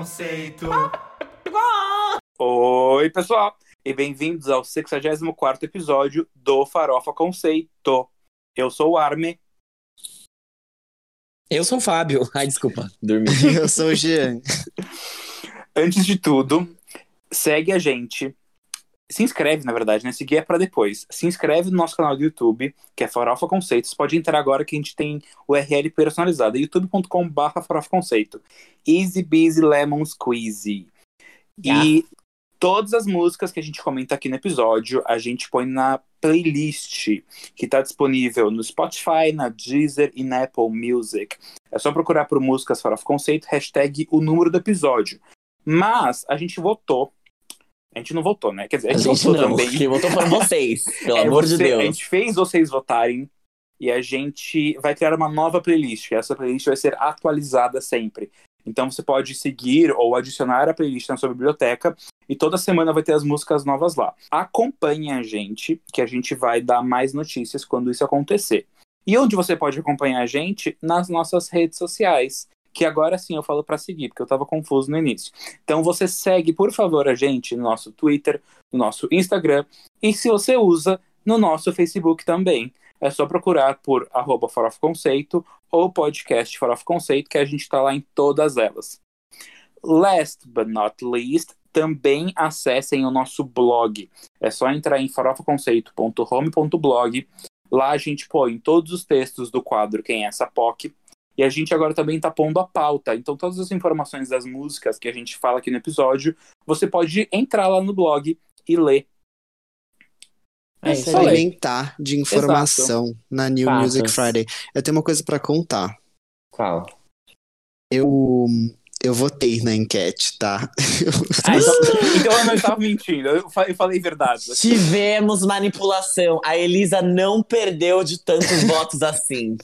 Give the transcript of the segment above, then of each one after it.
Conceito. Oi, pessoal, e bem-vindos ao 64 episódio do Farofa Conceito. Eu sou o Arme. Eu sou o Fábio. Ai, desculpa, dormi. Eu sou o Jean. Antes de tudo, segue a gente. Se inscreve, na verdade, né? Seguir é pra depois. Se inscreve no nosso canal do YouTube, que é Farofa Conceito. Você pode entrar agora que a gente tem URL personalizada. youtube.com.br Farofa Conceito. Easy Busy Lemon Squeezy. E todas as músicas que a gente comenta aqui no episódio, a gente põe na playlist que está disponível no Spotify, na Deezer e na Apple Music. É só procurar por músicas Farofa Conceito, hashtag o número do episódio. Mas a gente votou. A gente não votou, né? Quer dizer, a A gente, gente votou não, também. quem votou foram vocês, pelo É, amor você- de A Deus. gente fez vocês votarem e a gente vai criar uma nova playlist. Essa playlist vai ser atualizada sempre. Então você pode seguir ou adicionar a playlist na sua biblioteca e toda semana vai ter as músicas novas lá. Acompanhe a gente, que a gente vai dar mais notícias quando isso acontecer. E onde você pode acompanhar a gente? Nas nossas redes sociais. Que agora sim eu falo para seguir, porque eu tava confuso no início. Então você segue, por favor, a gente no nosso Twitter, no nosso Instagram e se você usa, no nosso Facebook também. É só procurar por arroba Conceito ou podcast Farofa Conceito, que a gente está lá em todas elas. Last but not least, também acessem o nosso blog. É só entrar em farofaconceito.home.blog. Lá a gente põe todos os textos do quadro Quem é essa POC. E a gente agora também está pondo a pauta. Então, todas as informações das músicas que a gente fala aqui no episódio, você pode entrar lá no blog e ler. É Se alimentar de informação na New Fatos. Music Friday. Eu tenho uma coisa pra contar. Qual? Eu eu votei na enquete, tá? Ah, então- Então eu não estava mentindo, eu fa- eu falei verdade. Tivemos manipulação. A Elisa não perdeu de tantos votos assim.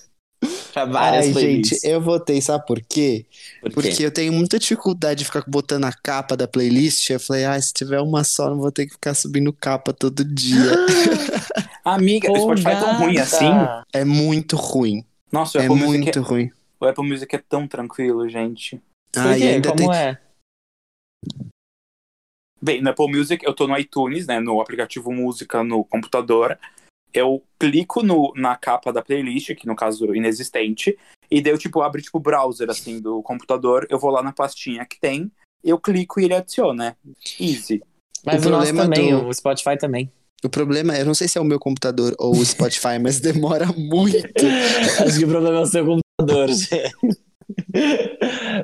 Pra várias Ai, playlists. gente, eu votei, sabe por quê? Por quê? Porque eu tenho muita dificuldade de ficar botando a capa da playlist. Eu falei, ah, se tiver uma só, não vou ter que ficar subindo capa todo dia. Amiga, o Spotify é tão ruim assim? é muito ruim. Nossa, o É Apple, Music muito ruim. é, o Apple Music é tão tranquilo, gente. Ah, e ainda Como tem. é? Bem, no Apple Music eu tô no iTunes, né, no aplicativo música no computador. Eu clico no, na capa da playlist, que no caso inexistente, e daí eu tipo abro tipo o browser assim do computador, eu vou lá na pastinha que tem, eu clico e ele adiciona, né? Easy. Mas O o, nosso problema também, do- o Spotify também. O problema é, eu não sei se é o meu computador ou o Spotify, mas demora muito. Acho que o problema é o seu computador, gente.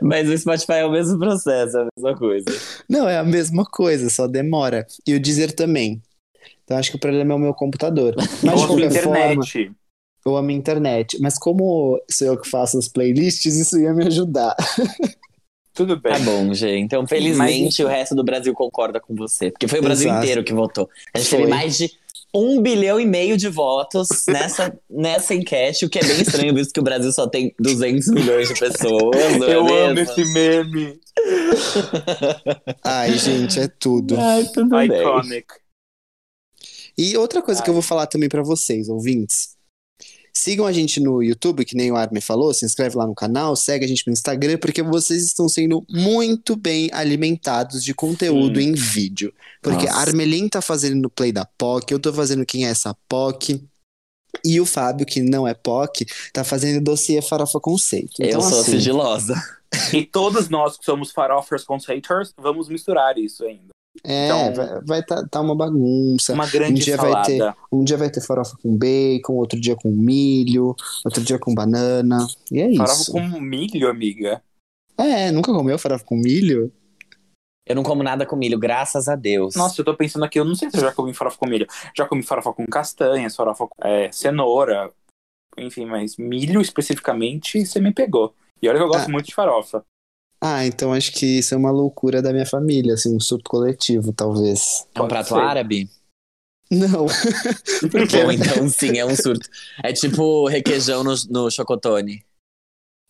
Mas o Spotify é o mesmo processo, é a mesma coisa. Não, é a mesma coisa, só demora. E o Deezer também. Então acho que o problema é o meu computador. Mas Ou de a sua qualquer forma, internet. ou a minha internet. Mas como sou eu que faço as playlists, isso ia me ajudar. Tudo bem. Tá bom, gente. Então, felizmente, o resto do Brasil concorda com você. Porque foi o Brasil Exato. inteiro que votou. A gente Foi. teve mais de um bilhão e meio de votos nessa, nessa enquete, o que é bem estranho, visto que o Brasil só tem 200 milhões de pessoas. não é Eu amo mesmo? esse meme. Ai, gente, é tudo. Ai, tudo bem. E outra coisa que eu vou falar também pra vocês, ouvintes. Sigam a gente no YouTube, que nem o Armin falou, se inscreve lá no canal, segue a gente no Instagram, porque vocês estão sendo muito bem alimentados de conteúdo Sim. em vídeo. Porque Nossa. a Armelin tá fazendo no Play da POC, eu tô fazendo quem é essa POC. E o Fábio, que não é POC, tá fazendo dossiê Farofa Conceito. Eu Então, sou assim, sigilosa. E todos nós que somos farofers conceiters, vamos misturar isso ainda. É, Então- vai, vai tá, tá uma bagunça. Uma grande Um dia vai salada. ter- Um dia vai ter farofa com bacon, outro dia com milho, outro dia com banana. E é Farofa isso. com milho, amiga. É, nunca comeu farofa com milho? Eu não como nada com milho, graças a Deus. Nossa, eu tô pensando aqui, eu não sei se eu já comi farofa com milho. Já comi farofa com castanhas, farofa com é, cenoura, enfim, mas milho especificamente, você me pegou. E olha que eu gosto Ah. muito de farofa. Ah, então acho que isso é uma loucura da minha família, assim, um surto coletivo, talvez. é um pode prato ser. árabe? Não. Ou então sim, é um surto. É tipo requeijão no, no chocotone.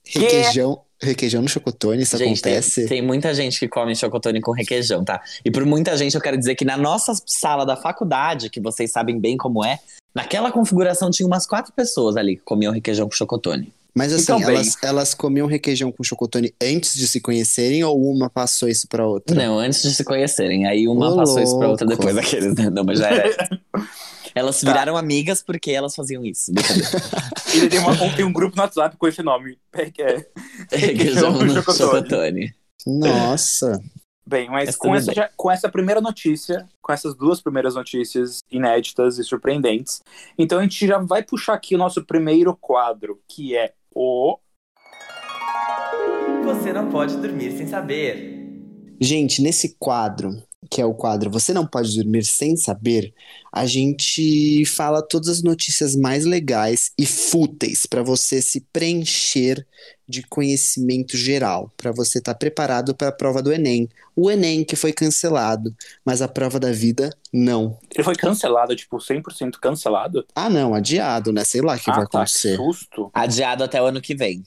Requeijão, requeijão no chocotone, isso gente, tem, acontece? tem muita gente que come chocotone com requeijão, tá? E por muita gente eu quero dizer que na nossa sala da faculdade, que vocês sabem bem como é, naquela configuração tinha umas quatro pessoas ali que comiam requeijão com chocotone. Mas assim, Então, elas, elas comiam requeijão com chocotone antes de se conhecerem ou uma passou isso pra outra? Não, antes de se conhecerem. Aí uma Ô, passou isso pra outra louco. depois daqueles? Não, mas já era. Elas se viraram amigas porque elas faziam isso. Ele tem, uma- tem um grupo no WhatsApp com esse nome. É, que é- Requeijão com no chocotone. chocotone. Nossa. Bem, mas com tudo essa, bem. já- com essa primeira notícia, com essas duas primeiras notícias inéditas e surpreendentes, então a gente já vai puxar aqui o nosso primeiro quadro, que é o. Você não pode dormir sem saber. Gente, nesse quadro, que é o quadro Você Não Pode Dormir Sem Saber, a gente fala todas as notícias mais legais e fúteis para você se preencher de conhecimento geral, para você estar preparado para a prova do Enem. O Enem que foi cancelado, mas a prova da vida não. Ele foi cancelado, tipo, 100% cancelado. Ah, não, adiado, né? Sei lá o que ah, vai tá, que acontecer. susto. Adiado até o ano que vem.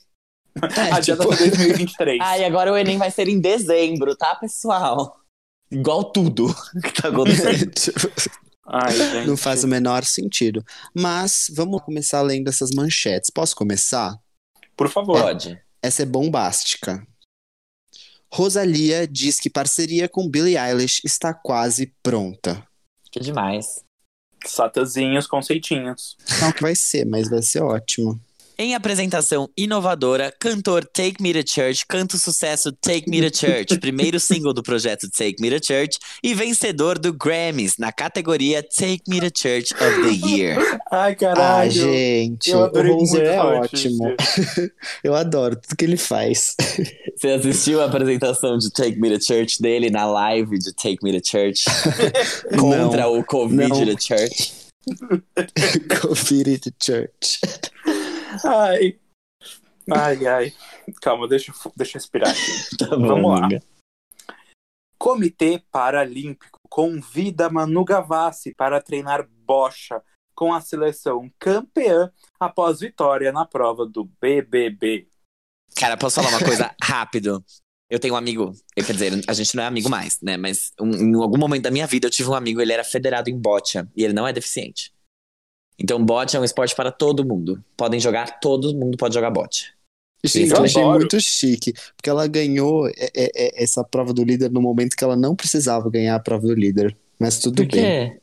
É, Adiado tipo, até 2023. Ai, agora o Enem vai ser em dezembro, tá, pessoal? Igual tudo que tá acontecendo. Ai, gente. não faz o menor sentido. Mas vamos começar lendo essas manchetes. Posso começar? Por favor. Pode. Essa é bombástica. Rosalia diz que parceria com Billie Eilish está quase pronta. Que demais. Satazinhos, conceitinhos. Não que vai ser, mas vai ser ótimo. Em apresentação inovadora, cantor Take Me to Church canta o sucesso Take Me to Church, primeiro single do projeto Take Me to Church e vencedor do Grammys na categoria Take Me to Church of the Year. Ai, Ah, caralho. gente, eu o adorei Hoser é ótimo. Eu adoro tudo que ele faz. Você assistiu a apresentação de Take Me to Church dele na live de Take Me to Church contra o Covid Não. to Church? Covid to Church. Ai. Ai, ai. Calma, deixa, eu- deixa eu respirar aqui. Tá bom, Vamos lá. amiga. Comitê Paralímpico convida Manu Gavassi para treinar bocha com a seleção campeã após vitória na prova do BBB. Cara, posso falar uma coisa rápido? Eu tenho um amigo, eu, quer dizer, a gente não é amigo mais, né? Mas um- em algum momento da minha vida eu tive um amigo, ele era federado em bocha e ele não é deficiente. Então, bote é um esporte para todo mundo. Podem jogar, todo mundo pode jogar bote. Gente, Eu eu achei adoro. muito chique, porque ela ganhou é, é, é, essa prova do líder no momento que ela não precisava ganhar a prova do líder. Mas tudo Por bem. quê?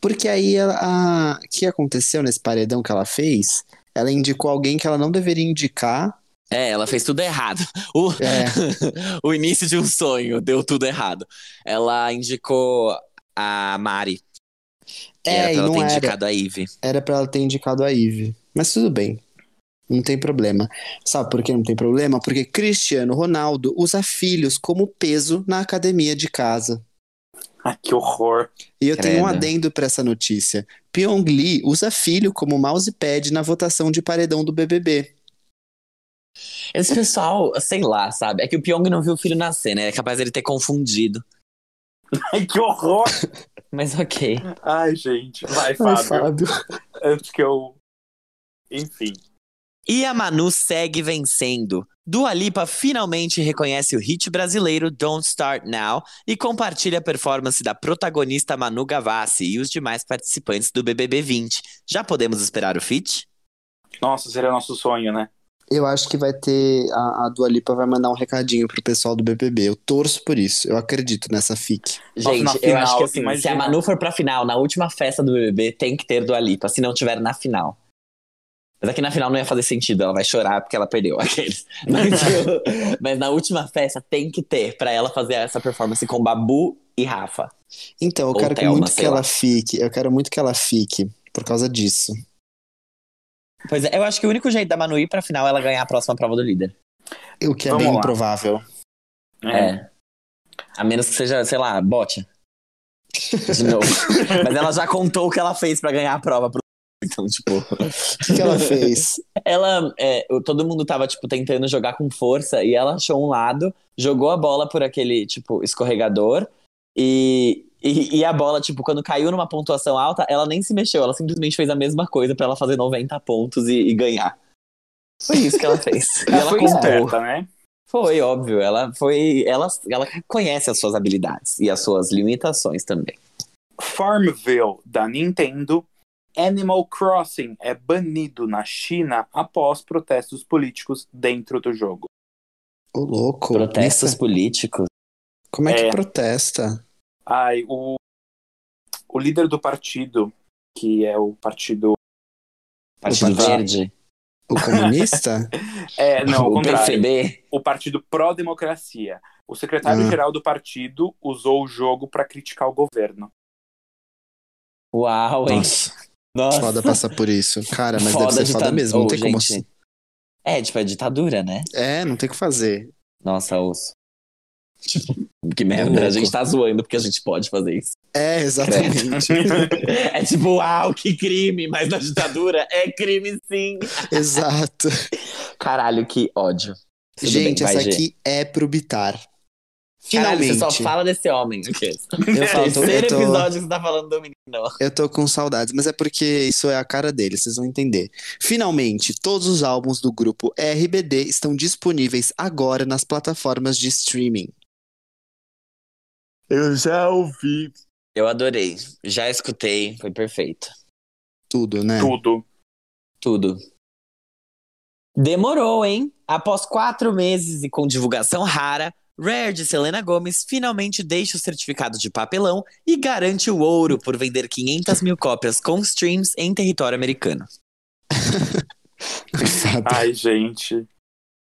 Porque aí ela- a- o que aconteceu nesse paredão que ela fez? Ela indicou alguém que ela não deveria indicar. É, ela fez tudo errado. O, É, o início de um sonho deu tudo errado. Ela indicou a Mari. Que era é e pra ela ter era. indicado a Ivy. Era pra ela ter indicado a Ive. Mas tudo bem. Não tem problema. Sabe por que não tem problema? Porque Cristiano Ronaldo usa filhos como peso na academia de casa. Ai, que horror. E eu tenho um adendo pra essa notícia. Pyong Lee usa filho como mousepad na votação de paredão do BBB. Esse pessoal, sei lá, sabe? É que o Pyong não viu o filho nascer, né? É capaz ele ter confundido. Ai, que horror. Mas ok. Ai, gente. Vai, Ai, Fábio. Fábio. Antes que eu. Enfim. E a Manu segue vencendo. Dua Lipa finalmente reconhece o hit brasileiro Don't Start Now e compartilha a performance da protagonista Manu Gavassi e os demais participantes do BBB 20. Já podemos esperar o feat? Nossa, seria nosso sonho, né? Eu acho que vai ter. A, a Dua Lipa vai mandar um recadinho pro pessoal do BBB. Eu torço por isso. Eu acredito nessa fic. Gente, eu final, acho que assim, se imagina. a Manu for pra final, na última festa do BBB, tem que ter Dua Lipa, se não tiver na final. Mas aqui na final não ia fazer sentido, ela vai chorar porque ela perdeu aqueles. Mas, eu- mas na última festa tem que ter pra ela fazer essa performance com Babu e Rafa. Então, eu Ou quero Thelma, muito que ela lá. fique. Eu quero muito que ela fique por causa disso. Pois é, eu acho que o único jeito da Manu ir pra final é ela ganhar a próxima prova do líder. O que é Vamos bem lá. improvável. É. A menos que seja, sei lá, bote. De novo. Mas ela já contou o que ela fez pra ganhar a prova pro. Então, tipo. O que, que ela fez? Ela. é, todo mundo tava, tipo, tentando jogar com força e ela achou um lado, jogou a bola por aquele, tipo, escorregador e. E, e a bola, tipo, quando caiu numa pontuação alta, ela nem se mexeu, ela simplesmente fez a mesma coisa pra ela fazer 90 pontos e, e ganhar. Foi isso que ela fez. E Ela ela foi contou. esperta, né? Foi, óbvio. Ela foi. Ela, ela conhece as suas habilidades e as suas limitações também. Farmville da Nintendo Animal Crossing é banido na China após protestos políticos dentro do jogo. Ô, louco. Protestos Isso- políticos. Como é que É. protesta? Ai, o, o líder do partido, que é o partido. Partido Verde. O comunista? É, não, o. PCB. O Partido Pró-Democracia. O secretário-geral do partido usou o jogo para criticar o governo. Uau, hein? Nossa, Nossa. foda passar por isso. Cara, mas Foda deve ser foda mesmo. Não Ô, tem como. gente. É, tipo, é ditadura, né? É, não tem o que fazer. Nossa, osso. Tipo, que merda, a gente tá zoando porque a gente pode fazer isso. É, exatamente. É tipo, uau, que crime, mas na ditadura é crime sim. Exato. Caralho, que ódio. Tudo Gente, bem, essa aqui é pro Bitar. Caralho, Finalmente. você só fala desse homem. Okay. Eu, falo, tô, Terceiro eu, tô, episódio que você tá falando do menino. eu tô com saudades, mas é porque isso é a cara dele, vocês vão entender. Finalmente, todos os álbuns do grupo RBD estão disponíveis agora nas plataformas de streaming. Eu já ouvi. Eu adorei. Já escutei, foi perfeito. Tudo, né? Tudo. Tudo. Demorou, hein? Após quatro meses e com divulgação rara, Rare de Selena Gomez finalmente deixa o certificado de papelão e garante o ouro por vender 500 mil cópias com streams em território americano. Ai, gente.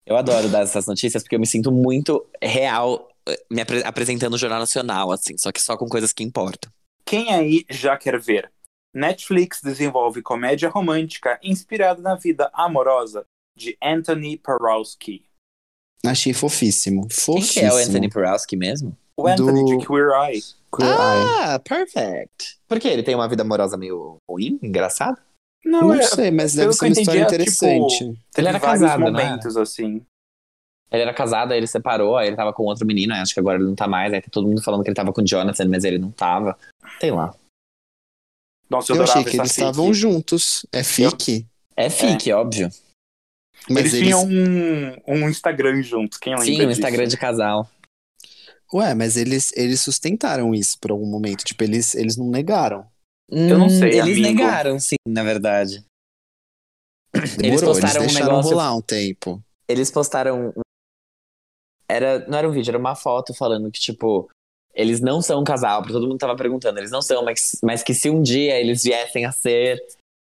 Eu adoro dar essas notícias porque eu me sinto muito real me apre- apresentando o Jornal Nacional, assim, só que só com coisas que importam. Quem aí já quer ver? Netflix desenvolve comédia romântica inspirada na vida amorosa de Anthony Porowski. Achei fofíssimo. Quem Fofíssimo. que é o Anthony Porowski mesmo? O Anthony Do- de Queer Eye. Queer Eye. Ah, perfect. Por quê? Ele tem uma vida amorosa meio ruim, engraçado? Não, Não é, sei, mas deve que ser uma entendi, história é, tipo, interessante. teve Ele era casado, né? momentos assim. Ele era casado, aí ele separou, aí ele tava com outro menino, aí acho que agora ele não tá mais, aí tá todo mundo falando que ele tava com o Jonathan, mas ele não tava. Sei lá. Nossa, eu, Eu achei que eles estavam juntos. É fique. É fique, óbvio. Mas eles, eles, tinham um, um Instagram juntos, quem lembra Sim, disso? Instagram de casal. Ué, mas eles, eles sustentaram isso por algum momento. Tipo, eles, eles não negaram. Eu não sei, Hum, Eles amigo. negaram, sim, na verdade. Demorou, eles, postaram um deixaram negócio- rolar um tempo. Eles postaram. Era, não era um vídeo, era uma foto falando que, tipo, eles não são um casal, porque todo mundo tava perguntando, eles não são, mas, mas que se um dia eles viessem a ser,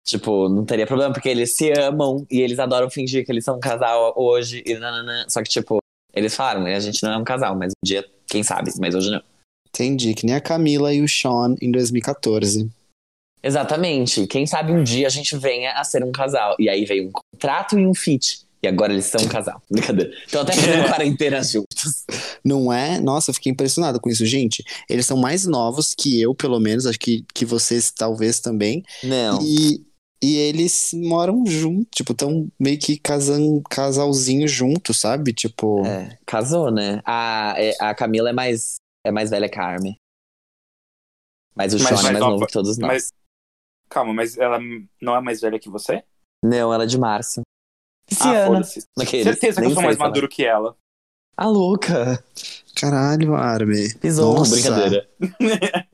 tipo, não teria problema, porque eles se amam e eles adoram fingir que eles são um casal hoje e nananã. Só que, tipo, eles falaram, a gente não é um casal, mas um dia, quem sabe, mas hoje não. Entendi, que nem a Camila e o Sean em 2014. Exatamente. Quem sabe um dia a gente venha a ser um casal. E aí veio um contrato e um fit. E agora eles são um casal. Brincadeira. Então até fazendo quarentena juntos. Não é? Nossa, eu fiquei impressionado com isso. Gente, eles são mais novos que eu, pelo menos. Acho que, que vocês talvez também. Não. E, e eles moram juntos. Tipo, tão meio que casan, casalzinho junto, sabe? Tipo, É, casou, né? A, é- a Camila é mais, é mais velha que a Armin. Mas o Sean é mais mais nova- novo que todos nós. Mas, calma, mas ela não é mais velha que você? Não, ela é de março. Ah, Pisciana. foda-se. Naqueles, Certeza que eu sou mais falar. maduro que ela. A louca. caralho, Armin. Pisou, Nossa. brincadeira.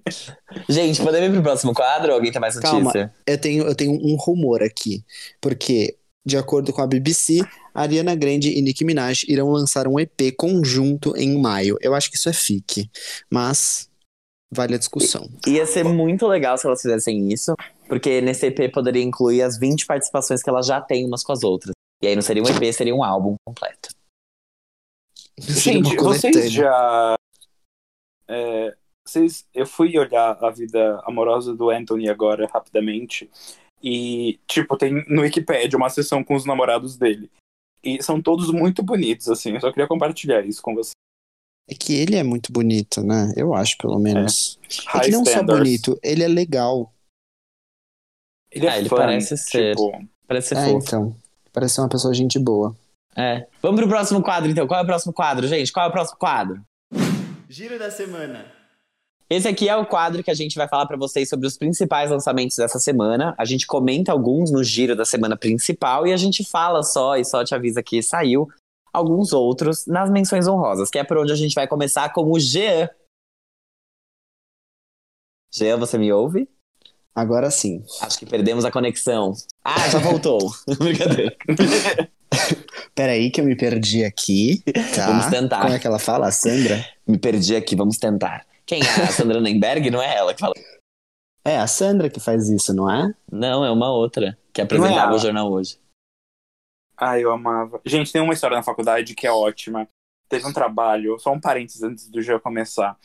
Gente, podemos ir pro próximo quadro? Alguém tem mais notícia? Calma. Eu tenho, eu tenho um rumor aqui. Porque, de acordo com a BBC, Ariana Grande e Nicki Minaj irão lançar um EP conjunto em maio. Eu acho que isso é fique. Mas vale a discussão. Ia ser muito legal se elas fizessem isso, porque nesse EP poderia incluir as 20 participações que elas já têm umas com as outras. E aí não seria um EP, seria um álbum completo. Gente, vocês já. é, vocês, eu fui olhar a vida amorosa do Anthony agora, rapidamente. E, tipo, tem no Wikipedia uma seção com os namorados dele. E são todos muito bonitos, assim. Eu só queria compartilhar isso com vocês. É que ele é muito bonito, né? Eu acho, pelo menos. É, High que não só standards. bonito, ele é legal. Ele é Ah, ele fun, parece ser. Tipo, Parece ser É, fofo. então. Parece ser uma pessoa gente boa. É. Vamos pro próximo quadro, então. Qual é o próximo quadro, gente? Qual é o próximo quadro? Giro da semana. Esse aqui é o quadro que a gente vai falar pra vocês sobre os principais lançamentos dessa semana. A gente comenta alguns no giro da semana principal e a gente fala só e só te avisa que saiu alguns outros nas menções honrosas, que é por onde a gente vai começar com o Jean. Jean, você me ouve? Agora sim. Acho que perdemos a conexão. Ah, já voltou. Brincadeira. Peraí que eu me perdi aqui. Tá. Vamos tentar. Como é que ela fala, a Sandra? Me perdi aqui, vamos tentar. Quem é? A Sandra Nemberg? Não é ela que fala. É a Sandra que faz isso, não é? Não, é uma outra que apresentava ela. o jornal hoje. Ai, eu amava. Gente, tem uma história na faculdade que é ótima. Teve um trabalho, só um parênteses antes do dia começar.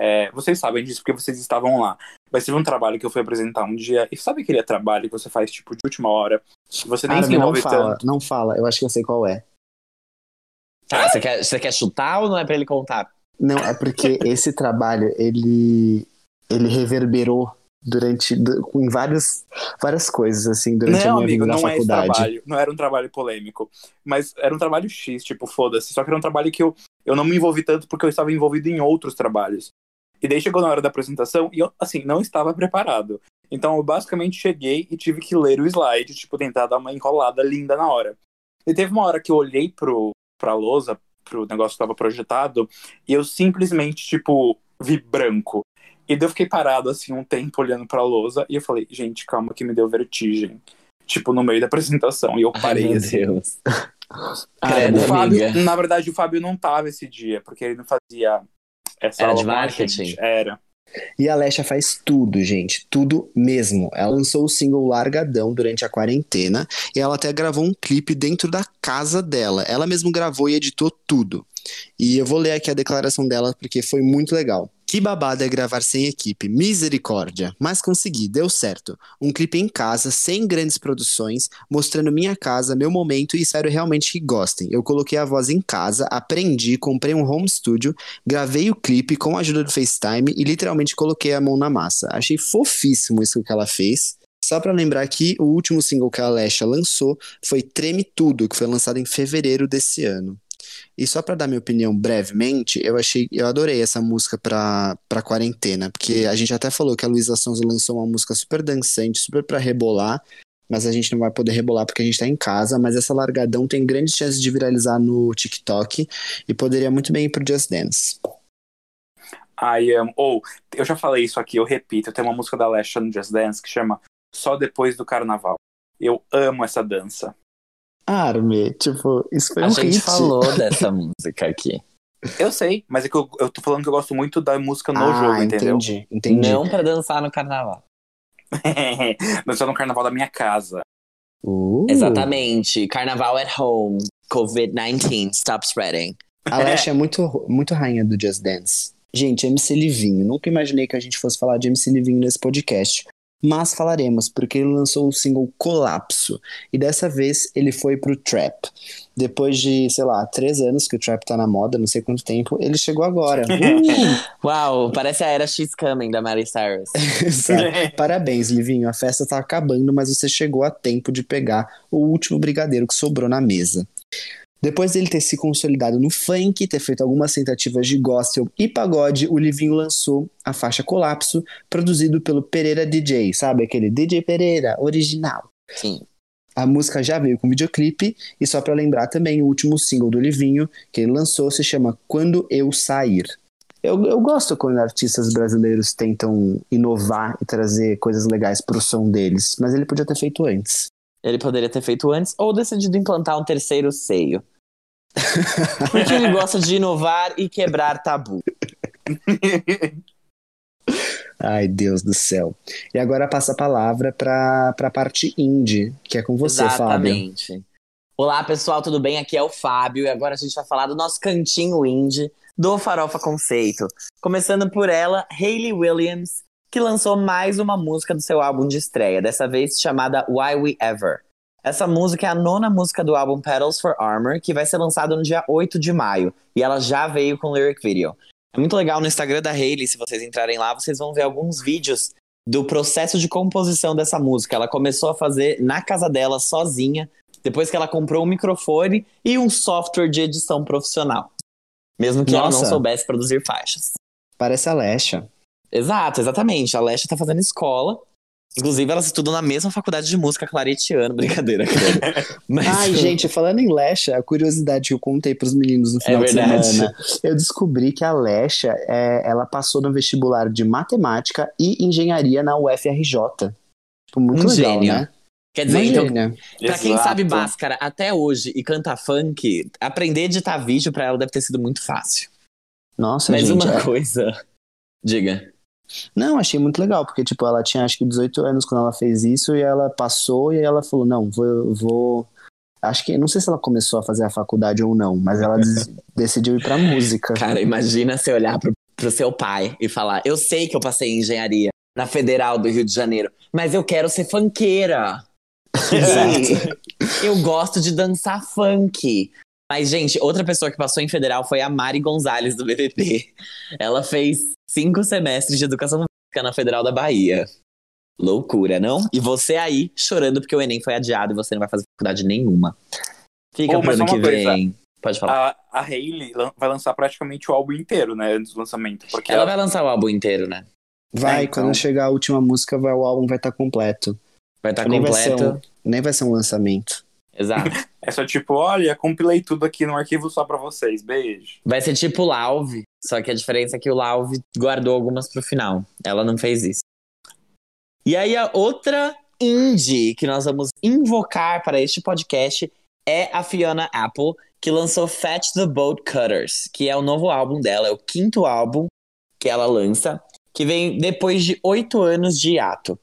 É, vocês sabem disso porque vocês estavam lá. Mas teve um trabalho que eu fui apresentar um dia. E sabe aquele trabalho que você faz, tipo, de última hora? Você nem se Armin, não envolve fala, tanto. não fala. Eu acho que eu sei qual é. Tá, você quer, você quer chutar ou não é pra ele contar? Não, é porque esse trabalho, ele, ele reverberou durante, du- em várias, várias coisas, assim, durante a Não, minha amigo, vida na não é esse faculdade. trabalho. Não era um trabalho polêmico. Mas era um trabalho X, tipo, foda-se. Só que era um trabalho que eu, eu não me envolvi tanto porque eu estava envolvido em outros trabalhos. E daí chegou na hora da apresentação e eu, assim, não estava preparado. Então eu basicamente cheguei e tive que ler o slide, tipo, tentar dar uma enrolada linda na hora. E teve uma hora que eu olhei pro, pra lousa, pro negócio que estava projetado, e eu simplesmente, tipo, vi branco. E daí eu fiquei parado, assim, um tempo olhando pra lousa, e eu falei, gente, calma que me deu vertigem. Tipo, no meio da apresentação, e eu parei, Ai, meu assim. Deus. Ah, Credo, o Fábio, amiga. na verdade, o Fábio não tava esse dia, porque ele não fazia essa Era aula de marketing? gente. Era. E a Alessia faz tudo, gente. Tudo mesmo. Ela lançou o single Largadão durante a quarentena e ela até gravou um clipe dentro da casa dela. Ela mesma gravou e editou tudo. E eu vou ler aqui a declaração dela porque foi muito legal. Que babada é gravar sem equipe, misericórdia. Mas consegui, deu certo. Um clipe em casa, sem grandes produções, mostrando minha casa, meu momento e espero realmente que gostem. Eu coloquei a voz em casa, aprendi, comprei um home studio, gravei o clipe com a ajuda do FaceTime e literalmente coloquei a mão na massa. Achei fofíssimo isso que ela fez. Só pra lembrar que o último single que a Alessia lançou foi Treme Tudo, que foi lançado em fevereiro desse ano. E só pra dar minha opinião brevemente, eu achei, eu adorei essa música pra, pra quarentena, porque a gente até falou que a Luísa Sonza lançou uma música super dançante, super pra rebolar, mas a gente não vai poder rebolar porque a gente tá em casa, mas essa largadão tem grandes chances de viralizar no TikTok e poderia muito bem ir pro Just Dance. Ai, amo. Ou, eu já falei isso aqui, eu repito, tem uma música da Alessia no Just Dance que chama Só Depois do Carnaval. Eu amo essa dança. Arme, tipo, isso foi A um gente hit. falou dessa música aqui. Eu sei, mas é que eu, eu tô falando que eu gosto muito da música no ah, jogo, entendeu? entendi, entendi. Não pra dançar no carnaval. Dançar no carnaval da minha casa. Uh. Exatamente. Carnaval at home. COVID-19. Stop spreading. A Alessia é muito, muito rainha do Just Dance. Gente, MC Livinho. Nunca imaginei que a gente fosse falar de MC Livinho nesse podcast. Mas falaremos, porque ele lançou o single Colapso. E dessa vez ele foi pro Trap. Depois de, sei lá, três anos que o Trap tá na moda, não sei quanto tempo, ele chegou agora. Uh! Uau, parece a era X Coming da Miley Cyrus. Parabéns, Livinho. A festa tá acabando, mas você chegou a tempo de pegar o último brigadeiro que sobrou na mesa. Depois dele ter se consolidado no funk, ter feito algumas tentativas de gospel e pagode, o Livinho lançou a faixa Colapso, produzido pelo Pereira DJ, sabe? Aquele DJ Pereira, original. Sim. A música já veio com videoclipe, e só pra lembrar também, o último single do Livinho que ele lançou se chama Quando Eu Sair. Eu, eu gosto quando artistas brasileiros tentam inovar e trazer coisas legais pro som deles, mas ele podia ter feito antes. Ele poderia ter feito antes ou decidido implantar um terceiro seio. Porque ele gosta de inovar e quebrar tabu. Ai, Deus do céu. E agora passa a palavra pra, pra parte indie, que é com você, Fábio. Exatamente. Olá, pessoal, tudo bem? Aqui é o Fábio e agora a gente vai falar do nosso cantinho indie do Farofa Conceito. Começando por ela, Hayley Williams, que lançou mais uma música do seu álbum de estreia, dessa vez chamada Why We Ever. Essa música é a nona música do álbum Petals for Armor, que vai ser lançado no dia 8 de maio, e ela já veio com lyric video. É muito legal no Instagram da Hayley, se vocês entrarem lá, vocês vão ver alguns vídeos do processo de composição dessa música. Ela começou a fazer na casa dela sozinha, depois que ela comprou um microfone e um software de edição profissional. Mesmo que ela não Nossa. soubesse produzir faixas. Parece a Lesha. Exato, exatamente. A Lesha tá fazendo escola. Inclusive, elas estudam na mesma faculdade de música claretiano. Brincadeira, cara. Mas, Ai, gente, falando em Lesha, a curiosidade que eu contei pros meninos no final de verdade. semana, eu descobri que a Lesha, é, ela passou no vestibular de matemática e engenharia na UFRJ. Tipo, muito Um legal, gênio. né? Quer dizer, então, pra quem Exato. sabe Bhaskara até hoje e canta funk, aprender a editar vídeo pra ela deve ter sido muito fácil. Nossa, Mas gente. uma é- coisa. Diga. Não, achei muito legal, porque, tipo, ela tinha acho que 18 anos quando ela fez isso e ela passou e ela falou, não, vou... vou... Acho que, não sei se ela começou a fazer a faculdade ou não, mas ela decidiu ir pra música. Cara, imagina você olhar pro, pro seu pai e falar: Eu sei que eu passei em engenharia na Federal do Rio de Janeiro, mas eu quero ser funkeira. E eu gosto de dançar funk. Mas, gente, outra pessoa que passou em federal foi a Mari Gonzalez do BBB. Ela fez cinco semestres de educação física na Federal da Bahia. Loucura, não? E você aí chorando porque o Enem foi adiado e você não vai fazer faculdade nenhuma. Fica Ô, pro ano que coisa. vem. Pode falar. A, a Hailey vai lançar praticamente o álbum inteiro, né? Antes do lançamento. Porque Ela ela, vai lançar o álbum inteiro, né? Vai, É, então. quando chegar a última música, vai, o álbum vai estar completo. Vai estar Nem vai ser completo. Nem vai ser um lançamento. Exato. é só tipo, olha, compilei tudo aqui num arquivo só pra vocês. Beijo. Vai ser tipo Lauve, só que a diferença é que o Lauve guardou algumas pro final. Ela não fez isso. E aí a outra indie que nós vamos invocar para este podcast é a Fiona Apple, que lançou Fetch the Boat Cutters, que é o novo álbum dela, é o quinto álbum que ela lança, que vem depois de oito anos de hiato.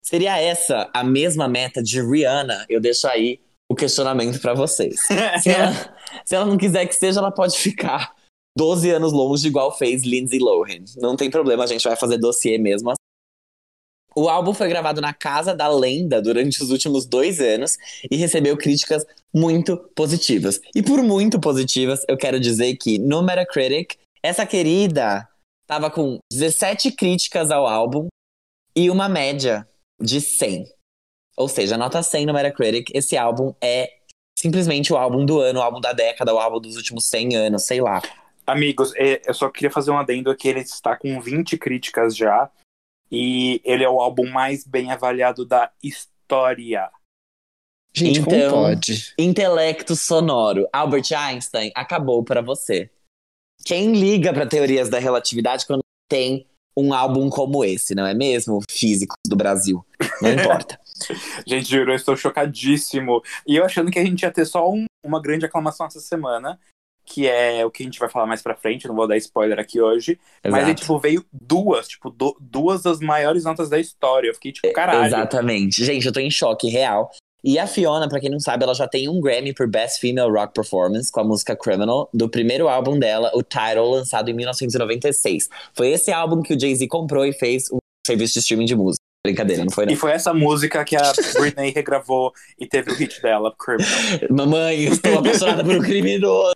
Seria essa a mesma meta de Rihanna? Eu deixo aí o questionamento para vocês. Se ela, se ela não quiser que seja, ela pode ficar 12 anos longe, igual fez Lindsay Lohan. Não tem problema, a gente vai fazer dossiê mesmo assim. O álbum foi gravado na Casa da Lenda durante os últimos dois anos e recebeu críticas muito positivas. E por muito positivas, eu quero dizer que no Metacritic, essa querida tava com 17 críticas ao álbum e uma média de 100. Ou seja, nota 100 no Metacritic, esse álbum é simplesmente o álbum do ano, o álbum da década, o álbum dos últimos 100 anos, sei lá. Amigos, é, eu só queria fazer um adendo que ele está com 20 críticas já. E ele é o álbum mais bem avaliado da história. Gente, Então- como pode? Intelecto sonoro. Albert Einstein acabou pra você. Quem liga pra teorias da relatividade quando tem um álbum como esse, não é mesmo? Físicos do Brasil. Não importa. Gente, juro, eu estou chocadíssimo. E eu achando que a gente ia ter só um- uma grande aclamação essa semana, que é o que a gente vai falar mais pra frente, não vou dar spoiler aqui hoje. Mas aí, Exato. tipo, veio duas, tipo, du- duas das maiores notas da história. Eu fiquei, tipo, caralho. Exatamente. Gente, eu tô em choque real. E a Fiona, pra quem não sabe, ela já tem um Grammy por Best Female Rock Performance com a música Criminal, do primeiro álbum dela, o Title, lançado em 1996. Foi esse álbum que o Jay-Z comprou e fez um serviço de streaming de música. Brincadeira, não foi não. E foi essa música que a Britney regravou e teve o hit dela, Criminal. Mamãe, estou apaixonada por um criminoso.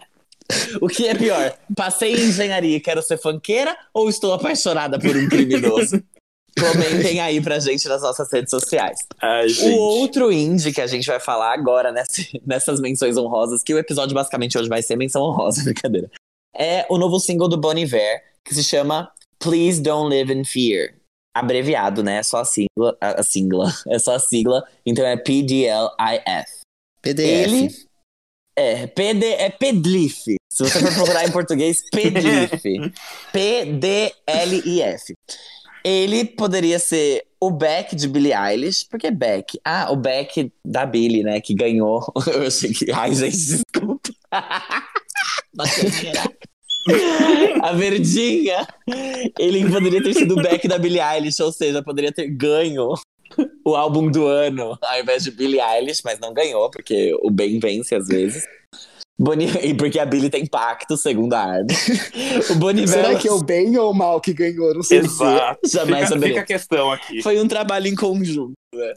O que é pior? Passei em engenharia e quero ser funkeira ou estou apaixonada por um criminoso? Comentem aí pra gente nas nossas redes sociais. Ai. O outro indie que a gente vai falar agora nesse- nessas menções honrosas, que o episódio basicamente hoje vai ser menção honrosa, brincadeira. É o novo single do Bon Iver, que se chama Please Don't Live in Fear. Abreviado, né? É só a sigla. A, a sigla. É só a sigla. Então é PDLIF. PDF. Ele é, PD, é Pedlif. Se você for procurar em português, Pedlif. P-D-L-I-F. Ele poderia ser o Beck de Billie Eilish. Por que Beck? Ah, o Beck da Billie, né? Que ganhou. Eu achei que. Ai, gente, desculpa. A verdinha. Ele poderia ter sido o Beck da Billie Eilish, ou seja, poderia ter ganho o álbum do ano ao invés de Billie Eilish, mas não ganhou, porque o bem vence às vezes. Boni... E porque a Billie tem pacto, segundo a Armin. O Bonivel Será que é o bem ou o mal que ganhou? Não sei. Exato. jamais Fica, fica a questão aqui. Foi um trabalho em conjunto. né?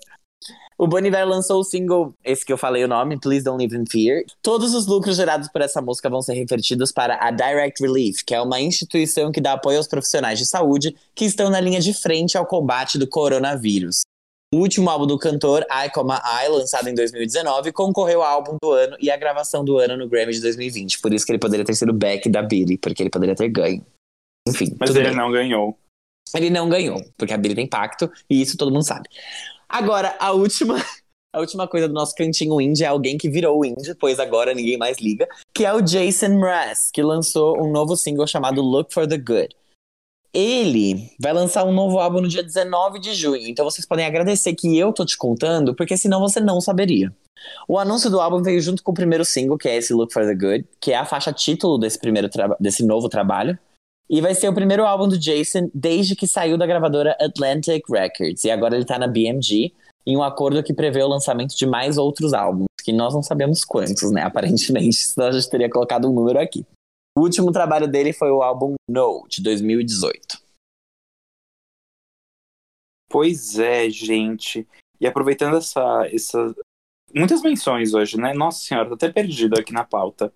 O Boniver lançou o single, esse que eu falei o nome, Please Don't Live in Fear. Todos os lucros gerados por essa música vão ser revertidos para a Direct Relief, que é uma instituição que dá apoio aos profissionais de saúde que estão na linha de frente ao combate do coronavírus. O último álbum do cantor, I, I, lançado em 2019, concorreu ao álbum do ano e à gravação do ano no Grammy de 2020. Por isso que ele poderia ter sido back da Billie, porque ele poderia ter ganho. Enfim, Mas ele bem. não ganhou. Ele não ganhou, porque a Billie tem pacto, e isso todo mundo sabe. Agora, a última, a última coisa do nosso cantinho indie é alguém que virou indie, pois agora ninguém mais liga, que é o Jason Mraz, que lançou um novo single chamado Look for the Good. Ele vai lançar um novo álbum no dia 19 de junho, então vocês podem agradecer que eu tô te contando, porque senão você não saberia. O anúncio do álbum veio junto com o primeiro single, que é esse Look for the Good, que é a faixa título desse, primeiro desse novo trabalho. E vai ser o primeiro álbum do Jason desde que saiu da gravadora Atlantic Records. E agora ele tá na BMG, em um acordo que prevê o lançamento de mais outros álbuns, que nós não sabemos quantos, né? Aparentemente, senão a gente teria colocado um número aqui. O último trabalho dele foi o álbum No, de 2018. Pois é, gente. E aproveitando essa, essa. Muitas menções hoje, né? Nossa senhora, tô até perdido aqui na pauta.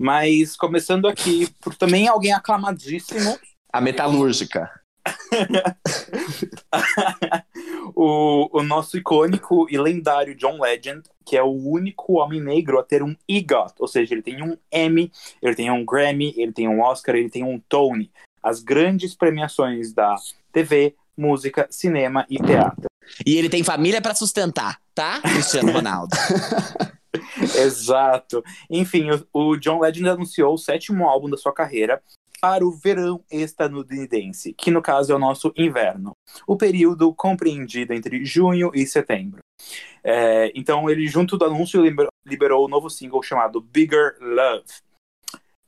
Mas começando aqui por também alguém aclamadíssimo. A metalúrgica. o, o nosso icônico e lendário John Legend, que é o único homem negro a ter um EGOT, ou seja, ele tem um Emmy, ele tem um Grammy, ele tem um Oscar, ele tem um Tony. As grandes premiações da TV, música, cinema e teatro. E ele tem família para sustentar, tá, Cristiano Ronaldo? Exato. Enfim, o, o John Legend anunciou o sétimo álbum da sua carreira, para o verão estadunidense, que no caso é o nosso inverno, o período compreendido entre junho e setembro. É, então ele, junto do anúncio, liberou o um novo single chamado Bigger Love.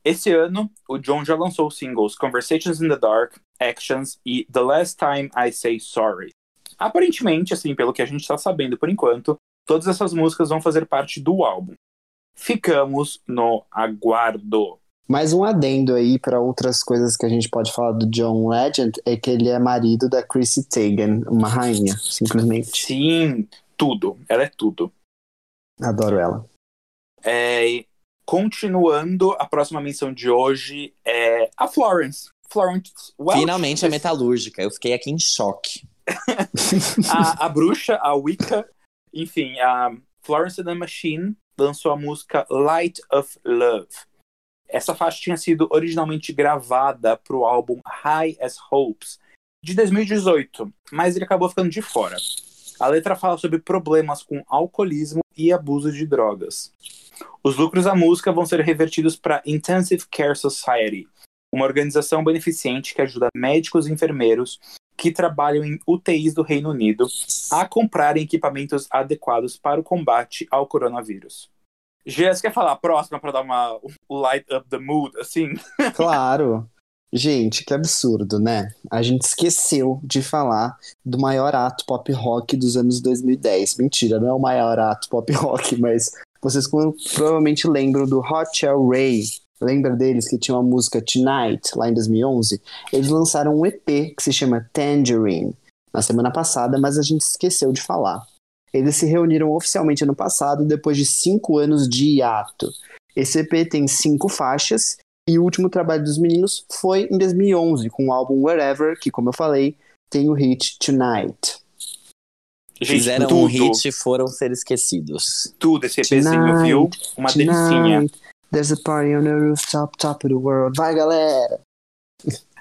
Esse ano, o John já lançou os singles Conversations in the Dark, Actions e The Last Time I Say Sorry. Aparentemente, assim, pelo que a gente está sabendo por enquanto, todas essas músicas vão fazer parte do álbum. Ficamos no aguardo. Mais um adendo aí para outras coisas que a gente pode falar do John Legend é que ele é marido da Chrissy Teigen, uma rainha, simplesmente. Sim, tudo. Ela é tudo. Adoro ela. É, continuando, a próxima menção de hoje é a Florence. Florence Welch. Finalmente a metalúrgica. Eu fiquei aqui em choque. a, a bruxa, a Wicca, enfim, a Florence and the Machine lançou a música Light of Love essa faixa tinha sido originalmente gravada para o álbum High as Hopes, de 2018, mas ele acabou ficando de fora. A letra fala sobre problemas com alcoolismo e abuso de drogas. Os lucros da música vão ser revertidos para Intensive Care Society, uma organização beneficente que ajuda médicos e enfermeiros que trabalham em UTIs do Reino Unido a comprarem equipamentos adequados para o combate ao coronavírus. Gê, quer falar a próxima para dar uma light up the mood, assim? Claro. Gente, que absurdo, né? A gente esqueceu de falar do maior ato pop rock dos anos 2010. Mentira, não é o maior ato pop rock, mas vocês provavelmente lembram do Hot Shell Ray. Lembra deles que tinha uma música Tonight, lá em 2011? Eles lançaram um EP que se chama Tangerine na semana passada, mas a gente esqueceu de falar. Eles se reuniram oficialmente ano passado, depois de cinco anos de hiato. Esse EP tem cinco faixas, e o último trabalho dos meninos foi em 2011, com o álbum Wherever, que, como eu falei, tem o hit Tonight. Gente, Fizeram tudo. um hit e foram ser esquecidos. Tudo, esse EPzinho, viu? Uma tonight, delicinha. There's a party on the rooftop, top of the world. Vai, galera!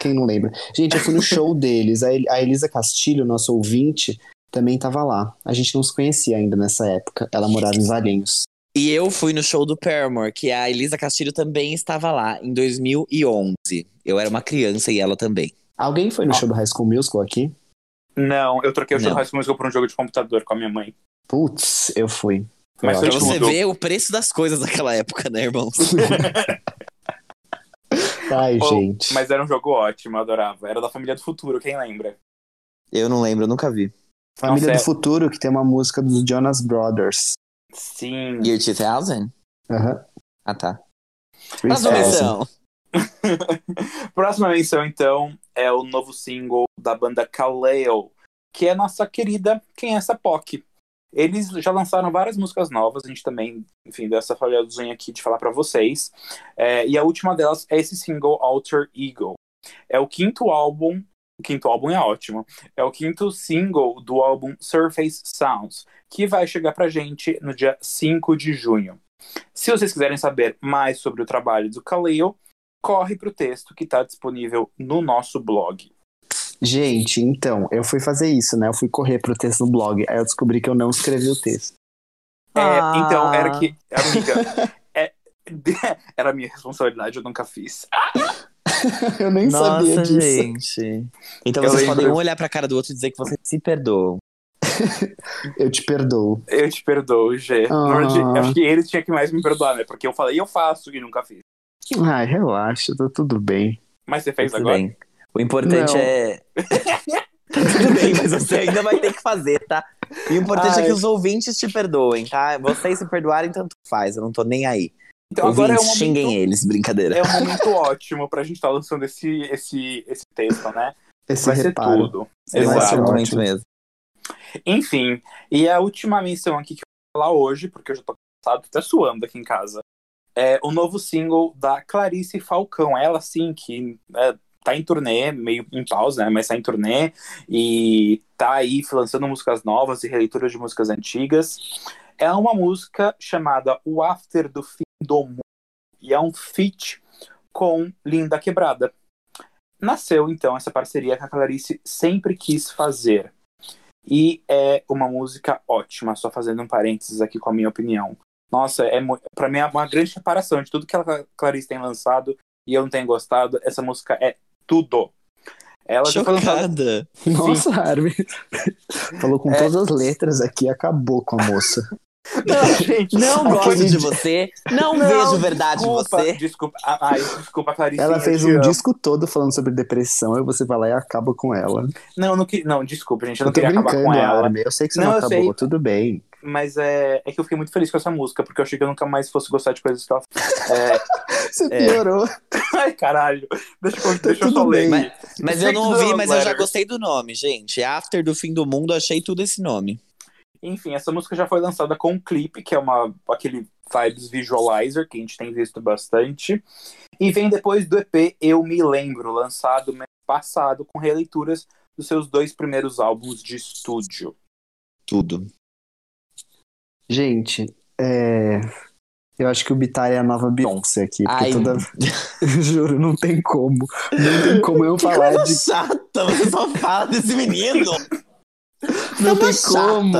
Quem não lembra? Gente, eu fui no show deles. A Elisa Castilho, nosso ouvinte, também estava lá. A gente não se conhecia ainda nessa época. Ela morava em Valinhos. E eu fui no show do Paramore, que a Elisa Castilho também estava lá, em 2011. Eu era uma criança e ela também. Alguém foi no show do High School Musical aqui? Não, eu troquei o show do High School Musical por um jogo de computador com a minha mãe. Putz, eu fui. Mas pra você ver o preço das coisas daquela época, né, irmãos? Ai, oh, gente. Mas era um jogo ótimo, eu adorava. Era da Família do Futuro, quem lembra? Eu não lembro, eu nunca vi. Família Nossa, do é... Futuro, que tem uma música dos Jonas Brothers. Sim. Year 2000? Aham. Uhum. Ah, tá. Próxima menção. Próxima menção, então, é o novo single da banda Kaleo, que é nossa querida Quem é essa POC. Eles já lançaram várias músicas novas, a gente também, enfim, deu essa falhaduzinha aqui de falar para vocês. É, e a última delas é esse single Alter Ego. É o quinto álbum o quinto álbum é ótimo. É o quinto single do álbum Surface Sounds, que vai chegar pra gente no dia 5 de junho. Se vocês quiserem saber mais sobre o trabalho do Khalil, corre pro texto que está disponível no nosso blog. Gente, então, eu fui fazer isso, né? Eu fui correr pro texto no blog, aí eu descobri que eu não escrevi o texto. É, ah. então, era que, amiga, é, era minha responsabilidade, eu nunca fiz. Eu nem sabia Nossa, disso. gente. Então Eu vocês lembro. podem um olhar pra cara do outro e dizer que vocês se perdoam. Eu te perdoo. Eu te perdoo, G. Ah. Acho que ele tinha que mais me perdoar, né? Porque eu falei, eu faço e nunca fiz. Ai, relaxa, tá tudo bem. Mas você fez Tudo agora? bem. O importante Não. é. Tá Tudo bem, mas você ainda vai ter que fazer, tá? E o importante é Ai. que os ouvintes te perdoem, tá? Vocês se perdoarem, tanto faz. Eu não tô nem aí. Então agora é um ouvintes, xinguem momento, eles, brincadeira. é um momento ótimo pra gente estar lançando esse, esse, esse texto, né? Esse Vai ser reparo. tudo. Ser Exato. muito ótimo. mesmo. Enfim, e a última menção aqui que eu vou falar hoje, porque eu já tô cansado, tô até suando aqui em casa, é o novo single da Clarice Falcão. Ela, sim, que é, tá em turnê, meio em pausa, né? Mas tá em turnê e tá aí lançando músicas novas e releituras de músicas antigas. É uma música chamada O After do Fim do Mundo e é um feat com Linda Quebrada. Nasceu, então, essa parceria que a Clarice sempre quis fazer. E é uma música ótima, só fazendo um parênteses aqui com a minha opinião. Nossa, é pra mim é uma grande reparação de tudo que a Clarice tem lançado e eu não tenho gostado. Essa música é tudo. Ela já foi lançada. Chocada. Nossa, Armin. Falou com É. todas as letras aqui, acabou com a moça. Não, gente. Não gosto de você. Não, Não, vejo verdade em desculpa, você. Desculpa, ai, desculpa, Clarice. Ela eu fez um amo. disco todo falando sobre depressão e você vai lá e acaba com ela. Não, não, que- não, desculpa, gente. Eu Eu não tô queria acabar com ela. Armin. Eu sei que você Não, não, eu acabou, sei. tudo bem. Mas é, é que eu fiquei muito feliz com essa música, porque eu achei que eu nunca mais fosse gostar de coisas que ela é, Você É. piorou. Ai, caralho. Deixa eu, deixa eu só ler. bem. aqui. Mas eu não ouvi, mas eu já Letters. gostei do nome, gente. After do fim do mundo, achei tudo esse nome. Enfim, essa música já foi lançada com um clipe, que é uma, aquele Vibes Visualizer, que a gente tem visto bastante. E vem depois do EP Eu Me Lembro, lançado mês passado, com releituras dos seus dois primeiros álbuns de estúdio. Tudo. Gente, é... eu acho que o Bitar é a nova Beyoncé aqui. Porque Ai. toda... Juro, não tem como. Não tem como eu falar de. chata, você só fala desse menino. Não tem Tá como.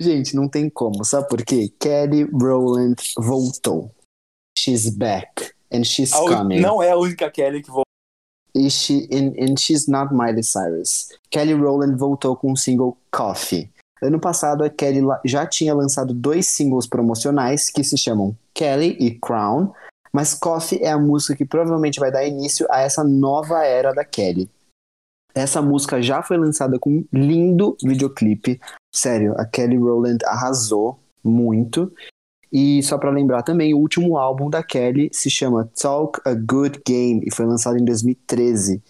Gente, não tem como. Sabe por quê? Kelly Rowland voltou. She's back. And she's A coming. não é a única Kelly que vou. E she, and, and she's not Miley Cyrus. Kelly Rowland voltou com o single Coffee. Ano passado, a Kelly já tinha lançado dois singles promocionais que se chamam Kelly e Crown, mas Coffee é a música que provavelmente vai dar início a essa nova era da Kelly. Essa música já foi lançada com um lindo videoclipe. Sério, a Kelly Rowland arrasou muito. E só pra lembrar também, o último álbum da Kelly se chama Talk a Good Game e foi lançado em 2013.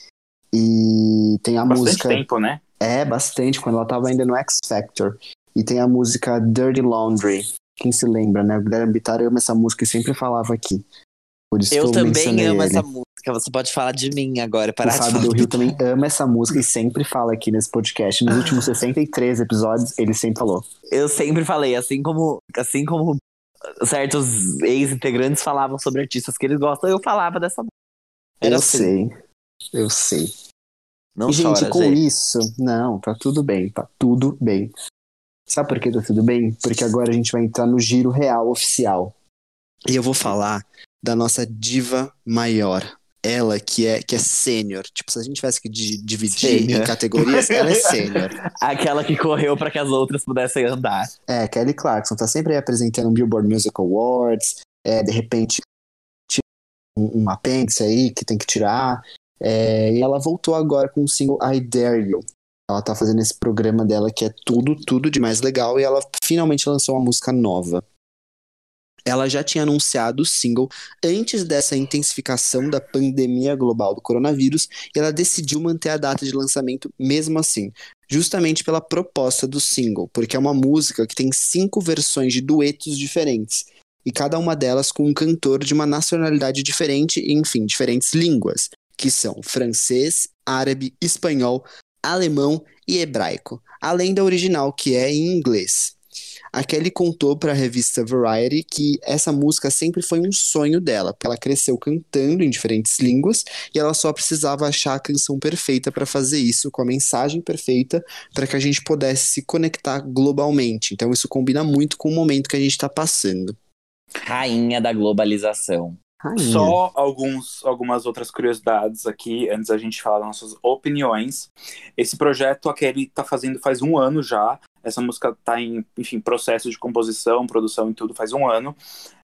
E tem a Bastante música. tempo, né? É, bastante, quando ela tava ainda no X Factor. E tem a música Dirty Laundry. Quem se lembra, né? O Guilherme Bittar ama essa música e sempre falava aqui. Por isso que Eu eu também amo ele. essa música. Você pode falar de mim agora. O Parar de Fábio do Rio também ama essa música e sempre fala aqui nesse podcast. Nos últimos 63 episódios, ele sempre falou. Eu sempre falei, assim como, assim como certos ex-integrantes falavam sobre artistas que eles gostam, eu falava dessa música. Era eu assim. sei. Eu sei. Não e, gente, com gente. isso, não, tá tudo bem, tá tudo bem. Sabe por que tá tudo bem? Porque agora a gente vai entrar no giro real oficial. E eu vou falar da nossa diva maior. Ela que é que é sênior. Tipo, se a gente tivesse que di- dividir Sênior. em categorias, ela é sênior. Aquela que correu pra que as outras pudessem andar. É, Kelly Clarkson tá sempre aí apresentando um Billboard Music Awards. É, de repente, tira um, um apêndice aí que tem que tirar. É, e ela voltou agora com o single I Dare You. Ela tá fazendo esse programa dela que é tudo, tudo de mais legal. E ela finalmente lançou uma música nova. Ela já tinha anunciado o single antes dessa intensificação da pandemia global do coronavírus e ela decidiu manter a data de lançamento mesmo assim justamente pela proposta do single, porque é uma música que tem cinco versões de duetos diferentes, e cada uma delas com um cantor de uma nacionalidade diferente e, enfim, diferentes línguas, que são francês, árabe, espanhol, alemão e hebraico, além da original, que é em inglês. A Kelly contou para a revista Variety que essa música sempre foi um sonho dela, porque ela cresceu cantando em diferentes línguas e ela só precisava achar a canção perfeita para fazer isso, com a mensagem perfeita, para que a gente pudesse se conectar globalmente. Então isso combina muito com o momento que a gente está passando. Rainha da globalização. Só alguns, algumas outras curiosidades aqui, antes da gente falar nossas opiniões. Esse projeto, a Kelly tá fazendo faz um ano já. Essa música tá em, enfim, processo de composição, produção e tudo faz um ano.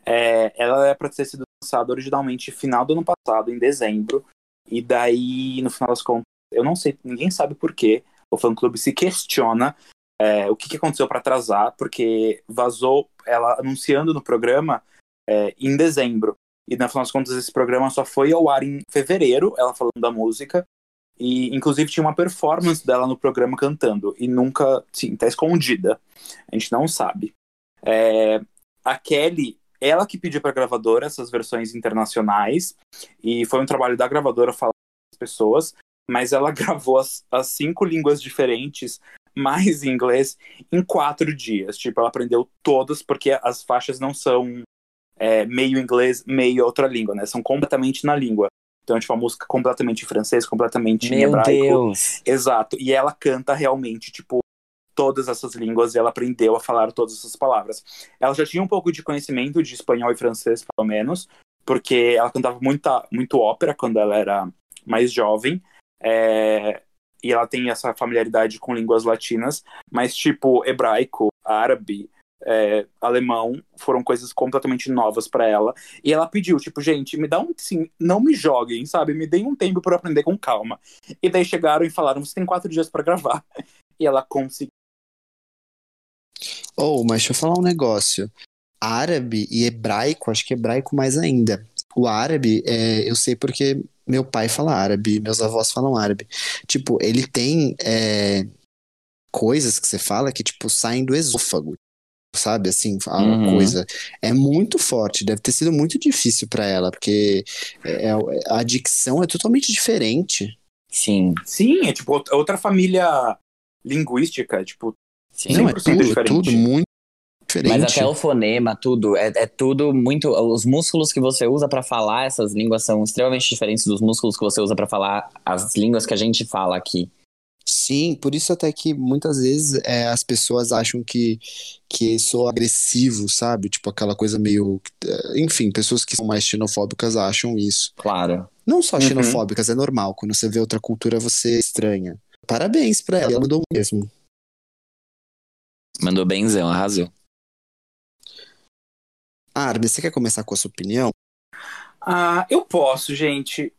É, ela é para ter sido lançada originalmente final do ano passado, em dezembro. E daí, no final das contas, eu não sei, ninguém sabe por quê. O fã-clube se questiona é, o que, que aconteceu para atrasar, porque vazou ela anunciando no programa é, em dezembro. E no final das contas, esse programa só foi ao ar em fevereiro, ela falando da música. E inclusive tinha uma performance dela no programa cantando. E nunca, sim, tá escondida. A gente não sabe. É, a Kelly, ela que pediu pra gravadora essas versões internacionais. E foi um trabalho da gravadora falar com as pessoas. Mas ela gravou as, as cinco línguas diferentes, mais inglês, em quatro dias. Tipo, ela aprendeu todas, porque as faixas não são é, meio inglês, meio outra língua, né? São completamente na língua. Então, tipo, a música completamente em francês, completamente em Meu hebraico. Deus. Exato. E ela canta realmente, tipo, todas essas línguas e ela aprendeu a falar todas essas palavras. Ela já tinha um pouco de conhecimento de espanhol e francês, pelo menos, porque ela cantava muita, muito ópera quando ela era mais jovem. É, e ela tem essa familiaridade com línguas latinas, mas, tipo, hebraico, árabe, é, alemão foram coisas completamente novas para ela. E ela pediu, tipo, gente, me dá um sim, não me joguem, sabe? Me deem um tempo para aprender com calma. E daí chegaram e falaram: você tem quatro dias para gravar. E ela conseguiu. Oh, mas deixa eu falar um negócio. Árabe e hebraico, acho que hebraico mais ainda. O árabe, é, eu sei porque meu pai fala árabe, meus avós falam árabe. Tipo, ele tem é, coisas que você fala que, tipo, saem do esôfago. Sabe, assim, a Uhum. coisa é muito forte. Deve ter sido muito difícil pra ela, porque é- é- a dicção é totalmente diferente. Sim, Sim, é tipo outra- outra família linguística, tipo, sim. Não, é 100% tudo, diferente. tudo muito diferente. Mas até o fonema, tudo, é, é tudo muito. Os músculos que você usa pra falar essas línguas são extremamente diferentes dos músculos que você usa pra falar as línguas que a gente fala aqui. Sim, por isso até que muitas vezes é, as pessoas acham que, que sou agressivo, sabe? Tipo aquela coisa meio. eh, Enfim, pessoas que são mais xenofóbicas acham isso. Claro. Não só Uhum. xenofóbicas, é normal. Quando você vê outra cultura, você estranha. Parabéns pra ela, ela mandou mesmo. Mandou benzão, arrasou. Armin, você quer começar com a sua opinião? Ah, eu posso, gente.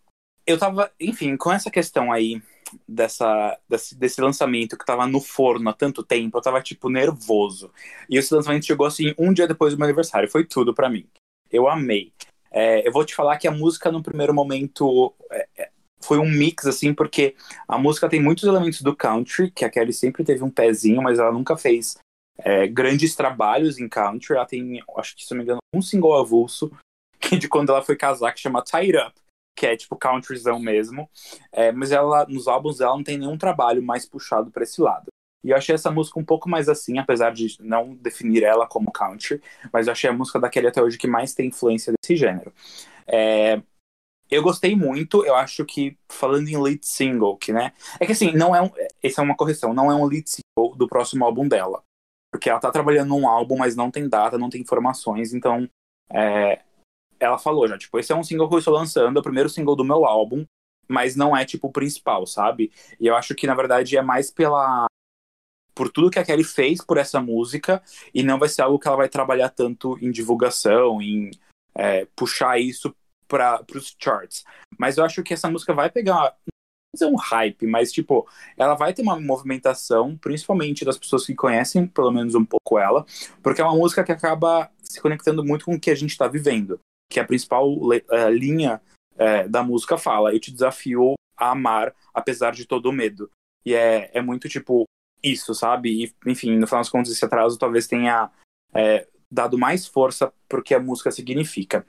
Eu tava, enfim, com essa questão aí dessa, desse, desse lançamento que tava no forno há tanto tempo, eu tava, tipo, nervoso. E esse lançamento chegou, assim, um dia depois do meu aniversário. Foi tudo pra mim. Eu amei. É, eu vou te falar que a música, no primeiro momento, é, é, foi um mix, assim, porque a música tem muitos elementos do country, que a Kelly sempre teve um pezinho, mas ela nunca fez é, grandes trabalhos em country. Ela tem, acho que, se não me engano, um single avulso, que de quando ela foi casar, que chama Tied Up, que é tipo countryzão mesmo. É, mas ela, nos álbuns dela, não tem nenhum trabalho mais puxado pra esse lado. E eu achei essa música um pouco mais assim, apesar de não definir ela como country, mas eu achei a música da Kelly até hoje que mais tem influência desse gênero. É, eu gostei muito, eu acho que, falando em lead single, que né. É que assim, não é um. Essa é uma correção, não é um lead single do próximo álbum dela. Porque ela tá trabalhando num álbum, mas não tem data, não tem informações, então. é, ela falou já, tipo, esse é um single que eu estou lançando, é o primeiro single do meu álbum, mas não é, tipo, o principal, sabe? E eu acho que, na verdade, é mais pela. Por tudo que a Kelly fez por essa música, e não vai ser algo que ela vai trabalhar tanto em divulgação, em é, puxar isso para os charts. Mas eu acho que essa música vai pegar. Não dizer um hype, mas, tipo, ela vai ter uma movimentação, principalmente das pessoas que conhecem, pelo menos um pouco ela, porque é uma música que acaba se conectando muito com o que a gente está vivendo que a principal eh, linha eh, da música fala: Eu te desafio a amar apesar de todo o medo. E é, é muito tipo isso, sabe? E, enfim, no final das contas, esse atraso talvez tenha eh, dado mais força pro que a música significa.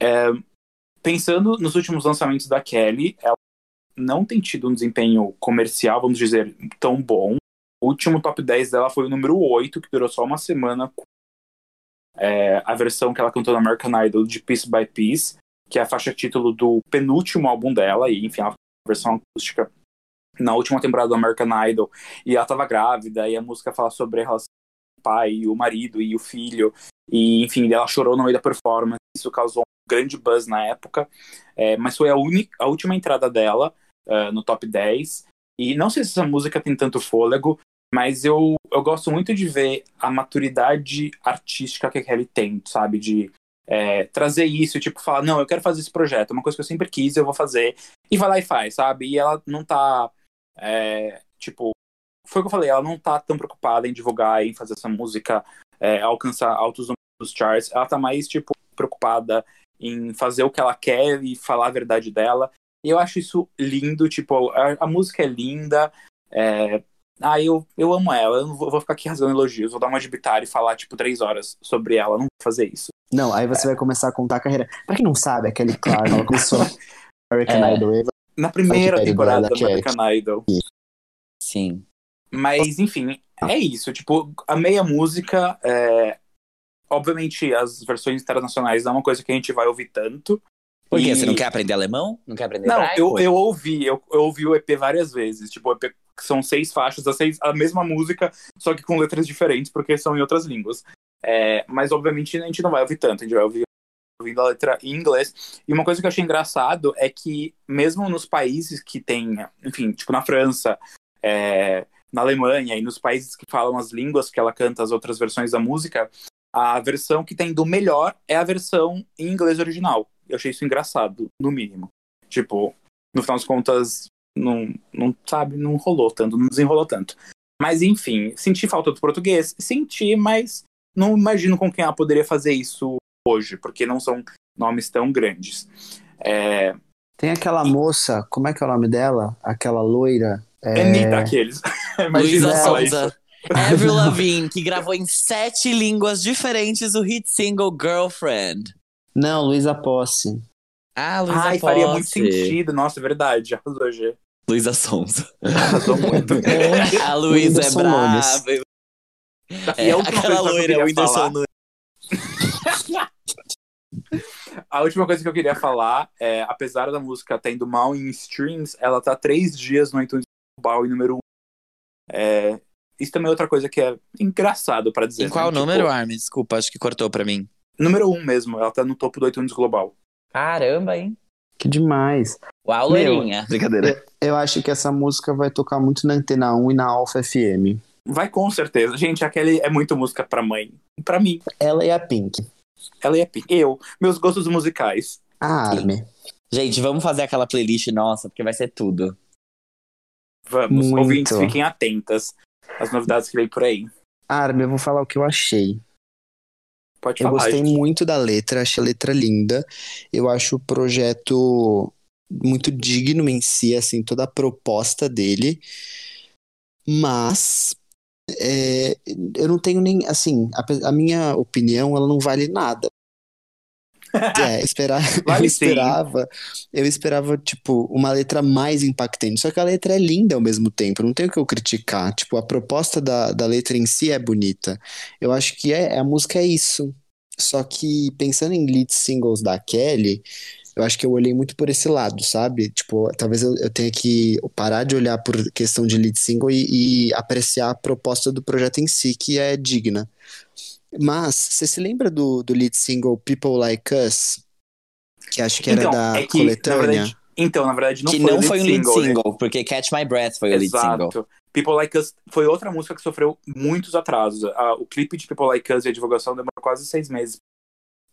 Eh, pensando nos últimos lançamentos da Kelly, ela não tem tido um desempenho comercial, vamos dizer, tão bom. O último top 10 dela foi o número 8, que durou só uma semana é, a versão que ela cantou no American Idol de Piece by Piece, que é a faixa título do penúltimo álbum dela, e enfim, a versão acústica na última temporada do American Idol, e ela tava grávida, e a música fala sobre a relação com o pai, e o marido e o filho, e enfim, ela chorou no meio da performance, isso causou grande buzz na época, é, mas foi a, única, a última entrada dela uh, no top 10. E não sei se essa música tem tanto fôlego, mas eu, eu gosto muito de ver a maturidade artística que a Kelly tem, sabe? De é, trazer isso, tipo, falar, não, eu quero fazer esse projeto, é uma coisa que eu sempre quis, eu vou fazer, e vai lá e faz, sabe? E ela não tá, é, tipo, foi o que eu falei, ela não tá tão preocupada em divulgar, em fazer essa música é, alcançar altos nos charts, ela tá mais, tipo, preocupada em fazer o que ela quer e falar a verdade dela, e eu acho isso lindo, tipo, a, a música é linda, é, ah, eu, eu amo ela, eu não vou, vou ficar aqui rasgando elogios, vou dar uma de bitar e falar, tipo, três horas sobre ela, não vou fazer isso. Não, aí você é. vai começar a contar a carreira. Pra quem não sabe, a Kelly Clark, ela começou American É. Idol. Na primeira temporada da do. American Idol. Sim. Mas, enfim, é isso. Tipo, amei a música. é, Obviamente, as versões internacionais não é uma coisa que a gente vai ouvir tanto. Por quê? E- Você não quer aprender alemão? Não quer aprender Não, eu, eu ouvi, eu, eu ouvi o EP várias vezes. Tipo, o EP que são seis faixas, as seis, a mesma música, só que com letras diferentes, porque são em outras línguas. É, mas, obviamente, a gente não vai ouvir tanto, a gente vai ouvir ouvindo a letra em inglês. E uma coisa que eu achei engraçado é que, mesmo nos países que tem, enfim, tipo na França, é, na Alemanha e nos países que falam as línguas que ela canta as outras versões da música, a versão que tem do melhor é a versão em inglês original. Eu achei isso engraçado, no mínimo. Tipo, no final das contas, não, não sabe, não rolou tanto, não desenrolou tanto. Mas enfim, senti falta do português, senti, mas não imagino com quem ela poderia fazer isso hoje, porque não são nomes tão grandes. É, Tem aquela moça, como é que é o nome dela? Aquela loira. É... Anitta, aqueles. Imagina Luísa isso. Souza. Avril Lavigne, que gravou em sete línguas diferentes o hit single Girlfriend. Não, Luísa Posse. Ah, Luísa Ai, faria muito sentido. Nossa, é verdade. Arrasou, G. Luísa Sonza. Arrasou muito. A Luísa é brava. E É, aquela que loira, o Whindersson Nunes. A última coisa que eu queria falar é, apesar da música tendo mal em streams, ela tá três dias no iTunes Global em número um. É, isso também é outra coisa que é engraçado pra dizer. Em qual né? número, Tipo, Armin? Desculpa, acho que cortou pra mim. número um mesmo, ela tá no topo do iTunes Global. Caramba, hein? Que demais. Uau, Meu, loirinha. Brincadeira. Eu acho que essa música vai tocar muito na Antena 1 e na Alpha FM. Vai com certeza. Gente, aquele é muito música pra mãe. Pra mim, Ela e a Pink. ela é pica. Eu, meus gostos musicais. A Arme. Gente, vamos fazer aquela playlist nossa, porque vai ser tudo. Vamos, Muito. ouvintes, fiquem atentas às novidades que vem por aí. Arme, eu vou falar o que eu achei. Pode Eu falar. gostei gente. muito da letra, achei a letra linda. Eu acho o projeto muito digno em si, assim, toda a proposta dele. Mas é, eu não tenho nem, assim, a, a minha opinião, ela não vale nada. É, esperar, Vale eu sim. esperava, eu esperava, tipo, uma letra mais impactante. Só que a letra é linda ao mesmo tempo, não tem o que eu criticar. Tipo, a proposta da, da letra em si é bonita. Eu acho que é, a música é isso. Só que pensando em lead singles da Kelly, eu acho que eu olhei muito por esse lado, sabe? Tipo, talvez eu, eu tenha que parar de olhar por questão de lead single e, e apreciar a proposta do projeto em si, que é digna. Mas, você se lembra do, do lead single People Like Us? Que acho que era Então, da é que, na coletânea. verdade, então, na verdade, não que foi não o lead foi um lead single, né? single, porque Catch My Breath foi o lead single. Exato. People Like Us foi outra música que sofreu muitos atrasos. Ah, o clipe de People Like Us e a divulgação demorou quase seis meses.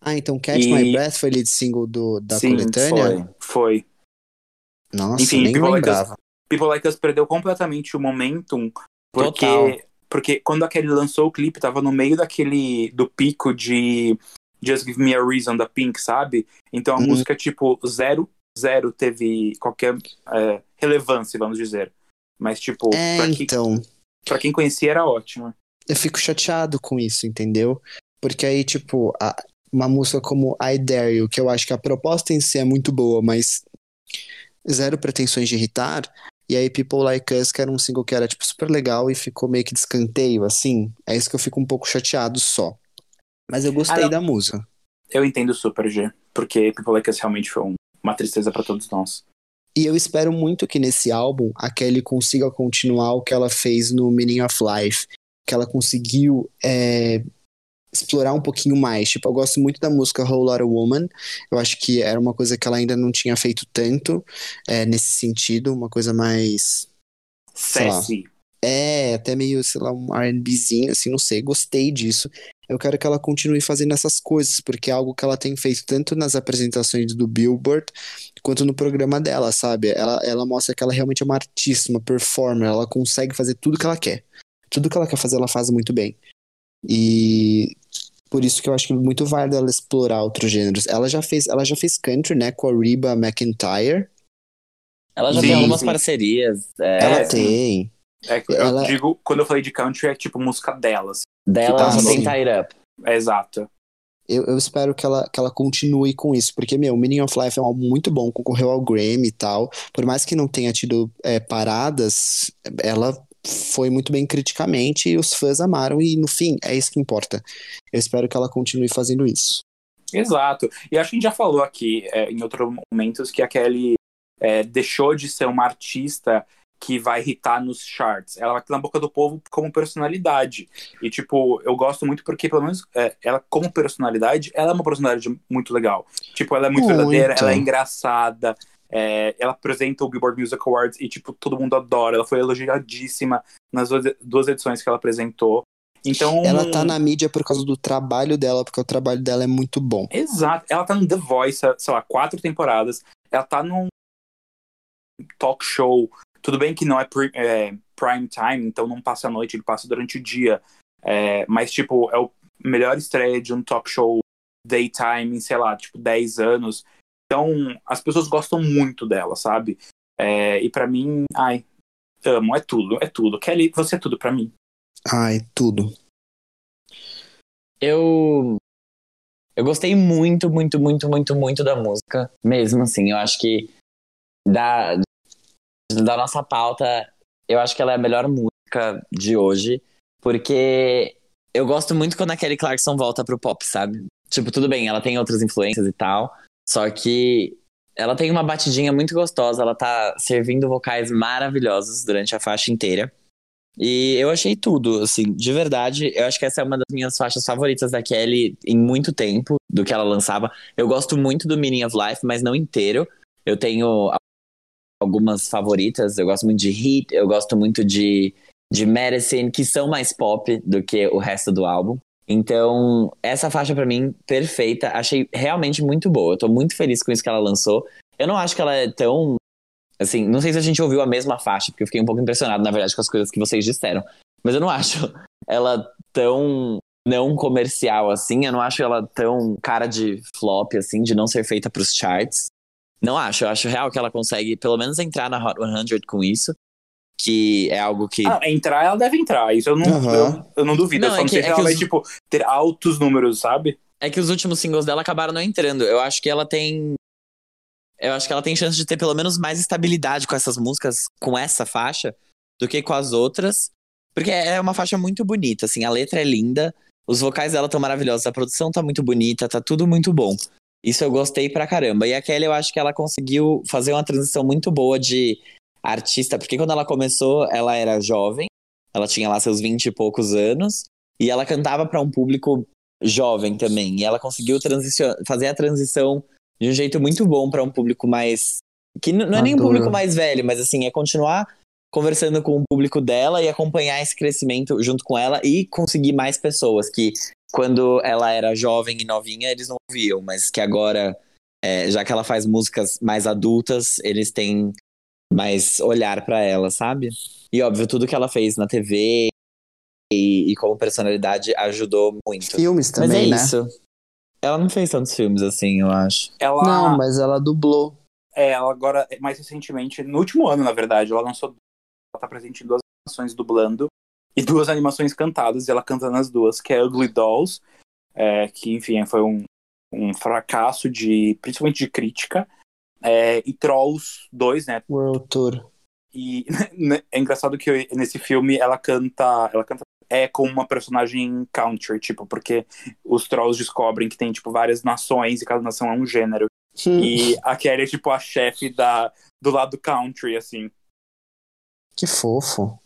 Ah, então Catch E- My Breath foi lead single do, da Sim, coletânea? Foi. Nossa, Enfim, nem People Like Us- lembrava. People Like Us perdeu completamente o momentum, porque, Total. Porque quando a Kelly lançou o clipe, tava no meio daquele, do pico de Just Give Me a Reason da Pink, sabe? Então a Uhum. música, tipo, zero, zero teve qualquer é, relevância, vamos dizer. Mas, tipo, É, pra, então. pra quem conhecia era ótima. eu fico chateado com isso, entendeu? Porque aí, tipo, a- uma música como I Dare You, que eu acho que a proposta em si é muito boa, mas zero pretensões de irritar, e aí People Like Us, que era um single que era, tipo, super legal e ficou meio que de escanteio, assim, é isso que eu fico um pouco chateado só. Mas eu gostei Ah, da música. Eu entendo super, G, porque People Like Us realmente foi um- uma tristeza pra todos nós. E eu espero muito que nesse álbum a Kelly consiga continuar o que ela fez no Meaning of Life. Que ela conseguiu é, explorar um pouquinho mais. Tipo, eu gosto muito da música Whole Lotta Woman. Eu acho que era uma coisa que ela ainda não tinha feito tanto é, nesse sentido, uma coisa mais. Sassy. É, até meio, sei lá, um RBzinho, assim, não sei. Gostei disso. Eu quero que ela continue fazendo essas coisas, porque é algo que ela tem feito tanto nas apresentações do Billboard quanto no programa dela, sabe? Ela, ela mostra que ela realmente é uma artista, uma performer, ela consegue fazer tudo que ela quer. Tudo que ela quer fazer, ela faz muito bem. E por isso que eu acho que é muito válido ela explorar outros gêneros. Ela já fez, ela já fez country, né, com a Reba McIntyre. Ela já Sim, tem algumas sim. parcerias é, ela sim. tem. É, eu Ela- digo, quando eu falei de country, é tipo música delas. dela, Ah, ela só tem Up. É exato. Eu, eu espero que ela, que ela continue com isso, porque, meu, Meaning of Life é um álbum muito bom, concorreu ao Grammy e tal. Por mais que não tenha tido é, paradas, ela foi muito bem criticamente e os fãs amaram, e no fim, é isso que importa. Eu espero que ela continue fazendo isso. Exato. E acho que a gente já falou aqui é, em outros momentos que a Kelly é, deixou de ser uma artista que vai irritar nos charts. Ela vai na boca do povo como personalidade. E, tipo, eu gosto muito porque, pelo menos, é, ela, como personalidade, ela é uma personalidade muito legal. Tipo, ela é muito, Muito. verdadeira, ela é engraçada. É, ela apresenta o Billboard Music Awards e, tipo, todo mundo adora. Ela foi elogiadíssima nas duas, edições que ela apresentou. Então. Ela tá na mídia por causa do trabalho dela, porque o trabalho dela é muito bom. Exato. Ela tá no The Voice, há, sei lá, quatro temporadas. Ela tá num talk show. Tudo bem que não é, é, prime time, então não passa a noite, ele passa durante o dia. É, mas, tipo, é o melhor estreia de um talk show daytime em, sei lá, tipo, 10 anos. Então, as pessoas gostam muito dela, sabe? É, e pra mim, ai, amo, é tudo, é tudo. Kelly, você é tudo pra mim. Ai, tudo. Eu. Eu gostei muito, muito, muito, muito, muito da música. Mesmo assim, eu acho que da, da nossa pauta, eu acho que ela é a melhor música de hoje. Porque eu gosto muito quando a Kelly Clarkson volta pro pop, sabe? Tipo, tudo bem, ela tem outras influências e tal. Só que ela tem uma batidinha muito gostosa, ela tá servindo vocais maravilhosos durante a faixa inteira. E eu achei tudo, assim, de verdade. Eu acho que essa é uma das minhas faixas favoritas da Kelly em muito tempo, do que ela lançava. Eu gosto muito do Meaning of Life, mas não inteiro. Eu tenho algumas favoritas. Eu gosto muito de Heat, eu gosto muito de, de Medicine, que são mais pop do que o resto do álbum. Então, essa faixa pra mim, perfeita. Achei realmente muito boa. Eu tô muito feliz com isso que ela lançou. Eu não acho que ela é tão. Assim, não sei se a gente ouviu a mesma faixa, porque eu fiquei um pouco impressionado, na verdade, com as coisas que vocês disseram. Mas eu não acho ela tão não comercial assim. Eu não acho ela tão cara de flop, assim, de não ser feita pros charts. Não acho. Eu acho real que ela consegue, pelo menos, entrar na Hot 100 com isso. Que é algo que. Ah, entrar, ela deve entrar. Isso eu não, Aham. eu, eu não duvido. Não, eu só é não que- sei é se ela vai, os- tipo, ter altos números, sabe? É que os últimos singles dela acabaram não entrando. Eu acho que ela tem. Eu acho que ela tem chance de ter pelo menos mais estabilidade com essas músicas, com essa faixa, do que com as outras. Porque é uma faixa muito bonita, assim, a letra é linda, os vocais dela estão maravilhosos, a produção tá muito bonita, tá tudo muito bom. Isso eu gostei pra caramba. E a Kelly, eu acho que ela conseguiu fazer uma transição muito boa de artista, porque quando ela começou, ela era jovem, ela tinha lá seus 20 e poucos anos, e ela cantava pra um público jovem também. E ela conseguiu fazer a transição de um jeito muito bom pra um público mais. Que não é nem um público mais velho, mas assim, é continuar conversando com o público dela e acompanhar esse crescimento junto com ela e conseguir mais pessoas que quando ela era jovem e novinha eles não ouviam, mas que agora, é, já que ela faz músicas mais adultas, eles têm mais olhar pra ela, sabe? E óbvio, tudo que ela fez na TV e, e como personalidade ajudou muito. Filmes Mas também, é né? isso. Ela não fez tantos filmes assim, eu acho. Ela, Não, mas ela dublou. é, ela agora, mais recentemente, no último ano, na verdade, ela lançou. Ela tá presente em duas animações dublando e duas animações cantadas, e ela canta nas duas, que é Ugly Dolls, é, que, enfim, foi um, um fracasso de, principalmente de crítica, é, e Trolls 2, né? World Tour. E é engraçado que nesse filme ela canta, ela canta é como uma personagem country, tipo, porque os trolls descobrem que tem tipo várias nações e cada nação é um gênero. E a Kelly é tipo a chefe da do lado country assim. Que fofo.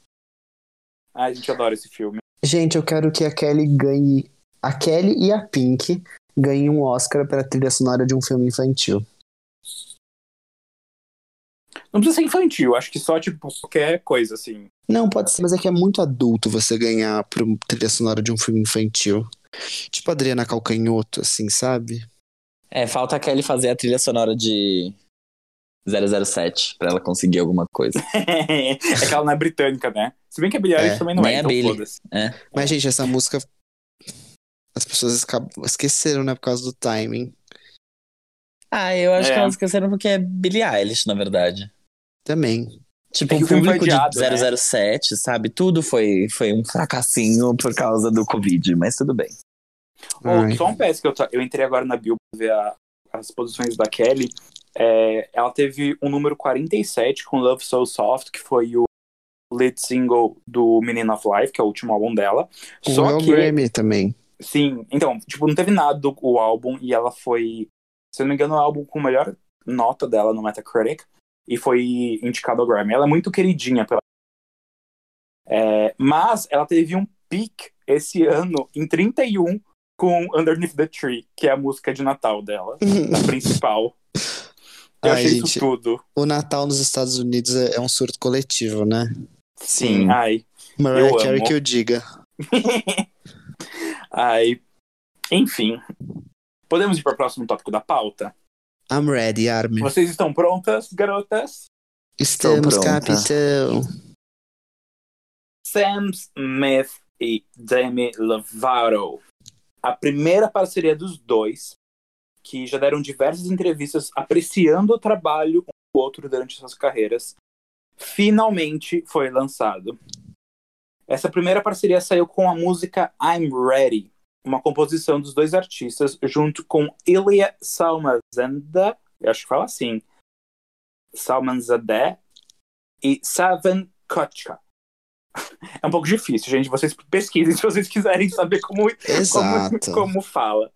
Ai, a gente adora esse filme. Gente, eu quero que a Kelly ganhe a Kelly e a Pink ganhem um Oscar para trilha sonora de um filme infantil. Não precisa ser infantil, acho que só, tipo, qualquer coisa, assim. Não, pode ser, mas é que é muito adulto você ganhar por uma trilha sonora de um filme infantil. Tipo Adriana Calcanhoto, assim, sabe? É, falta a Kelly fazer a trilha sonora de 007 pra ela conseguir alguma coisa. é que ela não é britânica, né? Se bem que a Billie Eilish É, também não é, a então Billie. foda-se. É. Mas, gente, essa música. As pessoas esqueceram, né? Por causa do timing. Ah, eu acho É. que elas esqueceram porque é Billie Eilish, na verdade. Também. Tipo, É o o público adiado, né? de 007, sabe? Tudo foi, foi um fracassinho por causa do Covid, mas tudo bem. Ai. só um PS que eu, eu entrei agora na Bill pra ver a- as posições da Kelly. É, ela teve um número 47 com Love So Soft, que foi o lead single do Meaning of Life, que é o último álbum dela. O Só Will que, Grammy também. sim, então, tipo, não teve nada do o álbum e ela foi, se eu não me engano, o álbum com a melhor nota dela no Metacritic e foi indicado ao Grammy. Ela é muito queridinha pela. É, mas ela teve um pique esse ano em 31 com Underneath the Tree, que é a música de Natal dela, a principal. Eu Ai, achei gente. isso tudo. O Natal nos Estados Unidos é, é um surto coletivo, né? Sim. Ai. Mariah Carey que eu diga. Ai. Enfim. Podemos ir para o próximo tópico da pauta? I'm ready, Armin. Vocês estão prontas, garotas? Estamos, capitão. Sam Smith e Demi Lovato. A primeira parceria dos dois, que já deram diversas entrevistas apreciando o trabalho um do outro durante suas carreiras, finalmente foi lançado. Essa primeira parceria saiu com a música I'm Ready, uma composição dos dois artistas junto com Ilya Salmanzadeh, eu acho que fala assim, Salmanzadeh e Savan Kochka. É um pouco difícil, gente. Vocês pesquisem se vocês quiserem saber como, como, como fala.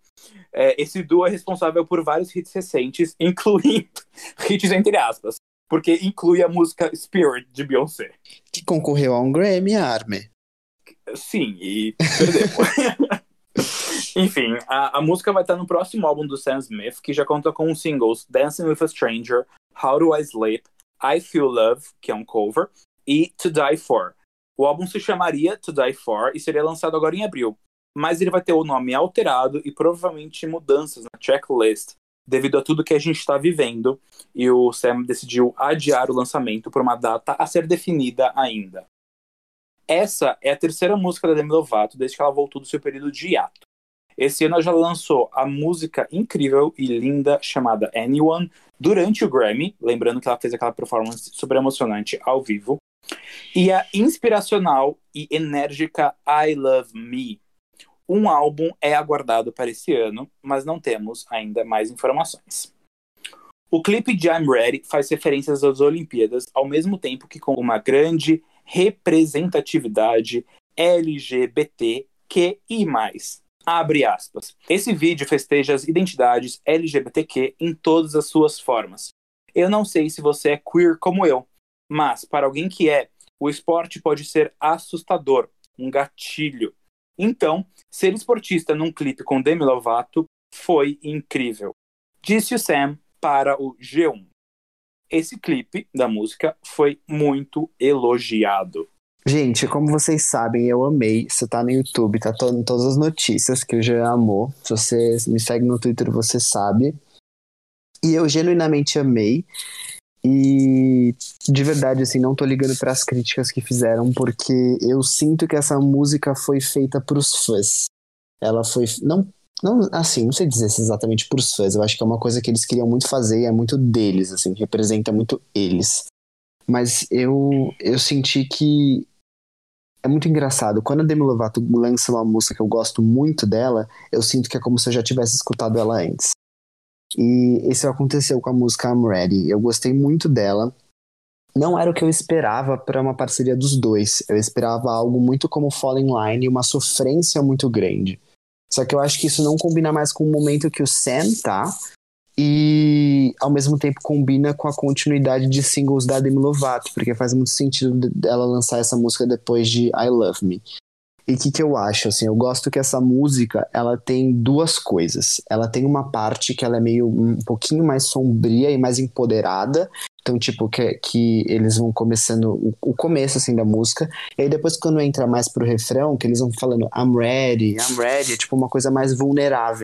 É, esse duo é responsável por vários hits recentes, incluindo hits entre aspas, porque inclui a música Spirit de Beyoncé. Que concorreu a um Grammy, Armin. Sim, e perdeu. Enfim, a, a música vai estar no próximo álbum do Sam Smith, que já conta com os singles Dancing with a Stranger, How Do I Sleep, I Feel Love, que é um cover, e To Die For. O álbum se chamaria To Die For e seria lançado agora em abril, mas ele vai ter o nome alterado e provavelmente mudanças na checklist devido a tudo que a gente está vivendo, e o Sam decidiu adiar o lançamento por uma data a ser definida ainda. Essa é a terceira música da Demi Lovato desde que ela voltou do seu período de hiato. Esse ano ela já lançou a música incrível e linda chamada Anyone durante o Grammy, lembrando que ela fez aquela performance super emocionante ao vivo, e a inspiracional e enérgica I Love Me. Um álbum é aguardado para esse ano, mas não temos ainda mais informações. O clipe de I'm Ready faz referências às Olimpíadas, ao mesmo tempo que com uma grande representatividade LGBTQI+. Abre aspas. Esse vídeo festeja as identidades LGBTQ em todas as suas formas. Eu não sei se você é queer como eu, mas para alguém que é, o esporte pode ser assustador, um gatilho. Então, ser esportista num clipe com Demi Lovato foi incrível. Disse o Sam para o G1. Esse clipe da música foi muito elogiado. Gente, como vocês sabem, eu amei. Você tá no YouTube, tá todas as notícias que o Jean amou. Se você me segue no Twitter, você sabe. E eu genuinamente amei. E de verdade, assim, não tô ligando pras críticas que fizeram, porque eu sinto que essa música foi feita pros fãs. Ela foi. Não, não assim, não sei dizer se exatamente pros fãs. Eu acho que é uma coisa que eles queriam muito fazer e é muito deles, assim, representa muito eles. Mas eu, eu senti que é muito engraçado. Quando a Demi Lovato lança uma música que eu gosto muito dela, eu sinto que é como se eu já tivesse escutado ela antes. E isso aconteceu com a música I'm Ready. Eu gostei muito dela. Não era o que eu esperava para uma parceria dos dois. Eu esperava algo muito como Fall in Line e uma sofrência muito grande. Só que eu acho que isso não combina mais com o momento que o Sam tá. E ao mesmo tempo combina com a continuidade de singles da Demi Lovato, porque faz muito sentido dela lançar essa música depois de I Love Me. E o que, que eu acho? Assim, eu gosto que essa música ela tem duas coisas. Ela tem uma parte que ela é meio um pouquinho mais sombria e mais empoderada. Então, tipo, que, que eles vão começando o, o começo assim da música. E aí depois, quando entra mais pro refrão, que eles vão falando I'm ready, I'm ready, é tipo uma coisa mais vulnerável.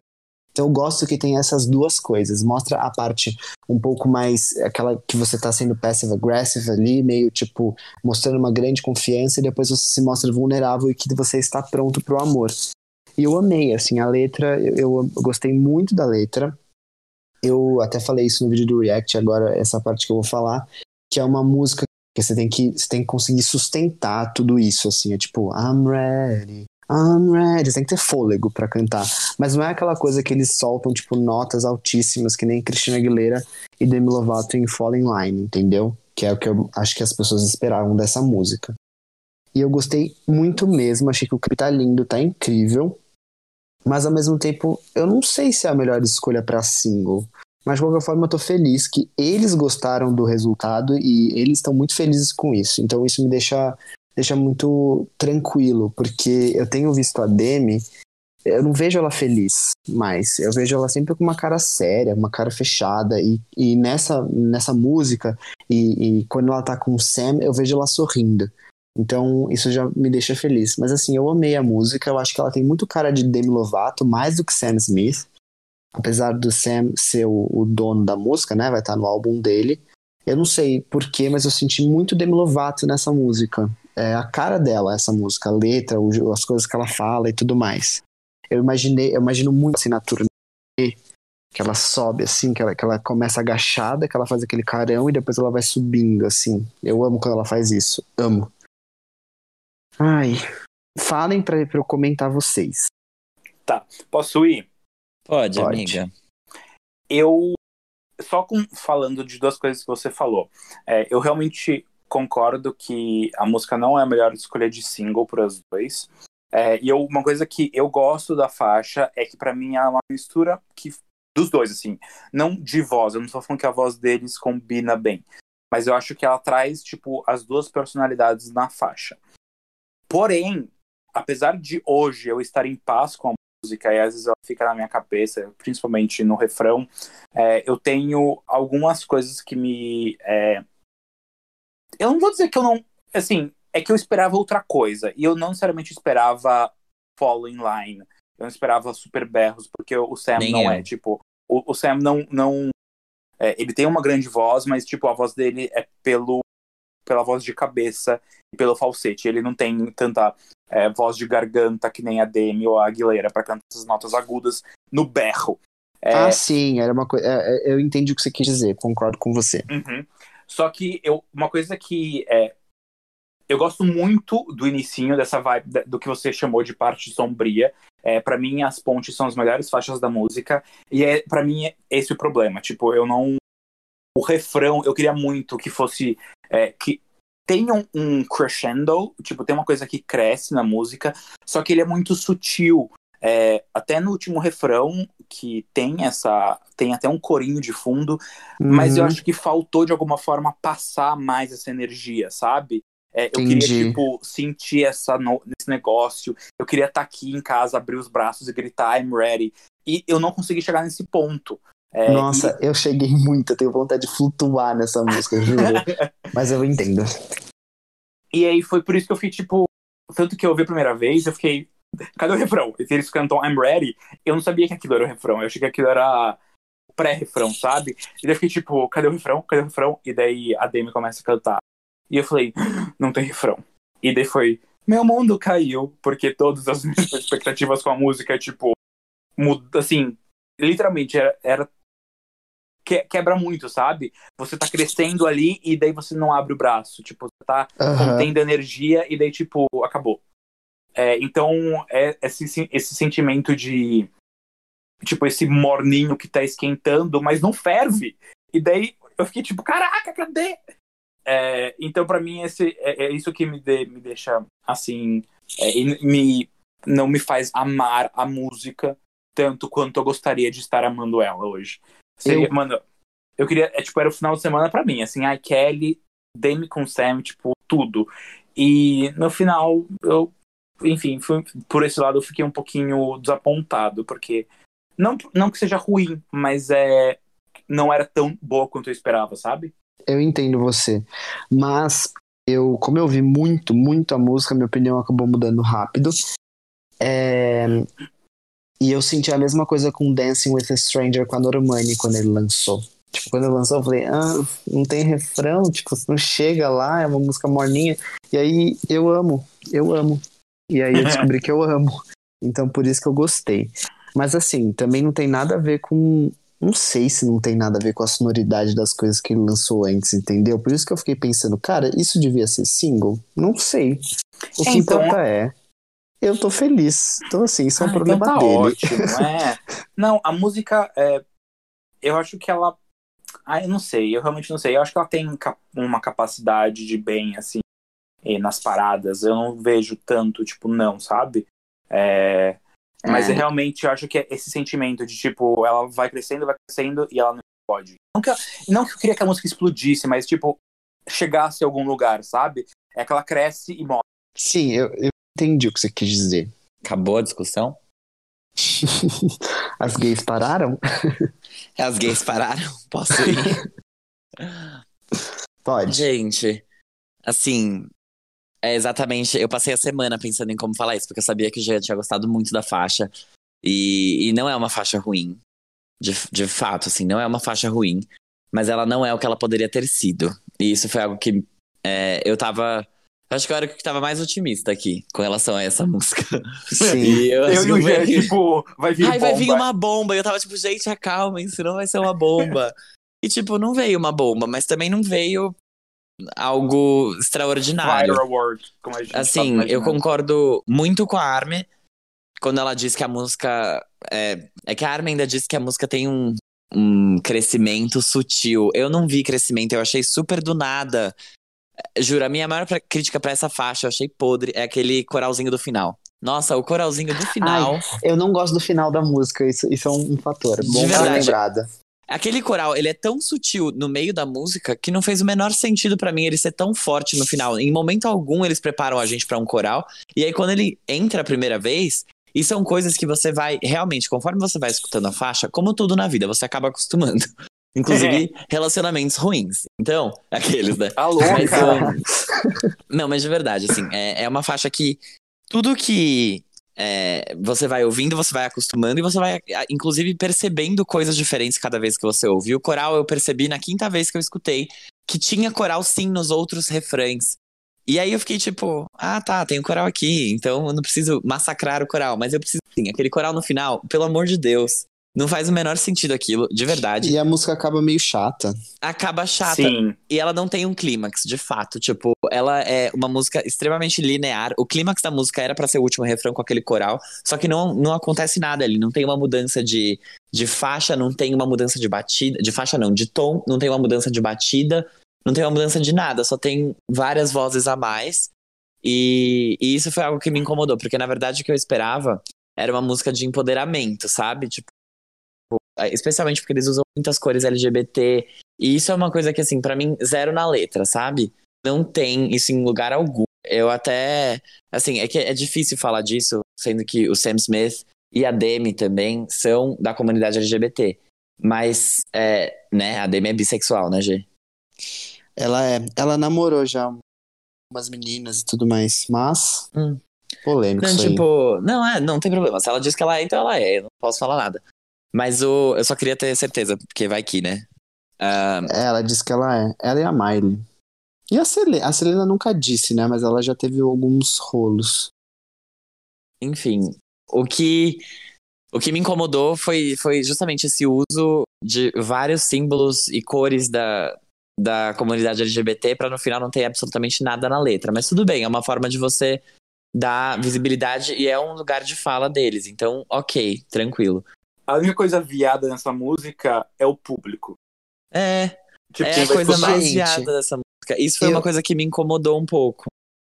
Então eu gosto que tem essas duas coisas. Mostra a parte um pouco mais aquela que você tá sendo passive aggressive ali, meio tipo mostrando uma grande confiança e depois você se mostra vulnerável e que você está pronto pro amor. E eu amei, assim, a letra, eu, eu gostei muito da letra. Eu até falei isso no vídeo do React, agora essa parte que eu vou falar, que é uma música que você tem que, você tem que conseguir sustentar tudo isso, assim, é tipo, I'm ready, I'm ready. Tem que ter fôlego para cantar. Mas não é aquela coisa que eles soltam, tipo, notas altíssimas, que nem Cristina Aguilera e Demi Lovato em Falling Line, entendeu? Que é o que eu acho que as pessoas esperavam dessa música. E eu gostei muito mesmo, achei que o clipe tá lindo, tá incrível. Mas ao mesmo tempo, eu não sei se é a melhor escolha para single. Mas de qualquer forma, eu tô feliz que eles gostaram do resultado e eles estão muito felizes com isso. Então isso me deixa deixa muito tranquilo, porque eu tenho visto a Demi, eu não vejo ela feliz mais, eu vejo ela sempre com uma cara séria, uma cara fechada, e, e nessa, nessa música, e, e quando ela tá com o Sam, eu vejo ela sorrindo. Então, isso já me deixa feliz. Mas assim, eu amei a música, eu acho que ela tem muito cara de Demi Lovato, mais do que Sam Smith. Apesar do Sam ser o, o dono da música, né? Vai estar no álbum dele. Eu não sei porquê, mas eu senti muito Demi Lovato nessa música é a cara dela, essa música, a letra, as coisas que ela fala e tudo mais. Eu imaginei, eu imagino muito a assinatura que ela sobe assim, que ela, que ela começa agachada, que ela faz aquele carão e depois ela vai subindo assim. Eu amo quando ela faz isso, amo. Ai, falem pra, pra eu comentar vocês. Tá, posso ir? Pode, Pode. amiga. Eu, só com, falando de duas coisas que você falou, é, eu realmente concordo que a música não é a melhor escolha de single para os dois. É, e eu, uma coisa que eu gosto da faixa é que para mim é uma mistura que dos dois, assim, não de voz, eu não tô falando que a voz deles combina bem, mas eu acho que ela traz, tipo, as duas personalidades na faixa. Porém, apesar de hoje eu estar em paz com a música e às vezes ela fica na minha cabeça, principalmente no refrão, é, eu tenho algumas coisas que me é, eu não vou dizer que eu não. Assim, é que eu esperava outra coisa. E eu não necessariamente esperava Fall in Line. Eu não esperava super berros, porque o Sam Nem não eu. é, tipo. O, o Sam não. não é, ele tem uma grande voz, mas, tipo, a voz dele é pelo, pela voz de cabeça e pelo falsete. Ele não tem tanta é, voz de garganta que nem a Demi ou a Aguilera para cantar essas notas agudas no berro. É, Ah, sim, era uma coisa. eu entendi o que você quis dizer, concordo com você. Uhum. Só que eu, uma coisa que é, eu gosto muito do inicinho dessa vibe do que você chamou de parte sombria. É, para mim, as pontes são as melhores faixas da música e é para mim é esse o problema. Tipo, eu não o refrão eu queria muito que fosse é, que tenha um, um crescendo, tipo tem uma coisa que cresce na música, só que ele é muito sutil. É, até no último refrão que tem essa tem até um corinho de fundo mas eu Uhum. acho que faltou de alguma forma passar mais essa energia, sabe? É, eu Entendi. queria, tipo, sentir essa no- nesse negócio. Eu queria estar aqui em casa, abrir os braços e gritar, I'm ready. E eu não consegui chegar nesse ponto. É, Nossa, eu cheguei muito, eu tenho vontade de flutuar nessa música, juro. Mas eu entendo. E, e aí foi por isso que eu fiquei, tipo. Tanto que eu ouvi a primeira vez, eu fiquei. Cadê o refrão? E eles cantam I'm ready. Eu não sabia que aquilo era o refrão. Eu achei que aquilo era o pré-refrão, sabe? E daí eu fiquei tipo, cadê o refrão? Cadê o refrão? E daí a Demi começa a cantar. E eu falei, não tem refrão. E daí foi, meu mundo caiu, porque todas as minhas expectativas com a música, tipo, muda, assim, literalmente era, era que- quebra muito, sabe? Você tá crescendo ali e daí você não abre o braço, tipo, você tá Aham. contendo energia e daí, tipo, acabou. É, então, é esse, esse sentimento de, tipo, esse morninho que tá esquentando, mas não ferve. E daí eu fiquei tipo, caraca, cadê? É, então, pra mim, esse, é, é isso que me, de- me deixa, assim, é, me, não me faz amar a música tanto quanto eu gostaria de estar amando ela hoje. Seria, Eu- Mano, eu queria, é, tipo, era o final de semana pra mim, assim, ai, Kelly, Demi com Sam, tipo, tudo. E no final, eu enfim, fui- por esse lado eu fiquei um pouquinho desapontado, porque não, não que seja ruim, mas é não era tão boa quanto eu esperava, sabe? Eu entendo você. Mas eu, como eu vi muito, muito a música, minha opinião acabou mudando rápido. É, E eu senti a mesma coisa com Dancing with a Stranger com a Normani quando ele lançou. Tipo, quando ele lançou, eu falei, ah, não tem refrão, tipo, não chega lá, é uma música morninha. E aí eu amo, eu amo. E aí eu descobri que eu amo. Então por isso que eu gostei. Mas assim, também não tem nada a ver com. Não sei se não tem nada a ver com a sonoridade das coisas que ele lançou antes, entendeu? Por isso que eu fiquei pensando, cara, isso devia ser single? Não sei. O que Então- importa é. Eu tô feliz. Então, assim, isso é um Ah, problema então tá dele. ótimo, é. Não, a música, é, eu acho que ela. Ah, eu não sei, eu realmente não sei. Eu acho que ela tem uma capacidade de bem, assim, eh, nas paradas. Eu não vejo tanto, tipo, não, sabe? É, Mas É. eu realmente acho que é esse sentimento de, tipo, ela vai crescendo, vai crescendo e ela não pode. Não que, não que eu queria que a música explodisse, mas, tipo, chegasse a algum lugar, sabe? É que ela cresce e morre. Sim, eu, eu entendi o que você quis dizer. Acabou a discussão? As gays pararam? As gays pararam? Posso ir? Pode. Gente, assim, é exatamente. Eu passei a semana pensando em como falar isso, porque eu sabia que o Jean tinha gostado muito da faixa. E, e não é uma faixa ruim. De, de fato, assim, não é uma faixa ruim. Mas ela não é o que ela poderia ter sido. E isso foi algo que é, eu tava. Acho que eu era o que tava mais otimista aqui com relação a essa música. Sim. E eu, Eu e o Jean, tipo, vai vir Ai, vai bomba. vir uma bomba. E eu tava tipo, gente, acalmem, senão vai ser uma bomba. e, tipo, não veio uma bomba, mas também não veio algo extraordinário. Fire Award, como a gente Assim, eu concordo muito com a Armin quando ela diz que a música. É, é que a Armin ainda diz que a música tem um, um crescimento sutil. Eu não vi crescimento, eu achei super do nada. Juro, a minha maior pra- crítica pra essa faixa, eu achei podre, é aquele coralzinho do final. Nossa, o coralzinho do final. Eu não gosto do final da música, isso, isso é um, um fator. Bom verdade. lembrada. Aquele coral, ele é tão sutil no meio da música que não fez o menor sentido pra mim ele ser tão forte no final. Em momento algum eles preparam a gente pra um coral, e aí quando ele entra a primeira vez, e são coisas que você vai realmente, conforme você vai escutando a faixa, como tudo na vida, você acaba acostumando. Inclusive relacionamentos ruins. Então, aqueles, né? Tá louca. Mas, um, Não, mas de verdade, assim, é, é uma faixa que tudo que é, você vai ouvindo, você vai acostumando e você vai, inclusive, percebendo coisas diferentes cada vez que você ouve. O coral eu percebi na quinta vez que eu escutei que tinha coral sim nos outros refrões. E aí eu fiquei tipo, ah tá, tem um coral aqui, então eu não preciso massacrar o coral, mas eu preciso sim, aquele coral no final, pelo amor de Deus. Não faz o menor sentido aquilo, de verdade. E a música acaba meio chata. Acaba chata. Sim. E ela não tem um clímax, de fato. Tipo, ela é uma música extremamente linear. O clímax da música era pra ser o último refrão com aquele coral, só que não, não acontece nada ali. Não tem uma mudança de, de faixa, não tem uma mudança de batida. De faixa, não, de tom, não tem uma mudança de batida, não tem uma mudança de nada. Só tem várias vozes a mais. E, e isso foi algo que me incomodou, porque na verdade o que eu esperava era uma música de empoderamento, sabe? Tipo, especialmente porque eles usam muitas cores LGBT. E isso é uma coisa que, assim, pra mim, zero na letra, sabe? Não tem isso em lugar algum. Eu até. Assim, é que é difícil falar disso, sendo que o Sam Smith e a Demi também são da comunidade LGBT. Mas, é, né, a Demi é bissexual, né, G? Ela é. Ela namorou já umas meninas e tudo mais. Mas. Hum. Polêmico Não, tipo, não, é, não tem problema. Se ela diz que ela é, então ela é. Eu não posso falar nada. Mas o, eu só queria ter certeza, porque vai que, né? Ah, É, ela disse que ela é. Ela e a Miley. E a Selena? A Selena nunca disse, né? Mas ela já teve alguns rolos. enfim, o que o que me incomodou foi, foi justamente esse uso de vários símbolos e cores da, da comunidade LGBT para no final não ter absolutamente nada na letra. Mas tudo bem, é uma forma de você dar visibilidade e é um lugar de fala deles. Então, ok, tranquilo. A única coisa viada nessa música é o público. É, Tipo, é a coisa escutar- mais Gente, viada dessa música. Isso foi eu- uma coisa que me incomodou um pouco.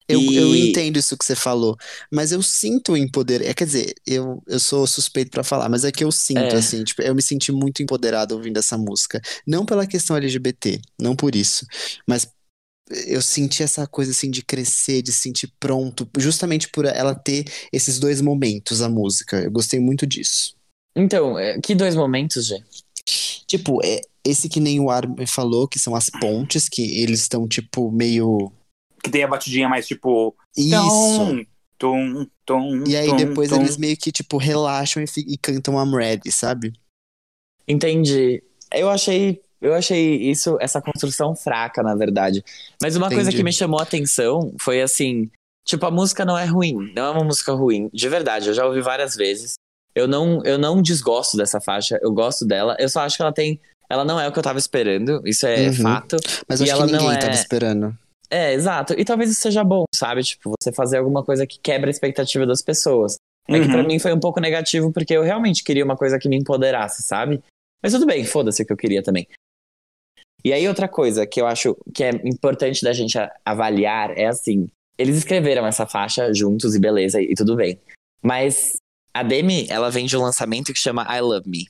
Eu, E- eu entendo isso que você falou, mas eu sinto o empoder. É, quer dizer, eu, eu sou suspeito pra falar, mas é que eu sinto, É. assim, tipo, eu me senti muito empoderado ouvindo essa música. Não pela questão LGBT, não por isso, mas eu senti essa coisa assim de crescer, de se sentir pronto, justamente por ela ter esses dois momentos, a música. Eu gostei muito disso. Então, é, que dois momentos, Gê? Tipo, é, esse que nem o Armin falou, que são as pontes, que eles estão, tipo, meio. Que tem a batidinha mais tipo. Isso. Tum, tum, E aí tum, depois tum. eles meio que, tipo, relaxam e, e cantam I'm Ready, sabe? Entendi. Eu achei, eu achei isso, essa construção fraca, na verdade. Mas uma coisa Entendi. que me chamou a atenção foi assim, tipo, a música não é ruim, não é uma música ruim, de verdade, eu já ouvi várias vezes. Eu não, eu não desgosto dessa faixa, eu gosto dela. Eu só acho que ela tem, ela não é o que eu tava esperando, isso é Uhum. fato. Mas E acho que ela não ninguém é- tava esperando. É, exato. E talvez isso seja bom, sabe? Tipo, você fazer alguma coisa que quebra a expectativa das pessoas. É que pra Uhum. mim foi um pouco negativo porque eu realmente queria uma coisa que me empoderasse, sabe? Mas tudo bem, foda-se o que eu queria também. E aí outra coisa que eu acho que é importante da gente avaliar é assim, eles escreveram essa faixa juntos e beleza, e tudo bem. Mas a Demi, ela vem de um lançamento que chama I Love Me.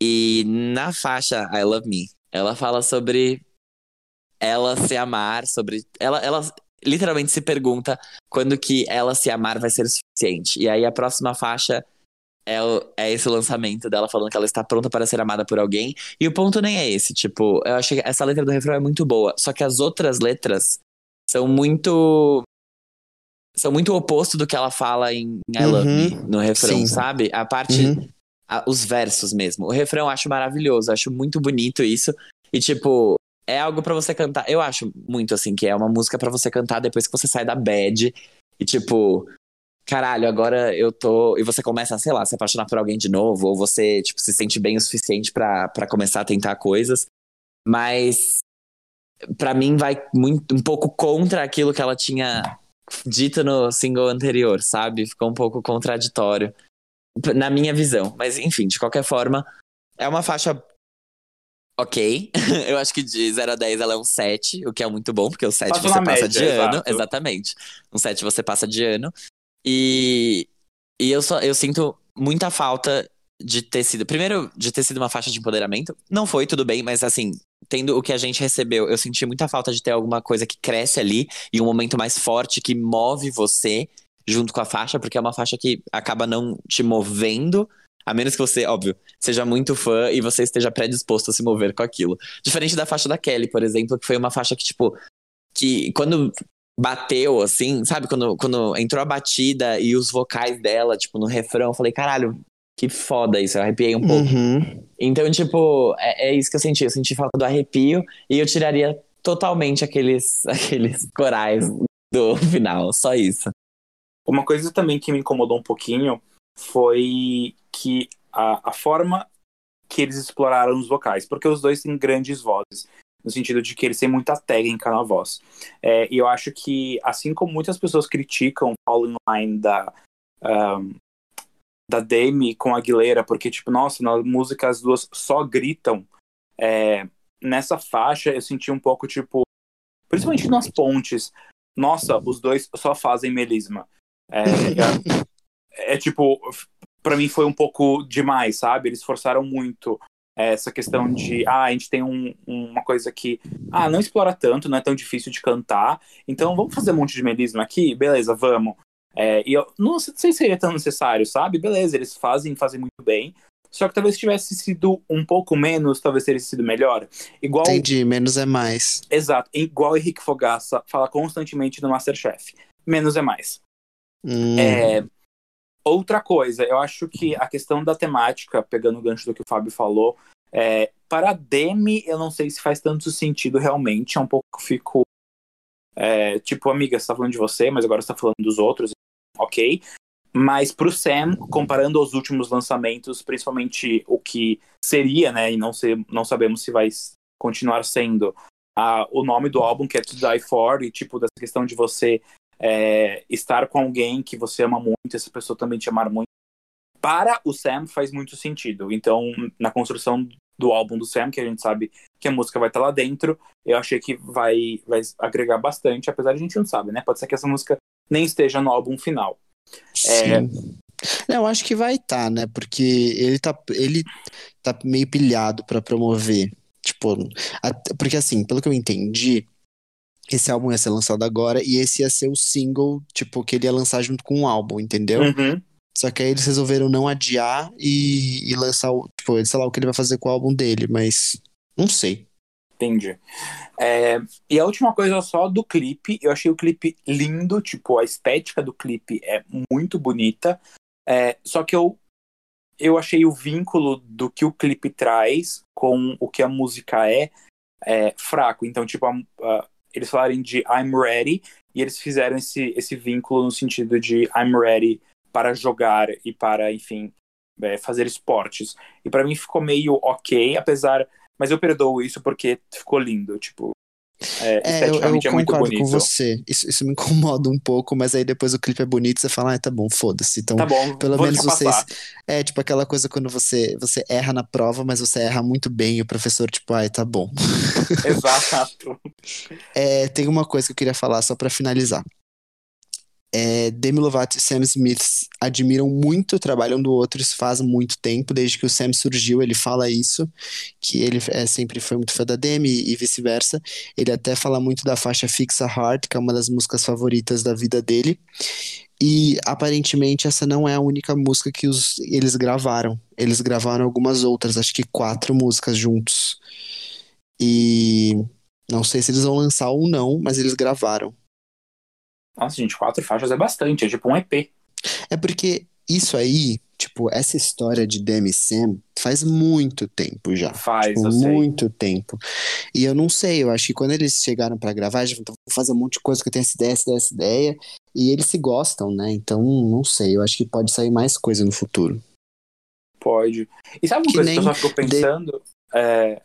E na faixa I Love Me, ela fala sobre ela se amar, sobre ela ela literalmente se pergunta quando que ela se amar vai ser o suficiente. E aí a próxima faixa é, é esse lançamento dela falando que ela está pronta para ser amada por alguém. E o ponto nem é esse, tipo, eu achei que essa letra do refrão é muito boa, só que as outras letras são muito são muito o oposto do que ela fala em I Love Uhum. Me no refrão, Sim. sabe? A parte Uhum. a- os versos mesmo. O refrão eu acho maravilhoso, eu acho muito bonito isso. E tipo, é algo pra você cantar. Eu acho muito assim que é uma música pra você cantar depois que você sai da bad e tipo, caralho, agora eu tô e você começa, sei lá, se apaixonar por alguém de novo ou você tipo se sente bem o suficiente pra pra começar a tentar coisas. Mas pra mim vai muito um pouco contra aquilo que ela tinha dito no single anterior, sabe? Ficou um pouco contraditório na minha visão. Mas enfim, de qualquer forma, é uma faixa ok. Eu acho que de 0 a 10 ela é um 7, o que é muito bom, porque o 7 Passa você passa média, de ano. exato. Exatamente. Um 7 você passa de ano. E, e eu, só, eu sinto muita falta de ter sido. Primeiro, de ter sido uma faixa de empoderamento. Não foi, tudo bem, mas assim, tendo o que a gente recebeu, eu senti muita falta de ter alguma coisa que cresce ali e um momento mais forte que move você junto com a faixa, porque é uma faixa que acaba não te movendo, a menos que você, óbvio, seja muito fã e você esteja predisposto a se mover com aquilo. Diferente da faixa da Kelly, por exemplo, que foi uma faixa que, tipo, que quando bateu, assim, sabe? Quando, quando entrou a batida e os vocais dela, tipo, no refrão, eu falei, caralho, que foda isso, eu arrepiei um pouco. Uhum. Então, tipo, é, é isso que eu senti. Eu senti falta do arrepio e eu tiraria totalmente aqueles, aqueles corais do final, só isso. Uma coisa também que me incomodou um pouquinho foi que a, a forma que eles exploraram os vocais, porque os dois têm grandes vozes, no sentido de que eles têm muita técnica na voz. É, e eu acho que, assim como muitas pessoas criticam o Fall in Line da, um, da Demi com a Aguilera, porque, tipo, nossa, na música as duas só gritam, é, nessa faixa eu senti um pouco, tipo, principalmente nas pontes, nossa, os dois só fazem melisma. É, é, é, tipo, pra mim foi um pouco demais, sabe? Eles forçaram muito essa questão de, ah, a gente tem um, uma coisa que, ah, não explora tanto, não é tão difícil de cantar, então vamos fazer um monte de melisma aqui? Beleza, vamos. É, e eu não sei se seria tão necessário, sabe? Beleza, eles fazem, fazem muito bem. Só que talvez tivesse sido um pouco menos, talvez teria sido melhor. Igual. Entendi, menos é mais. Exato, igual Henrique Fogaça fala constantemente no Masterchef. Menos é mais. Hum. É, outra coisa, eu acho que a questão da temática, pegando o gancho do que o Fábio falou, é, para a Demi, eu não sei se faz tanto sentido realmente. É um pouco que fico. É, tipo, amiga, você tá falando de você, mas agora você tá falando dos outros. Ok. Mas pro Sam, comparando aos últimos lançamentos, principalmente o que seria, né? E não, sei, não sabemos se vai continuar sendo a, o nome do álbum, que é To Die For, e tipo, dessa questão de você é, estar com alguém que você ama muito, essa pessoa também te amar muito. Para o Sam faz muito sentido. Então, na construção do álbum do Sam, que a gente sabe que a música vai estar lá dentro, eu achei que vai, vai agregar bastante, apesar de a gente não sabe, né? Pode ser que essa música nem esteja no álbum final. Sim. Não, eu acho que vai estar, tá, né? Porque ele tá, ele tá meio pilhado pra promover. Tipo, porque assim, pelo que eu entendi, esse álbum ia ser lançado agora e esse ia ser o single, tipo, que ele ia lançar junto com o álbum, entendeu? Uhum. Só que aí eles resolveram não adiar e, e lançar o. Tipo, sei lá o que ele vai fazer com o álbum dele, mas. Não sei. Entendi. É, e a última coisa só do clipe, eu achei o clipe lindo, tipo, a estética do clipe é muito bonita. É, só que eu, eu achei o vínculo do que o clipe traz com o que a música é, é fraco. Então, tipo, a, a, eles falarem de I'm ready e eles fizeram esse, esse vínculo no sentido de I'm ready para jogar e para, enfim, é, fazer esportes. E para mim ficou meio ok, apesar mas eu perdoo isso porque ficou lindo, tipo. É, É, eu, eu esteticamente é muito bonito. com você. Isso, isso me incomoda um pouco, mas aí depois o clipe é bonito, você fala, ah, tá bom, foda-se. Então, Tá bom, pelo menos vocês. passar. É tipo aquela coisa quando você, você erra na prova, mas você erra muito bem, e o professor, tipo, ai, tá bom. Exato. É, tem uma coisa que eu queria falar só pra finalizar. É, Demi Lovato e Sam Smith admiram muito o trabalho um do outro, isso faz muito tempo, desde que o Sam surgiu, ele fala isso, que ele é, sempre foi muito fã da Demi e vice-versa. Ele até fala muito da faixa Fixa Heart, que é uma das músicas favoritas da vida dele. E aparentemente essa não é a única música que os, eles gravaram. Eles gravaram algumas outras, acho que quatro músicas juntos. E não sei se eles vão lançar ou não, mas eles gravaram. Nossa, gente, quatro faixas é bastante, é tipo um EP. É porque isso aí, tipo, essa história de Demi Sam faz muito tempo já. Faz, Tipo, muito tempo. E eu não sei, eu acho que quando eles chegaram pra gravar, eles vão fazer um monte de coisa que eu tenho essa ideia, essa ideia, essa ideia. E eles se gostam, né? Então, não sei, eu acho que pode sair mais coisa no futuro. Pode. E sabe uma Que coisa que eu só fico pensando? É,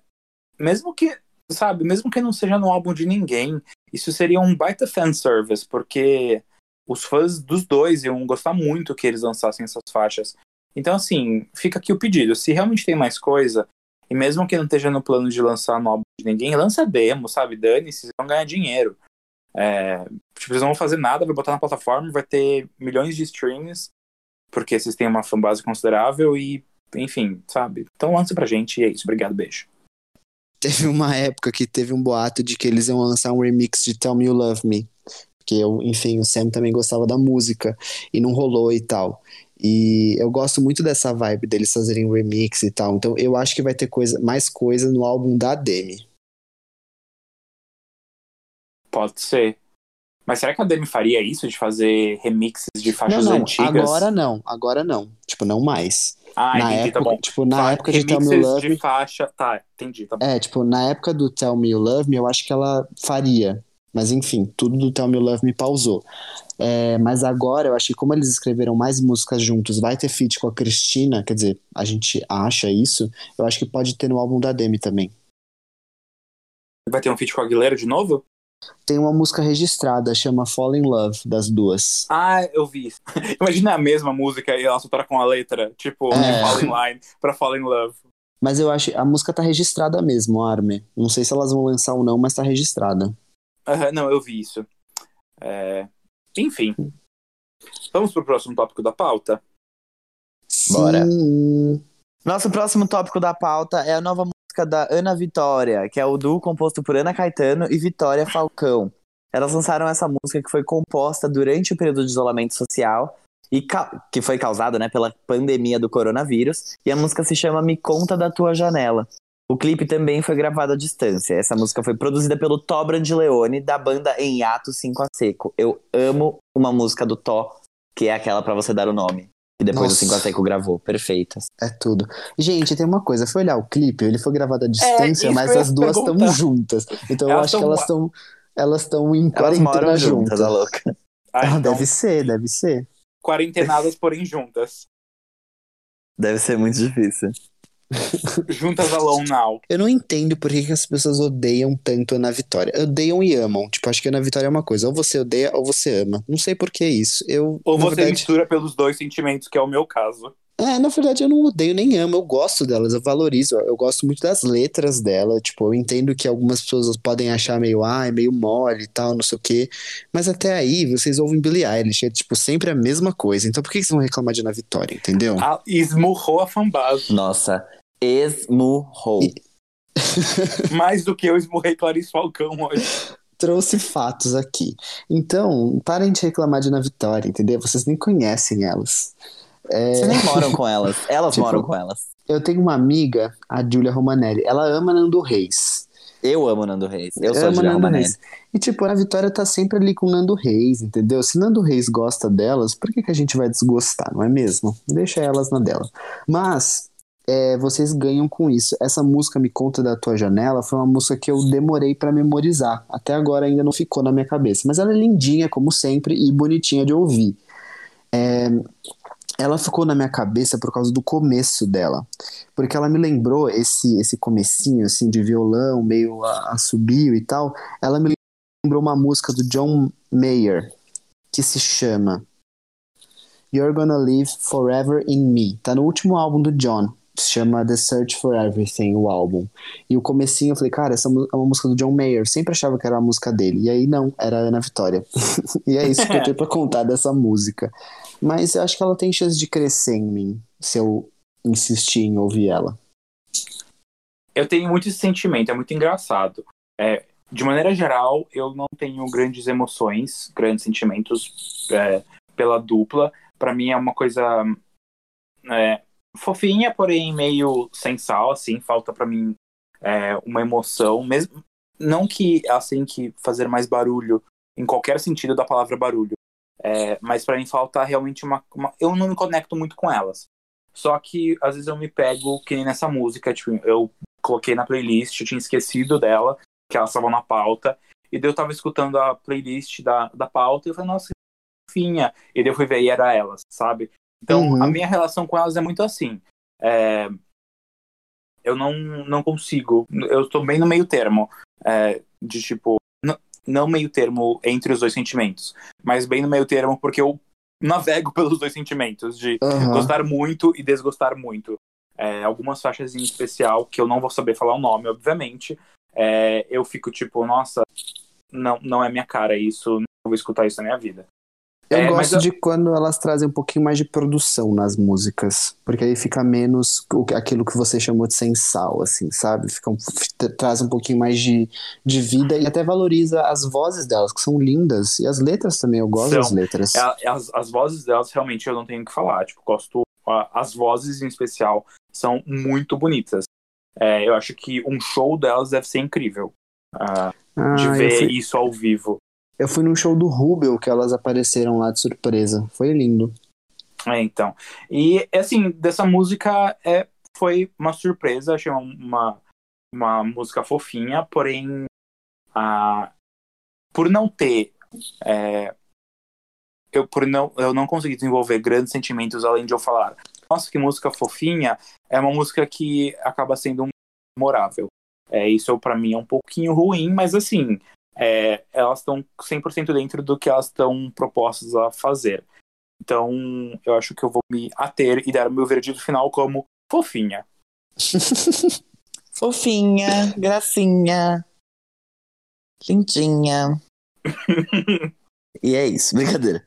mesmo que, sabe, mesmo que não seja no álbum de ninguém, isso seria um baita fanservice, porque os fãs dos dois iam gostar muito que eles lançassem essas faixas. Então, assim, fica aqui o pedido. Se realmente tem mais coisa, e mesmo que não esteja no plano de lançar no álbum de ninguém, lança demo, sabe? Dane-se, vocês vão ganhar dinheiro. É, tipo, eles não vão fazer nada, vai botar na plataforma, vai ter milhões de streams, porque vocês têm uma fanbase considerável e, enfim, sabe? Então lança pra gente e é isso. Obrigado, beijo. Teve uma época que teve um boato de que eles iam lançar um remix de Tell Me You Love Me. Porque, eu, enfim, o Sam também gostava da música e não rolou e tal. E eu gosto muito dessa vibe deles fazerem um remix e tal. Então eu acho que vai ter coisa, mais coisa no álbum da Demi. Pode ser. Mas será que a Demi faria isso de fazer remixes de Não, faixas não, antigas? agora não, agora não. Tipo, não mais. Ah, na entendi, época, tá bom. tipo, na época de Tell Me You Love Me, faixa. Tá, entendi, tá bom. É, tipo, na época do Tell Me You Love Me, eu acho que ela faria. Mas enfim, tudo do Tell Me You Love Me pausou. É, mas agora, eu acho que como eles escreveram mais músicas juntos, vai ter feat com a Cristina, quer dizer, a gente acha isso, eu acho que pode ter no álbum da Demi também. Vai ter um feat com a Aguilera de novo? Tem uma música registrada, chama Fall in Love, das duas. Ah, eu vi isso. Imagina a mesma música e ela soltar com a letra, tipo, É. Fall in Line pra Fall in Love. Mas eu acho, a música tá registrada mesmo, Arme. Não sei se elas vão lançar ou não, mas tá registrada. Aham, não, eu vi isso. É, Enfim. Vamos pro próximo tópico da pauta? Bora. Sim. Nosso próximo tópico da pauta é a nova música da Ana Vitória, que é o duo composto por Ana Caetano e Vitória Falcão. Elas lançaram essa música que foi composta durante o período de isolamento social e que foi causado né, pela pandemia do coronavírus. E a música se chama Me Conta da Tua Janela. O clipe também foi gravado à distância. Essa música foi produzida pelo Tó Brandleone, da banda Em Ato 5 a Seco. Eu amo uma música do Tó, que é aquela pra você dar o nome. E depois Nossa. o 5 a Seco gravou. Perfeita. É tudo. Gente, tem uma coisa, foi olhar o clipe, ele foi gravado à distância, isso mas que eu as duas estão juntas. Então eu Elas acho que tão- elas estão elas estão em Elas moram quarentena juntas, juntas. a louca. Ah, Ah, então, deve ser, deve ser. quarentenadas, porém juntas. Deve ser muito difícil. Juntas alone now. Eu não entendo por que, que as pessoas odeiam tanto a Ana Vitória. Odeiam e amam. Tipo, acho que a Ana Vitória é uma coisa. Ou você odeia ou você ama. Não sei por que isso. Eu, Ou você verdade, mistura pelos dois sentimentos, que é o meu caso. É, na verdade eu não odeio nem amo, eu gosto delas, eu valorizo, eu gosto muito das letras dela, tipo, eu entendo que algumas pessoas podem achar meio, ah, é meio mole e tal, não sei o quê, mas até aí vocês ouvem Billie Eilish, é tipo sempre a mesma coisa, então por que que vocês vão reclamar de Ana Vitória, entendeu? Ah, esmurrou a fanbase. Nossa, esmurrou. E- Mais do que eu esmurrei Clarice Falcão hoje. trouxe fatos aqui. Então, parem de reclamar de Ana Vitória, entendeu? Vocês nem conhecem elas. É, Vocês nem moram com elas. Elas Tipo, moram com elas. eu tenho uma amiga, a Julia Romanelli. Ela ama Nando Reis. Eu amo Nando Reis. Eu sou a ama Julia Nando Romanelli. Reis. E, tipo, a Vitória tá sempre ali com o Nando Reis, entendeu? Se Nando Reis gosta delas, por que, que a gente vai desgostar, não é mesmo? Deixa elas na dela. Mas, é, vocês ganham com isso. Essa música Me Conta da Tua Janela foi uma música que eu demorei pra memorizar. Até agora ainda não ficou na minha cabeça. Mas ela é lindinha, como sempre, e bonitinha de ouvir. É, ela ficou na minha cabeça por causa do começo dela. Porque ela me lembrou esse esse comecinho assim de violão, meio a, assobio e tal. Ela me lembrou uma música do John Mayer que se chama You're Gonna Live Forever in Me. Tá no último álbum do John. Se chama The Search for Everything, o álbum. E o comecinho eu falei, cara, essa é uma música do John Mayer. Sempre achava que era a música dele. E aí não, era a Ana Vitória. e é isso que eu tenho pra contar dessa música. Mas eu acho que ela tem chance de crescer em mim, se eu insistir em ouvir ela. Eu tenho muito esse sentimento, é muito engraçado. É, de maneira geral, eu não tenho grandes emoções, grandes sentimentos é, pela dupla. Pra mim é uma coisa é, fofinha, porém meio sem sal, assim. Falta pra mim é, uma emoção, mesmo não que tenham que fazer mais barulho em qualquer sentido da palavra barulho, é, mas pra mim falta realmente uma, uma- eu não me conecto muito com elas. Só que às vezes eu me pego que nem nessa música, tipo, eu coloquei na playlist, eu tinha esquecido dela, que elas estavam na pauta, e daí eu tava escutando a playlist da, da pauta e eu falei, nossa, que fofinha. E daí eu fui ver e era elas, sabe? Então Uhum. a minha relação com elas é muito assim. É, eu não, não consigo, eu tô bem no meio termo, é, de tipo, não meio termo entre os dois sentimentos, mas bem no meio termo porque eu navego pelos dois sentimentos, de Aham. gostar muito e desgostar muito. É, algumas faixas em especial, que eu não vou saber falar o nome, obviamente, é, eu fico tipo, nossa, não, não é minha cara isso, não vou escutar isso na minha vida. Eu É, gosto eu- de quando elas trazem um pouquinho mais de produção nas músicas, porque aí fica menos aquilo que você chamou de sem sal, assim, sabe? Fica um, traz um pouquinho mais de, de vida e até valoriza as vozes delas, que são lindas, e as letras também, eu gosto São. das letras. É, As, as vozes delas, realmente, eu não tenho o que falar. Tipo, gosto. As vozes, em especial, são muito bonitas. É, eu acho que um show delas deve ser incrível. ah, Ah, de eu, ver fui, isso ao vivo. Eu fui num show do Rubel que elas apareceram lá de surpresa. Foi lindo. É, então. E, assim, dessa música é, foi uma surpresa. Achei uma, uma música fofinha, porém, ah, por não ter. é, eu, por não, eu não consegui desenvolver grandes sentimentos além de eu falar, nossa, que música fofinha, é uma música que acaba sendo memorável. É, isso para mim é um pouquinho ruim, mas assim, é, elas estão 100% dentro do que elas estão propostas a fazer. Então, eu acho que eu vou me ater e dar o meu veredito final como fofinha. Fofinha, gracinha, lindinha. e é isso, brincadeira.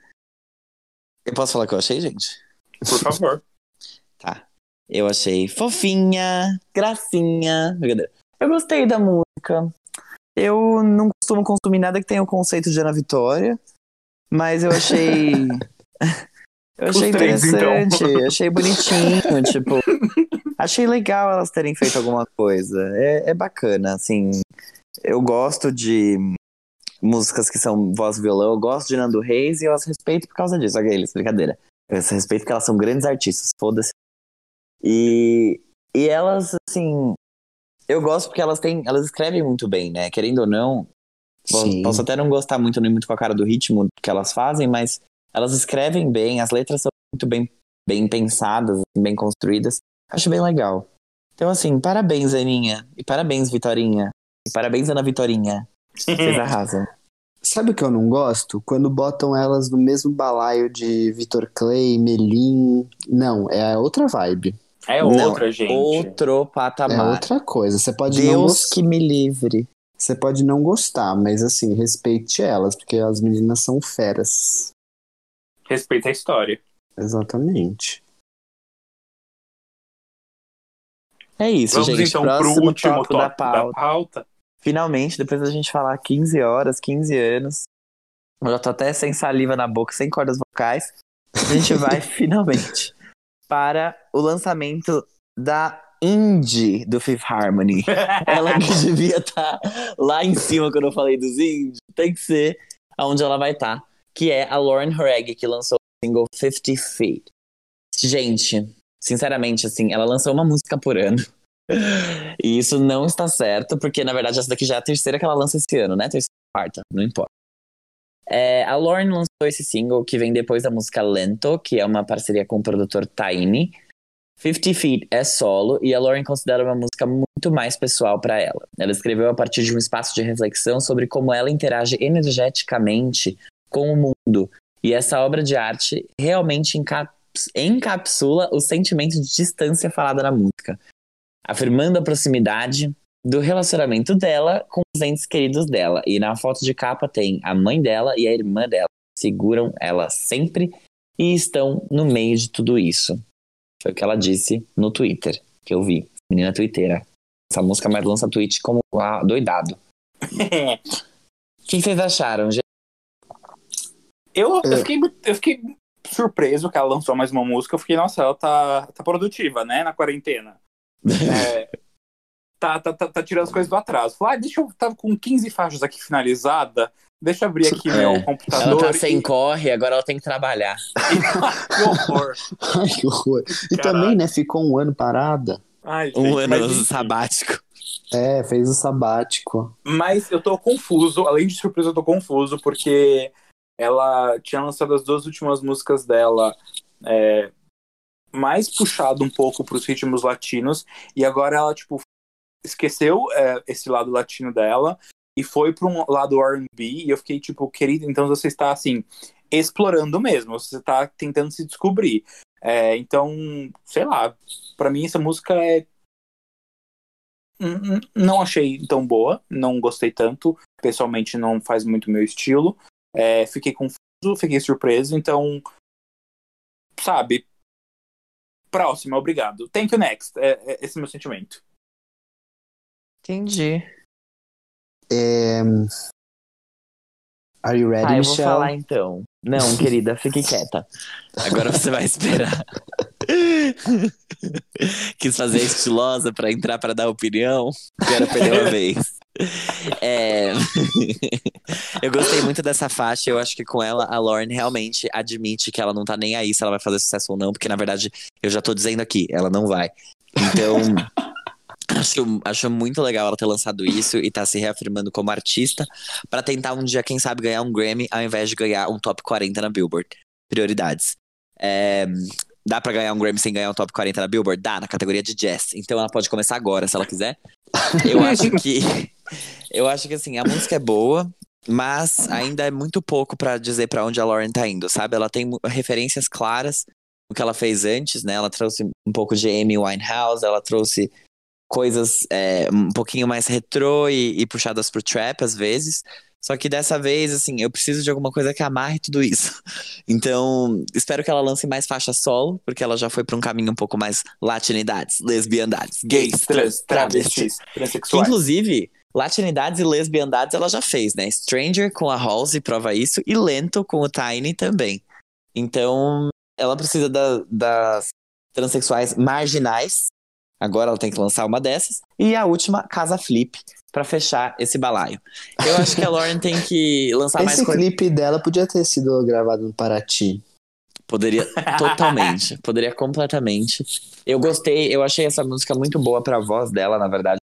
Eu posso falar o que eu achei, gente? Por favor. Tá. Eu achei fofinha, gracinha. Brincadeira. Eu gostei da música. Eu não costumo consumir nada que tenha o conceito de Ana Vitória, mas eu achei. eu achei três, então. interessante, achei bonitinho, tipo. Achei legal elas terem feito alguma coisa. É, é bacana, assim. Eu gosto de músicas que são voz e violão, eu gosto de Nando Reis e eu as respeito por causa disso. Aqueles, brincadeira. Eu as respeito porque elas são grandes artistas, foda-se. E, e elas, assim. Eu gosto porque elas têm. Elas escrevem muito bem, né? Querendo ou não. Sim. Posso até não gostar muito, nem muito com a cara do ritmo que elas fazem, mas elas escrevem bem, as letras são muito bem, bem pensadas, bem construídas. Acho bem legal. Então, assim, parabéns, Aninha. E parabéns, Vitorinha. E parabéns, Ana Vitorinha. Vocês arrasam. Sabe o que eu não gosto? Quando botam elas no mesmo balaio de Vitor Clay, Melim. Não, é outra vibe. É Não, outra, gente. Outro É patamar. outra coisa. Você pode não Deus que me livre. Você pode não gostar, mas assim, respeite elas, porque as meninas são feras. Respeita a história. Exatamente. É isso, Vamos gente. então Próximo pro último tópico tópico da da pauta. pauta. finalmente, depois da gente falar 15 horas, 15 anos, eu já tô até sem saliva na boca, sem cordas vocais, a gente vai finalmente para o lançamento da indie do Fifth Harmony. ela que devia estar lá em cima quando eu falei dos indies, tem que ser aonde ela vai estar, que é a Lauren Horeg, que lançou o single 50 Feet. Gente, sinceramente, assim, ela lançou uma música por ano. E isso não está certo, porque na verdade essa daqui já é a terceira que ela lança esse ano, né? Terceira, quarta, não importa. É, a Lauren lançou esse single que vem depois da música Lento, que é uma parceria com o produtor Tiny. 50 Feet é solo e a Lauren considera uma música muito mais pessoal para ela. Ela escreveu a partir de um espaço de reflexão sobre como ela interage energeticamente com o mundo. E essa obra de arte realmente encapsula o sentimento de distância falada na música, afirmando a proximidade do relacionamento dela com os entes queridos dela. E na foto de capa tem a mãe dela e a irmã dela, seguram ela sempre e estão no meio de tudo isso. Foi o que ela disse no Twitter, que eu vi. Menina twitteira. Essa música mais lança tweet como ah, doidado. O que vocês acharam, gente? Eu, eu, fiquei, eu fiquei surpreso que ela lançou mais uma música. Eu fiquei, nossa, ela tá, tá produtiva, né, na quarentena. É, tá, tá, tá, tá, tirando as coisas do atraso. Falei, ah, deixa eu. Tava com 15 faixas aqui finalizada. Deixa eu abrir aqui é. meu computador. Ela tá sem e... corre, agora ela tem que trabalhar. que horror. Ai, que horror. E também, né, ficou um ano parada. Ai, gente, um ano mas, sabático. É, fez o sabático. Mas eu tô confuso, além de surpresa, eu tô confuso, porque ela tinha lançado as duas últimas músicas dela é, mais puxado um pouco para os ritmos latinos, e agora ela, tipo, esqueceu é, esse lado latino dela e foi para um lado R&B, e eu fiquei, tipo, querida, então você está, assim, explorando mesmo, você está tentando se descobrir. É, então, sei lá, para mim essa música é não achei tão boa, não gostei tanto, pessoalmente não faz muito meu estilo, é, fiquei confuso, fiquei surpreso, então, sabe, próxima, obrigado. Thank you next. É, é esse é meu sentimento. Entendi. É... Are you ready, ah, eu Michelle? vou falar então. Não, querida, fique quieta. Agora você vai esperar. Quis fazer estilosa para entrar para dar opinião. Quero perder uma vez. É... eu gostei muito dessa faixa. Eu acho que com ela, a Lauren realmente admite que ela não tá nem aí se ela vai fazer sucesso ou não, porque na verdade eu já tô dizendo aqui, ela não vai. Então, acho, acho muito legal ela ter lançado isso e tá se reafirmando como artista para tentar um dia, quem sabe, ganhar um Grammy ao invés de ganhar um top 40 na Billboard. Prioridades. É, Dá pra ganhar um Grammy sem ganhar um top 40 na Billboard? Dá, na categoria de jazz. Então ela pode começar agora, se ela quiser. Eu acho que. Eu acho que assim, a música é boa, mas ainda é muito pouco para dizer para onde a Lauren tá indo, sabe? Ela tem referências claras no que ela fez antes, né? Ela trouxe um pouco de Amy Winehouse, ela trouxe coisas é, um pouquinho mais retrô e, e puxadas pro trap às vezes. Só que dessa vez, assim, eu preciso de alguma coisa que amarre tudo isso. Então, espero que ela lance mais faixa solo, porque ela já foi para um caminho um pouco mais latinidades, lesbiandades, gays, trans, travestis, transexuais. Inclusive, latinidades e lesbiandades ela já fez, né? Stranger com a Halsey prova isso, e Lento com o Tiny também. Então, ela precisa da, das transexuais marginais. Agora ela tem que lançar uma dessas. E a última, Casa Flip, para fechar esse balaio. Eu acho que a Lauren tem que lançar esse mais Esse clipe dela podia ter sido gravado no Paraty. Poderia totalmente, poderia completamente. Eu gostei, eu achei essa música muito boa para a voz dela, na verdade,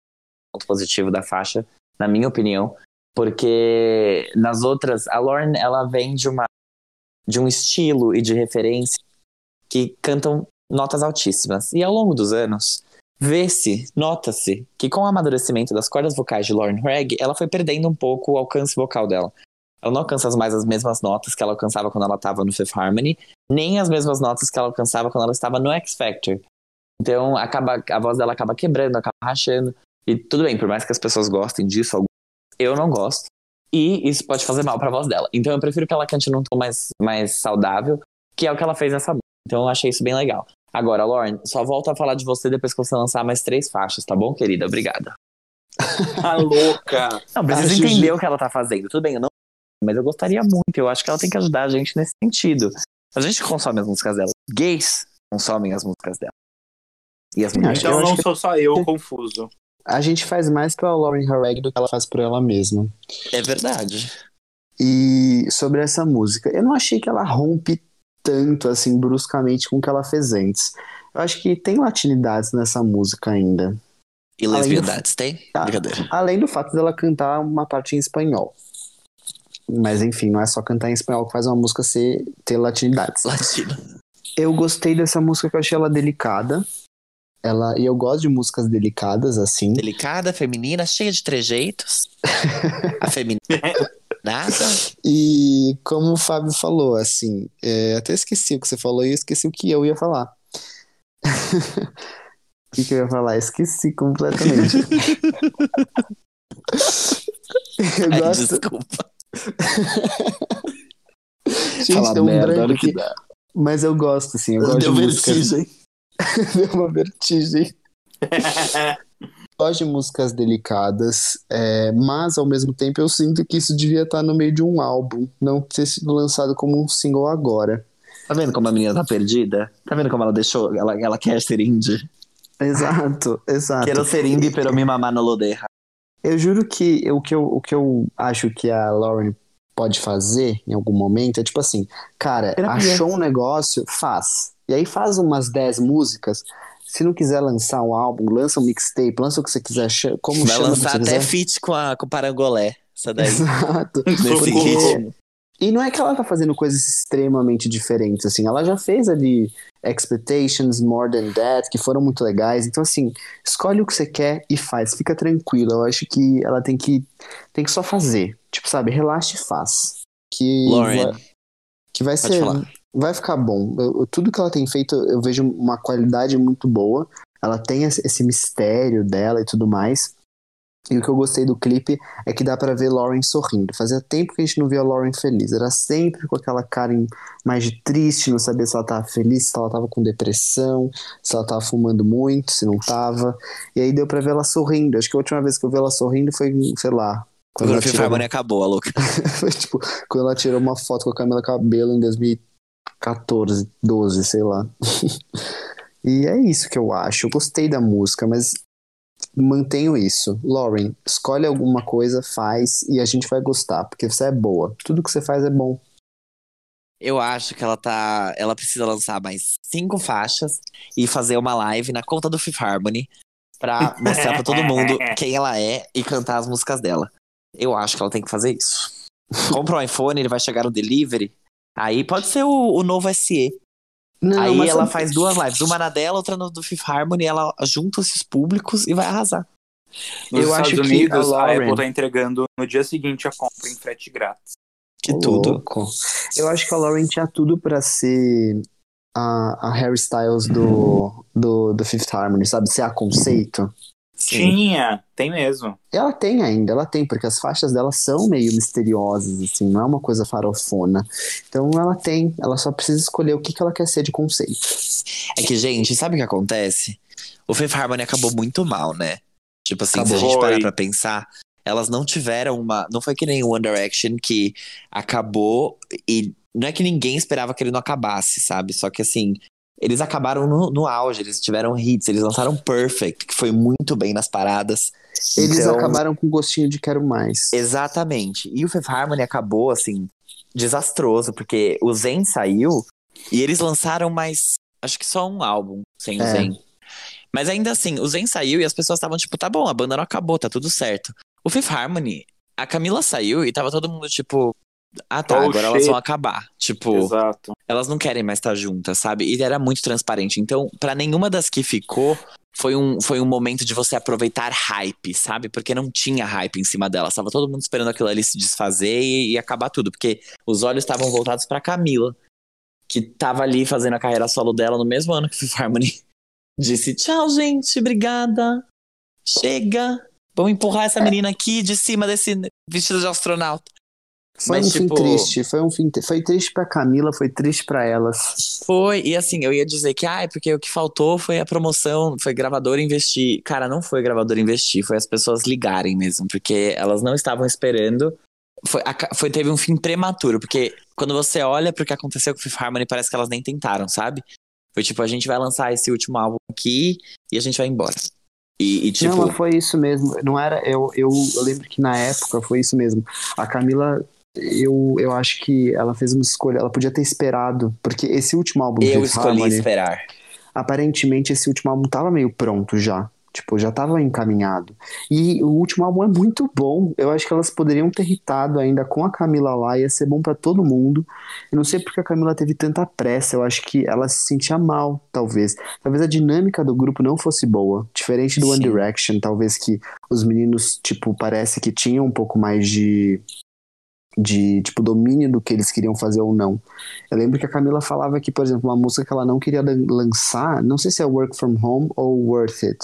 ponto positivo da faixa, na minha opinião, porque nas outras a Lauren ela vem de uma de um estilo e de referência que cantam notas altíssimas. E ao longo dos anos, Vê-se, nota-se, que com o amadurecimento das cordas vocais de Lauren Craig, ela foi perdendo um pouco o alcance vocal dela. Ela não alcança mais as mesmas notas que ela alcançava quando ela estava no Fifth Harmony, nem as mesmas notas que ela alcançava quando ela estava no X Factor. Então acaba, a voz dela acaba quebrando, acaba rachando. E tudo bem, por mais que as pessoas gostem disso, eu não gosto. E isso pode fazer mal para a voz dela. Então eu prefiro que ela cante num tom mais, mais saudável, que é o que ela fez nessa Então eu achei isso bem legal. Agora, Lauren, só volto a falar de você depois que você lançar mais três faixas, tá bom, querida? Obrigada. Tá louca. Não, precisa Acho entender o que ela tá fazendo. Tudo bem, eu não. Mas eu gostaria muito. Eu acho que ela tem que ajudar a gente nesse sentido. A gente consome as músicas dela. Gays consomem as músicas dela. E as mulheres. Então não que- sou só eu confuso. A gente faz mais pela Lauren Harreg do que ela faz por ela mesma. É verdade. E sobre essa música, eu não achei que ela rompe tanto assim bruscamente com o que ela fez antes. Eu acho que tem latinidades nessa música ainda. E Além do- tem? Tá. Brincadeira. Além do fato dela cantar uma parte em espanhol. Mas enfim, não é só cantar em espanhol que faz uma música ser, ter latinidades. Latino. Eu gostei dessa música que eu achei ela delicada. Ela, e eu gosto de músicas delicadas assim. Delicada, feminina, cheia de trejeitos. A feminina. Nada. E como o Fábio falou, assim, é, até esqueci o que você falou e eu esqueci o que eu ia falar. O que, que eu ia falar? Esqueci completamente. eu Ai, gosto. desculpa. Gente, Fala deu um merda, branco aqui. dá. Mas eu gosto, assim, eu gosto Deu de vertigem. Deu uma vertigem. Gosto de músicas delicadas, é, mas ao mesmo tempo eu sinto que isso devia estar no meio de um álbum, não ter sido lançado como um single agora. Tá vendo como a menina tá perdida? Tá vendo como ela deixou? Ela, ela quer ser indie. Exato, exato. Quero ser indie, pero mi mamá no lo deja. Eu juro que o que eu, o que eu acho que a Lauren pode fazer em algum momento é tipo assim, cara, Terapia. achou um negócio, faz. E aí faz umas 10 músicas. Se não quiser lançar um álbum, lança um mixtape, lança o que você quiser, como Vai chama lançar até quiser. feat com, a, com o Parangolé. Essa daí. Exato. Nesse Porque- ritmo. E não é que ela tá fazendo coisas extremamente diferentes, assim. Ela já fez ali Expectations, More Than That, que foram muito legais. Então, assim, escolhe o que você quer e faz. Fica tranquila. Eu acho que ela tem que, tem que só fazer. Tipo, sabe, relaxa e faz. Que Lauren, vai, que vai pode ser... falar. Vai ficar bom. Eu- tudo que ela tem feito, eu vejo uma qualidade muito boa. Ela tem esse mistério dela e tudo mais. E o que eu gostei do clipe é que dá pra ver Lauren sorrindo. Fazia tempo que a gente não via a Lauren feliz. Era sempre com aquela cara mais de triste, não sabia se ela tava feliz, se ela tava com depressão, se ela tava fumando muito, se não tava. E aí deu pra ver ela sorrindo. Acho que a última vez que eu vi ela sorrindo foi, sei lá. Quando Quando o Fifth tirou, acabou, a louca. foi, tipo, quando ela tirou uma foto com a Camila Cabelo em 2014, 12, sei lá. e é isso que eu acho. Eu gostei da música, mas mantenho isso. Lauren, escolhe alguma coisa, faz e a gente vai gostar, porque você é boa. Tudo que você faz é bom. Eu acho que ela tá. Ela precisa lançar mais cinco faixas e fazer uma live na conta do Fifth Harmony pra mostrar pra todo mundo quem ela é e cantar as músicas dela. Eu acho que ela tem que fazer isso. Compra um iPhone, ele vai chegar no delivery. Aí pode ser o, o novo SE. Não, Aí ela faz duas lives, uma na dela, outra no do Fifth Harmony, ela junta esses públicos e vai arrasar. Nos Eu Estados acho que Unidos, a a, Lauren- Apple tá entregando no dia seguinte a compra em frete grátis. Que Ô, tudo. louco. Eu acho que a Lauren tinha tudo pra ser a, a Harry Styles do, do, do Fifth Harmony, sabe? Ser a conceito. Tinha, tem mesmo. Ela tem ainda, ela tem, porque as faixas dela são meio misteriosas, assim, não é uma coisa farofona. Então ela tem, ela só precisa escolher o que, que ela quer ser de conceito. É que, gente, sabe o que acontece? O Fifth Harmony acabou muito mal, né? Tipo assim, se a Acabou. gente parar pra pensar, elas não tiveram uma. Não foi que nem o One Direction que acabou e não é que ninguém esperava que ele não acabasse, sabe? Só que assim, eles acabaram no, no auge, eles tiveram hits, eles lançaram Perfect, que foi muito bem nas paradas. Eles Então, acabaram com gostinho de quero mais. Exatamente. E o Fifth Harmony acabou, assim, desastroso, porque o Zen saiu e eles lançaram mais, acho que só um álbum sem o É. Zen. Mas ainda assim, o Zen saiu e as pessoas estavam tipo, tá bom, a banda não acabou, tá tudo certo. O Fifth Harmony, a Camila saiu e tava todo mundo tipo, ah tá, Oh, agora elas vão acabar. Tipo, Exato. elas não querem mais estar juntas, sabe? E era muito transparente. Então, pra nenhuma das que ficou, foi um, foi um momento de você aproveitar hype, sabe? Porque não tinha hype em cima dela. Tava todo mundo esperando aquilo ali se desfazer e, e acabar tudo. Porque os olhos estavam voltados pra Camila, que tava ali fazendo a carreira solo dela no mesmo ano que Fifth Harmony. Disse: tchau, gente, obrigada. Chega. Vamos empurrar essa menina aqui de cima desse vestido de astronauta. Foi Mas, um fim tipo- triste, foi um fim. Foi triste pra Camila, foi triste pra elas. Foi, e assim, eu ia dizer que, ah, é porque o que faltou foi a promoção, foi gravador investir. Cara, não foi gravador investir, foi as pessoas ligarem mesmo, porque elas não estavam esperando. Foi, a foi- teve um fim prematuro, porque quando você olha pro que aconteceu com o Fifth Harmony, parece que elas nem tentaram, sabe? Foi tipo, a gente vai lançar esse último álbum aqui e a gente vai embora. E, e, tipo, Não, foi isso mesmo. Não era. Eu, eu, eu lembro que na época foi isso mesmo. A Camila, eu, eu acho que ela fez uma escolha. Ela podia ter esperado, porque esse último álbum eu Fifth escolhi Harmony, esperar. aparentemente esse último álbum tava meio pronto já. Tipo, já tava encaminhado. E o último álbum é muito bom. Eu acho que elas poderiam ter hitado ainda com a Camila lá, ia ser bom pra todo mundo. Eu não sei porque a Camila teve tanta pressa. Eu acho que ela se sentia mal, talvez. Talvez a dinâmica do grupo não fosse boa. Diferente do One Sim. Direction, talvez que os meninos, tipo, parece que tinham um pouco mais de de tipo domínio do que eles queriam fazer ou não. Eu lembro que a Camila falava que, por exemplo, uma música que ela não queria lan- lançar, não sei se é Work From Home ou Worth It,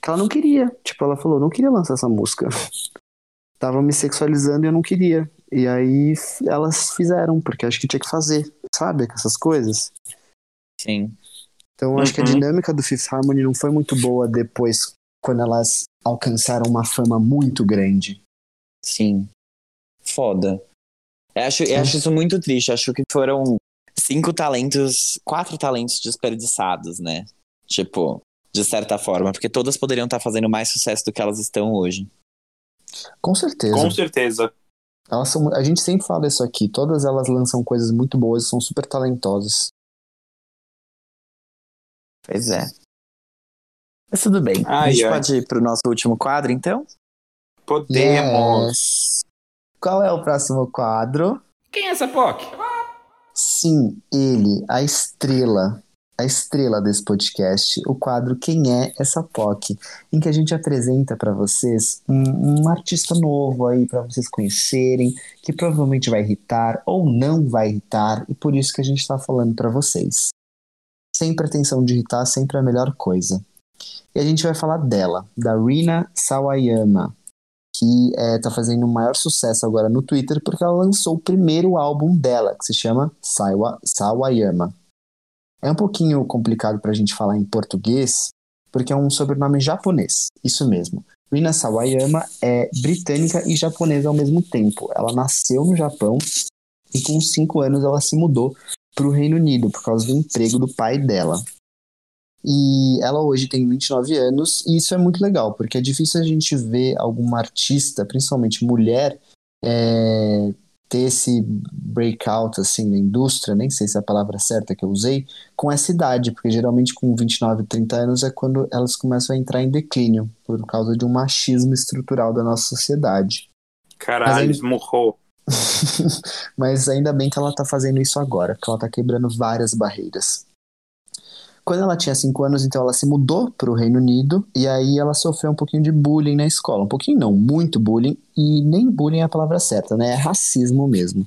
que ela não queria. Tipo, ela falou, não queria lançar essa música. Tava me sexualizando e eu não queria. E aí elas fizeram, porque acho que tinha que fazer, sabe? Com essas coisas. Sim. Então eu acho que a Uhum. dinâmica do Fifth Harmony não foi muito boa depois, quando elas alcançaram uma fama muito grande. Sim. Foda. Eu acho, eu acho isso muito triste. Eu acho que foram cinco talentos, quatro talentos desperdiçados, né? Tipo, de certa forma. Porque todas poderiam estar fazendo mais sucesso do que elas estão hoje. Com certeza. Com certeza. Elas são, a gente sempre fala isso aqui. Todas elas lançam coisas muito boas e são super talentosas. Pois é. Mas tudo bem. a Ai, gente ai. pode ir pro nosso último quadro, então? Podemos. Yes. Qual é o próximo quadro? Quem é essa POC? Sim, ele, a estrela, a estrela desse podcast, o quadro Quem é essa POC, em que a gente apresenta para vocês um, um artista novo aí para vocês conhecerem, que provavelmente vai irritar ou não vai irritar, e por isso que a gente está falando para vocês. Sem pretensão de irritar, sempre a melhor coisa. E a gente vai falar dela, da Rina Sawayama, que está fazendo o maior sucesso agora no Twitter porque ela lançou o primeiro álbum dela, que se chama Sawa, Sawayama. É um pouquinho complicado para a gente falar em português, porque é um sobrenome japonês, isso mesmo. Rina Sawayama é britânica e japonesa ao mesmo tempo. Ela nasceu no Japão e com 5 anos ela se mudou para o Reino Unido por causa do emprego do pai dela. E ela hoje tem 29 anos, e isso é muito legal, porque é difícil a gente ver alguma artista, principalmente mulher, é, ter esse breakout assim na indústria, nem sei se é a palavra certa que eu usei, com essa idade, porque geralmente com 29, 30 anos é quando elas começam a entrar em declínio, por causa de um machismo estrutural da nossa sociedade. Caralho, Mas aí- esmurrou. Mas ainda bem que ela tá fazendo isso agora, porque ela tá quebrando várias barreiras. Quando ela tinha 5 anos, então ela se mudou para o Reino Unido e aí ela sofreu um pouquinho de bullying na escola. Um pouquinho não, muito bullying. E nem bullying é a palavra certa, né? É racismo mesmo.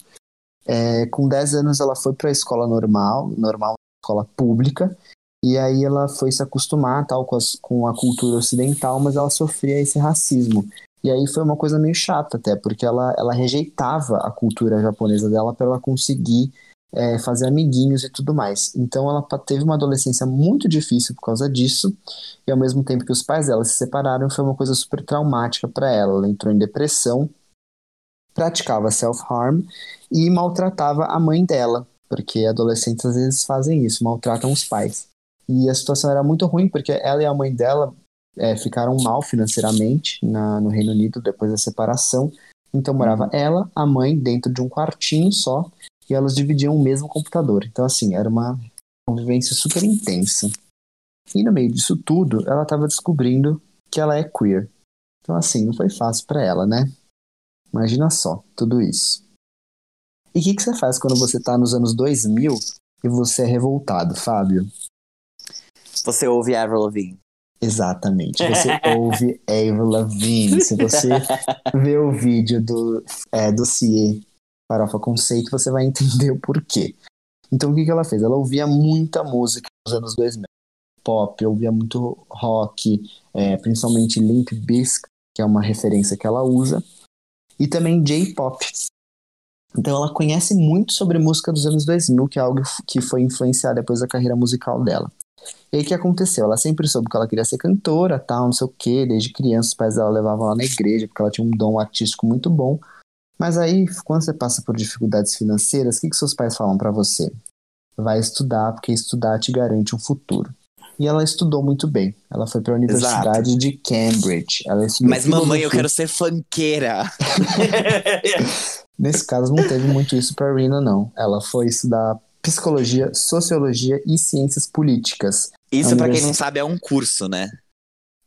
É, com 10 anos ela foi para a escola normal, normal, escola pública. E aí ela foi se acostumar tal com, as- com a cultura ocidental, mas ela sofria esse racismo. E aí foi uma coisa meio chata até, porque ela, ela rejeitava a cultura japonesa dela para ela conseguir é, fazer amiguinhos e tudo mais. Então ela teve uma adolescência muito difícil por causa disso, e ao mesmo tempo que os pais dela se separaram, foi uma coisa super traumática para ela. Ela entrou em depressão, praticava self-harm e maltratava a mãe dela, porque adolescentes às vezes fazem isso, maltratam os pais. E a situação era muito ruim, porque ela e a mãe dela é, ficaram mal financeiramente na, no Reino Unido depois da separação. Então morava ela, a mãe, dentro de um quartinho só, e elas dividiam o mesmo computador. Então, assim, era uma convivência super intensa. E no meio disso tudo, ela estava descobrindo que ela é queer. Então, assim, não foi fácil para ela, né? Imagina só, tudo isso. E o que, que você faz quando você tá nos anos 2000 e você é revoltado, Fábio? Você ouve Avril Lavigne. Exatamente. Você ouve Avril Lavigne. Se você ver o vídeo do é, do CIE Farofa Conceito, você vai entender o porquê. Então, o que, que ela fez? Ela ouvia muita música nos anos 2000. Pop, ouvia muito rock, é, principalmente Limp Bizkit, que é uma referência que ela usa, e também J-pop. Então ela conhece muito sobre música dos anos 2000, que é algo que foi influenciar depois da carreira musical dela. E aí o que aconteceu? Ela sempre soube que ela queria ser cantora, tal, não sei o quê. Desde criança os pais dela levavam ela na igreja, porque ela tinha um dom artístico muito bom. Mas aí, quando você passa por dificuldades financeiras, o que, que seus pais falam para você? Vai estudar, porque estudar te garante um futuro. E ela estudou muito bem. Ela foi para a Universidade Exato. de Cambridge. Ela estudou Mas mamãe, eu quero ser funkeira. Nesse caso, não teve muito isso para Rina, não. Ela foi estudar psicologia, sociologia e ciências políticas. Isso, pra quem não sabe, é um curso, né?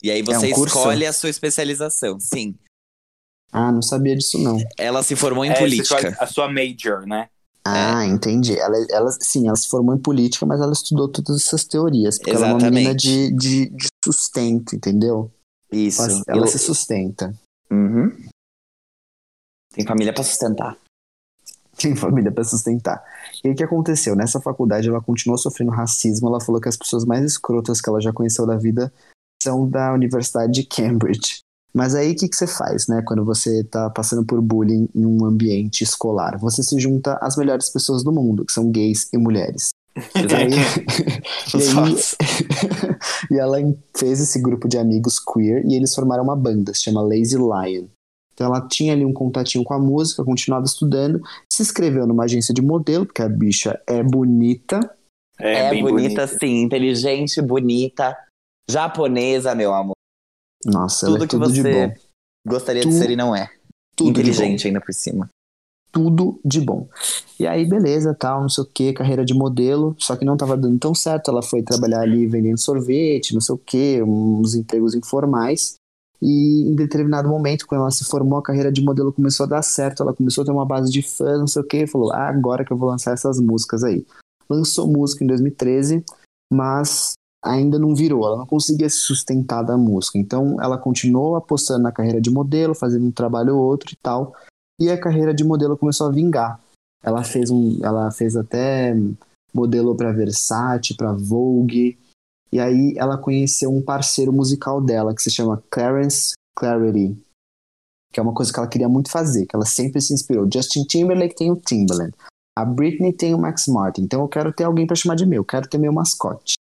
E aí você um curso? escolhe a sua especialização. Sim. Ah, não sabia disso, não. Ela se formou em É, política. a sua major, né? Ah, entendi. Ela, ela, sim, ela se formou em política, mas ela estudou todas essas teorias. Porque ela é uma menina Exatamente. de, de, de sustento, entendeu? Isso. Ela, ela Eu- se sustenta. Uhum. Tem família pra sustentar. Tem família pra sustentar. E aí o que aconteceu? Nessa faculdade ela continuou sofrendo racismo. Ela falou que as pessoas mais escrotas que ela já conheceu da vida são da Universidade de Cambridge. Mas aí o que, que você faz, né? Quando você tá passando por bullying em um ambiente escolar? Você se junta às melhores pessoas do mundo, que são gays e mulheres. E aí, e, aí- e ela fez esse grupo de amigos queer e eles formaram uma banda, se chama Lazy Lion. Então ela tinha ali um contatinho com a música, continuava estudando, se inscreveu numa agência de modelo, porque a bicha é bonita. É, bem bonita, bonito. sim. Inteligente, bonita. Japonesa, meu amor. Nossa, Tudo é que tudo de você bom. gostaria de Tu- ser e não é. Tudo de bom. Inteligente ainda por cima. tudo de bom. E aí, beleza, tal, não sei o que, carreira de modelo, só que não tava dando tão certo. Ela foi trabalhar ali vendendo sorvete, não sei o que, uns empregos informais. E em determinado momento, quando ela se formou, a carreira de modelo começou a dar certo. Ela começou a ter uma base de fãs, não sei o que, falou: ah, agora que eu vou lançar essas músicas aí. Lançou música em 2013, mas ainda não virou, ela não conseguia se sustentar da música. Então ela continuou apostando na carreira de modelo, fazendo um trabalho ou outro e tal e a carreira de modelo começou a vingar. Ela fez um, ela fez até modelo para Versace, para Vogue. E aí ela conheceu um parceiro musical dela que se chama Clarence Clarity, que é uma coisa que ela queria muito fazer, que ela sempre se inspirou. Justin Timberlake tem o Timbaland, a Britney tem o Max Martin. Então eu quero ter alguém para chamar de meu, eu quero ter meu mascote.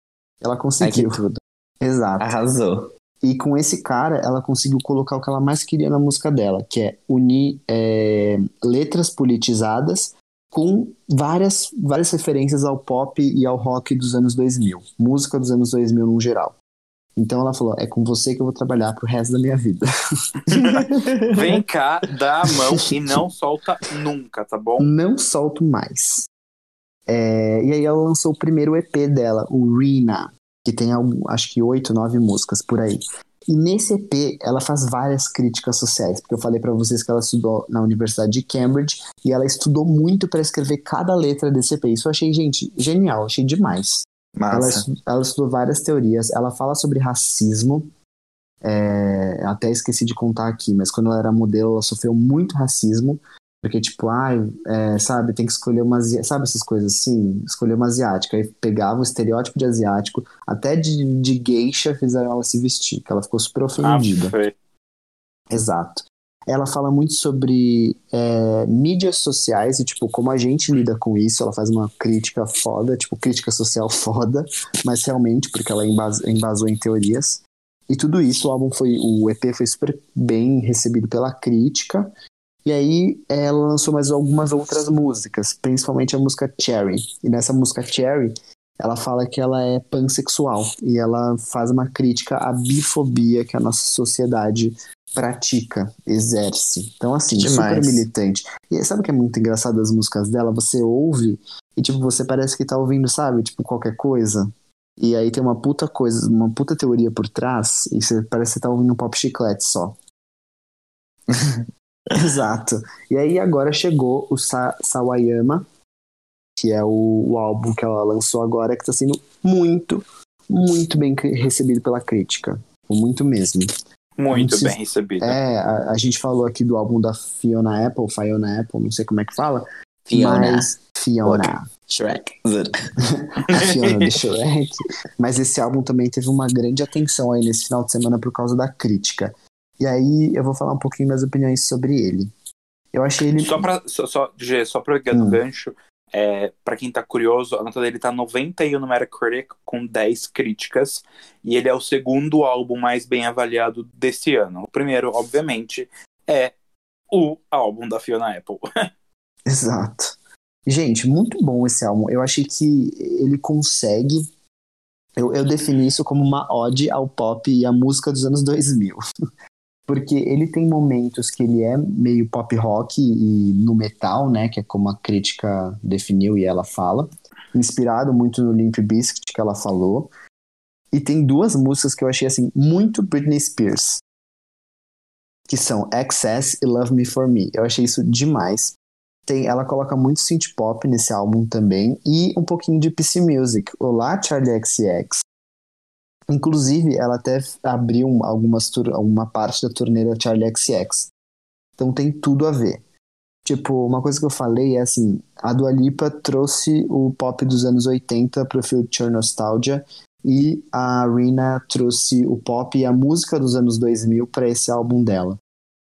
Ela Ai, conseguiu. tudo. Exato. Arrasou. E com esse cara, ela conseguiu colocar o que ela mais queria na música dela, que é unir é, letras politizadas com várias, várias referências ao pop e ao rock dos anos 2000, música dos anos 2000 no geral. Então ela falou: é com você que eu vou trabalhar pro resto da minha vida. Vem cá, dá a mão e não solta nunca, tá bom? Não solto mais. É, e aí ela lançou o primeiro EP dela, o Rina, que tem acho que oito, nove músicas por aí. E nesse EP ela faz várias críticas sociais, porque eu falei pra vocês que ela estudou na Universidade de Cambridge e ela estudou muito pra escrever cada letra desse EP. Isso eu achei, gente, genial, achei demais. Ela, ela estudou várias teorias. Ela fala sobre racismo. É, até esqueci de contar aqui, mas quando ela era modelo, ela sofreu muito racismo. Porque, tipo, ai, é, sabe, tem que escolher uma. Sabe essas coisas assim? Escolher uma asiática. Aí pegava o estereótipo de asiático, até de, de geisha fizeram ela se vestir, que ela ficou super ofendida. Aff, Exato. Ela fala muito sobre é, mídias sociais e, tipo, como a gente lida com isso. Ela faz uma crítica foda, tipo, crítica social foda, mas realmente, porque ela embas- embasou em teorias. E tudo isso, o álbum foi. O EP foi super bem recebido pela crítica. E aí ela lançou mais algumas outras músicas, principalmente a música Cherry. E nessa música Cherry, ela fala que ela é pansexual. E ela faz uma crítica à bifobia que a nossa sociedade pratica, exerce. Então, assim, Demais. super militante. E sabe o que é muito engraçado das músicas dela? Você ouve e, tipo, você parece que tá ouvindo, sabe? Tipo, qualquer coisa. E aí tem uma puta coisa, uma puta teoria por trás, e você parece que tá ouvindo um pop chiclete só. Exato. E aí agora chegou o Sa Sawayama, que é o, o álbum que ela lançou agora, que tá sendo muito, muito bem recebido pela crítica. Muito mesmo. muito Não bem recebido. É, a, a gente falou aqui do álbum da Fiona Apple, Fiona Apple, não sei como é que fala. Fiona. Mas, Fiona. Shrek. a Fiona do Shrek. Mas esse álbum também teve uma grande atenção aí nesse final de semana por causa da crítica. E aí eu vou falar um pouquinho minhas opiniões sobre ele. Eu achei ele. Só pra, só, só, Gê, só pra pegar Hum. do gancho, é, pra quem tá curioso, a nota dele tá 91 no Metacritic com 10 críticas. E ele é o segundo álbum mais bem avaliado desse ano. O primeiro, obviamente, é o álbum da Fiona Apple. Exato. Gente, muito bom esse álbum. Eu achei que ele consegue. Eu, eu defini isso como uma ode ao pop e à música dos anos 2000. Porque ele tem momentos que ele é meio pop rock e no metal, né? Que é como a crítica definiu e ela fala. Inspirado muito no Limp Bizkit que ela falou. E tem duas músicas que eu achei assim muito Britney Spears. Que são Excess e Love Me For Me. Eu achei isso demais. Tem, ela coloca muito synth pop nesse álbum também e um pouquinho de PC Music. Olá, Charlie XX. Inclusive, ela até abriu um- algumas tur- uma parte da turnê da Charlie XX. Então tem tudo a ver. Tipo, uma coisa que eu falei é assim, a Dua Lipa trouxe o pop dos anos 80 pro Future Nostalgia e a Rina trouxe o pop e a música dos anos 2000 para esse álbum dela.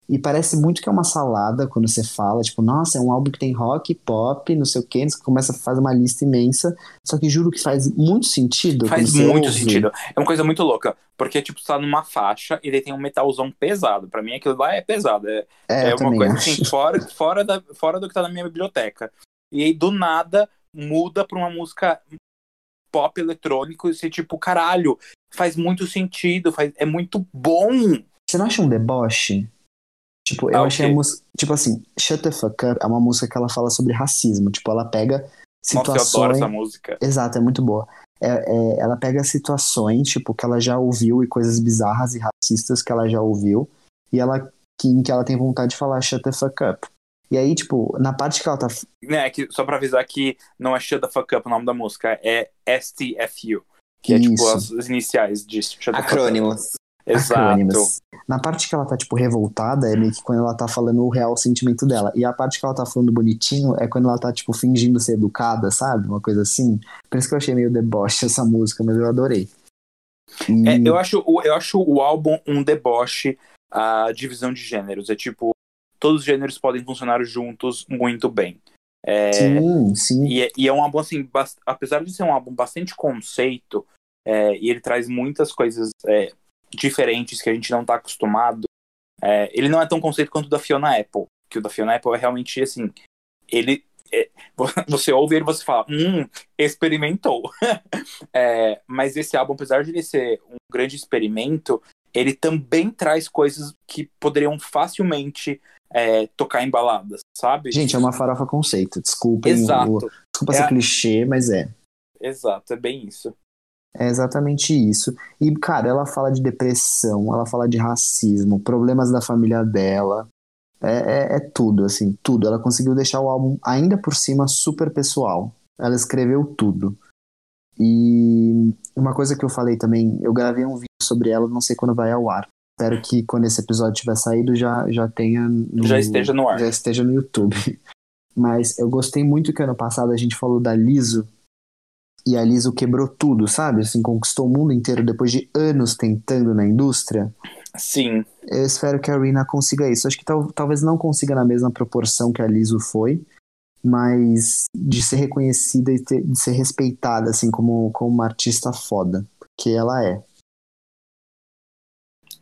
E parece muito que é uma salada quando você fala, tipo, nossa, é um álbum que tem rock, pop, não sei o quê, você começa a fazer uma lista imensa, só que juro que faz muito sentido. Faz muito ouve. sentido. É uma coisa muito louca. Porque, tipo, você tá numa faixa e daí tem um metalzão pesado. Pra mim, aquilo lá é pesado. É, É, é uma coisa acho. assim, fora, fora, da, fora do que tá na minha biblioteca. E aí, do nada, muda pra uma música pop eletrônico e você, tipo, caralho, faz muito sentido, faz, é muito bom. Você não acha um deboche? Tipo, eu Ah, achei ok. a música. Tipo assim, Shut the Fuck Up é uma música que ela fala sobre racismo. Tipo, ela pega Nossa, situações. eu adoro essa música. Exato, é muito boa. É, é, ela pega situações, tipo, que ela já ouviu e coisas bizarras e racistas que ela já ouviu, e ela que, em que ela tem vontade de falar shut the fuck up. E aí, tipo, na parte que ela tá. Né, que, só pra avisar que não é Shut the Fuck Up o nome da música, é STFU. Que é tipo Isso. as, as iniciais de Shut the Fuck Up. Acrônimos. Exato. Na parte que ela tá, tipo, revoltada, é meio que quando ela tá falando o real sentimento dela. E a parte que ela tá falando bonitinho é quando ela tá, tipo, fingindo ser educada, sabe? Uma coisa assim. Por isso que eu achei meio deboche essa música, mas eu adorei. E- É, eu, acho, o- eu acho o álbum um deboche a divisão de gêneros. É tipo, todos os gêneros podem funcionar juntos muito bem. É, Sim, sim. e, é- e é um álbum assim, apesar de ser um álbum bastante conceito, é, e ele traz muitas coisas é, diferentes que a gente não tá acostumado, é, ele não é tão conceito quanto o da Fiona Apple. Que o da Fiona Apple é realmente assim, ele. é, você ouve ele e você fala, hum, experimentou. É, mas esse álbum, apesar de ele ser um grande experimento, ele também traz coisas que poderiam facilmente é, tocar em baladas, sabe? Gente, é uma farofa conceito. Desculpem. o- Exato, Desculpa É ser a- clichê, mas é. exato, é bem isso. É exatamente isso. E, cara, ela fala de depressão, ela fala de racismo, problemas da família dela. É, é, é tudo, assim, tudo. Ela conseguiu deixar o álbum, ainda por cima, super pessoal. Ela escreveu tudo. E uma coisa que eu falei também, eu gravei um vídeo sobre ela, não sei quando vai ao ar. Espero que quando esse episódio tiver saído já, já tenha. No, Já esteja no ar. Já esteja no YouTube. Mas eu gostei muito que ano passado a gente falou da Liso. E a Liso quebrou tudo, sabe? Assim, conquistou o mundo inteiro depois de anos tentando na indústria. Sim, Eu espero que a Rina consiga isso. Acho que tal- talvez não consiga na mesma proporção que a Liso foi, mas de ser reconhecida e ter- de ser respeitada, assim, como, como uma artista foda. Porque ela é.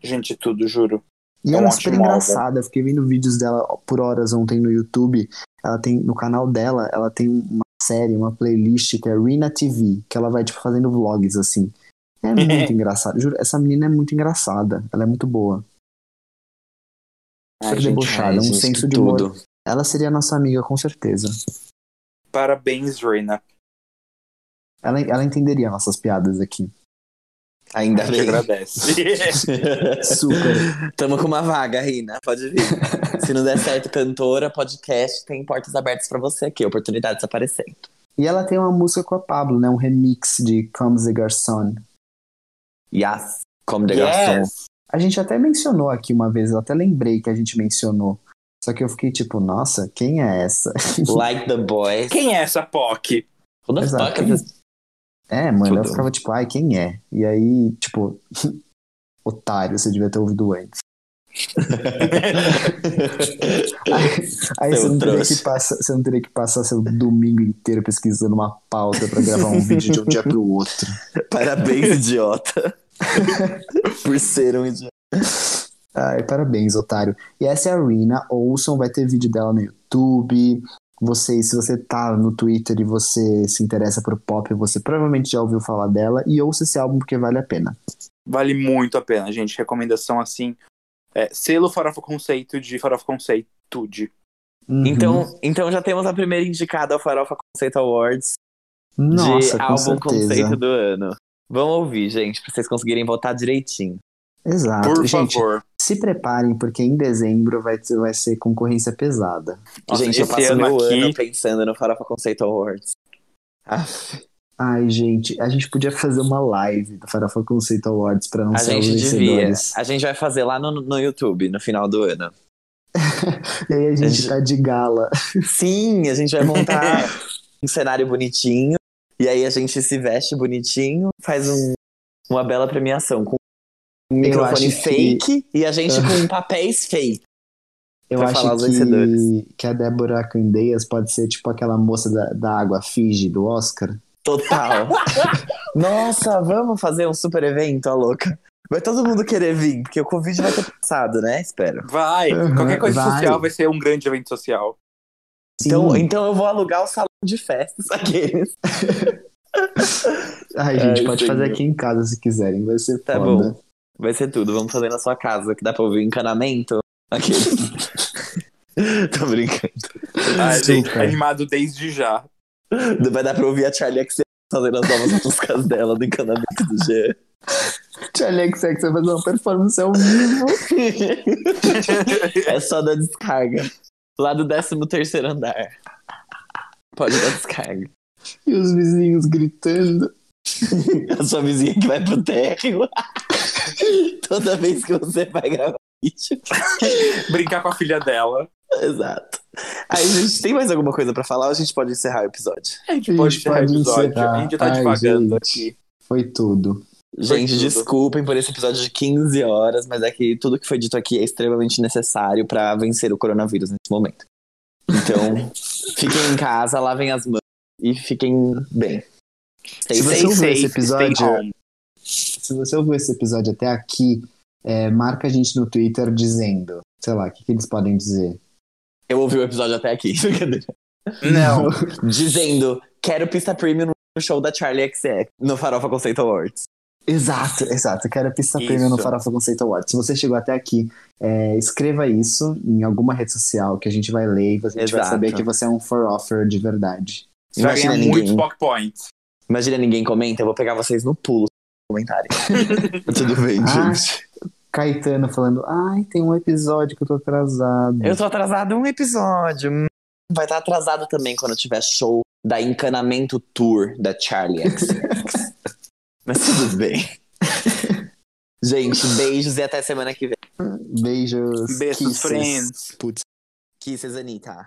gente, tudo, juro. E É um ela é super engraçada. Fiquei vendo vídeos dela por horas ontem no YouTube. Ela tem, no canal dela, ela tem uma série, uma playlist que é Rina TV, que ela vai, tipo, fazendo vlogs, assim. É muito engraçado. Juro, essa menina é muito engraçada. Ela é muito boa. Super debochada, um senso de humor. tudo. Ela seria nossa amiga, com certeza. Parabéns, Reina. Ela, ela entenderia nossas piadas aqui. Ainda bem. agradece. Super. Tamo com uma vaga, Rina. Pode vir. Se não der certo, cantora, podcast, tem portas abertas pra você aqui. Oportunidades aparecendo. E ela tem uma música com a Pablo, né? Um remix de Comes the Garçon. Yes. Como de garçom. yes. A gente até mencionou aqui uma vez, eu até lembrei que a gente mencionou. Só que eu fiquei tipo, nossa, quem é essa? Like the boys. Quem é essa POC? Who the Exato. fuck is this? É, mano, eu ficava tipo, ai, quem é? E aí, tipo, otário, você devia ter ouvido antes. Aí Seu você não, teria trouxa. que passar, você não teria que passar seu domingo inteiro pesquisando uma pauta pra gravar um vídeo de um dia pro outro. Parabéns, idiota. Por ser um idiota. Ai, parabéns, otário. E essa é a Rina. Ouçam, vai ter vídeo dela no YouTube. Você, se você tá no Twitter e você se interessa por pop, você provavelmente já ouviu falar dela. E ouça esse álbum porque vale a pena. Vale muito a pena, gente. Recomendação assim. É, selo Farofa Conceito de Farofa Conceito de. Uhum. Então, então já temos a primeira indicada ao Farofa Conceito Awards Nossa, de com álbum certeza. conceito do ano. Vamos ouvir, gente, pra vocês conseguirem votar direitinho. Exato. Por Gente, favor. se preparem, porque em dezembro vai, ter- vai ser concorrência pesada. Nossa, gente, eu passo ano meu aqui- ano pensando no Farofa Conceito Awards. Aff, Ai, gente, a gente podia fazer uma live do Farofa Conceito Awards pra não a ser os gente devia. A gente vai fazer lá no, no YouTube, no final do ano. E aí a gente gente- tá de gala. Sim, a gente vai montar um cenário bonitinho. E aí a gente se veste bonitinho, faz um- uma bela premiação com microfone acho que- fake e a gente com papéis fake. Eu Pra acho falar os que, que a Débora Candeias pode ser tipo aquela moça da, da água Fiji do Oscar. Total. Nossa, vamos fazer um super evento, a louca. Vai todo mundo querer vir, porque o Covid vai ter passado, né? Espero. Vai. Uhum, Qualquer coisa vai. social vai ser um grande evento social. Então, Sim. então eu vou alugar o salão de festas aqueles. Ai, gente, Ai, pode fazer aqui em casa se quiserem, vai ser Tá foda. bom. Vai ser tudo. Vamos fazer na sua casa, que dá pra ouvir o encanamento. Aqueles. Tô brincando. Ai, gente, Super. animado desde já. Vai dar pra ouvir a Charlie XCX fazendo as novas músicas dela do encanamento do Jean. Charlie XX vai fazer uma performance ao vivo. É só dar descarga. Lá do 13 terceiro andar. Pode dar descarga. E os vizinhos gritando. A sua vizinha que vai pro térreo. Toda vez que você vai gravar vídeo. Brincar com a filha dela. Exato. Aí, gente, tem mais alguma coisa pra falar ou a gente pode encerrar o episódio? A gente A pode gente encerrar o episódio. encerrar. A gente tá Ai, divagando gente. aqui. Foi tudo. Gente, tudo. desculpem por esse episódio de 15 horas, mas é que tudo que foi dito aqui é extremamente necessário pra vencer o coronavírus nesse momento. Então, fiquem em casa, lavem as mãos e fiquem bem. Stay Se você safe. ouviu esse stay episódio- home. Se você ouviu esse episódio até aqui, é, marca a gente no Twitter dizendo, sei lá, o que, que eles podem dizer. Eu ouvi o episódio até aqui. Não. Dizendo, quero pista premium no show da Charlie XX, no Farofa Conceito Awards. Exato, exato. Quero pista Isso. prêmio no Farofa Conceito Awards. Se você chegou até aqui, é, escreva isso em alguma rede social que a gente vai ler e a gente vai Exato. saber que você é um for offer de verdade. Você vai Imagina ganhar ninguém. muitos Pock Points. Imagina ninguém comenta, eu vou pegar vocês no pulo comentário. Tudo bem, Ah, gente. Caetano falando, ai, tem um episódio que eu tô atrasado. Eu tô atrasado um episódio. Vai estar atrasado também quando tiver show da Encanamento Tour da Charlie XX. Mas tudo bem. Gente, beijos e até semana que vem. Beijos. Beijos, friends. Putz. Kisses, Anitta.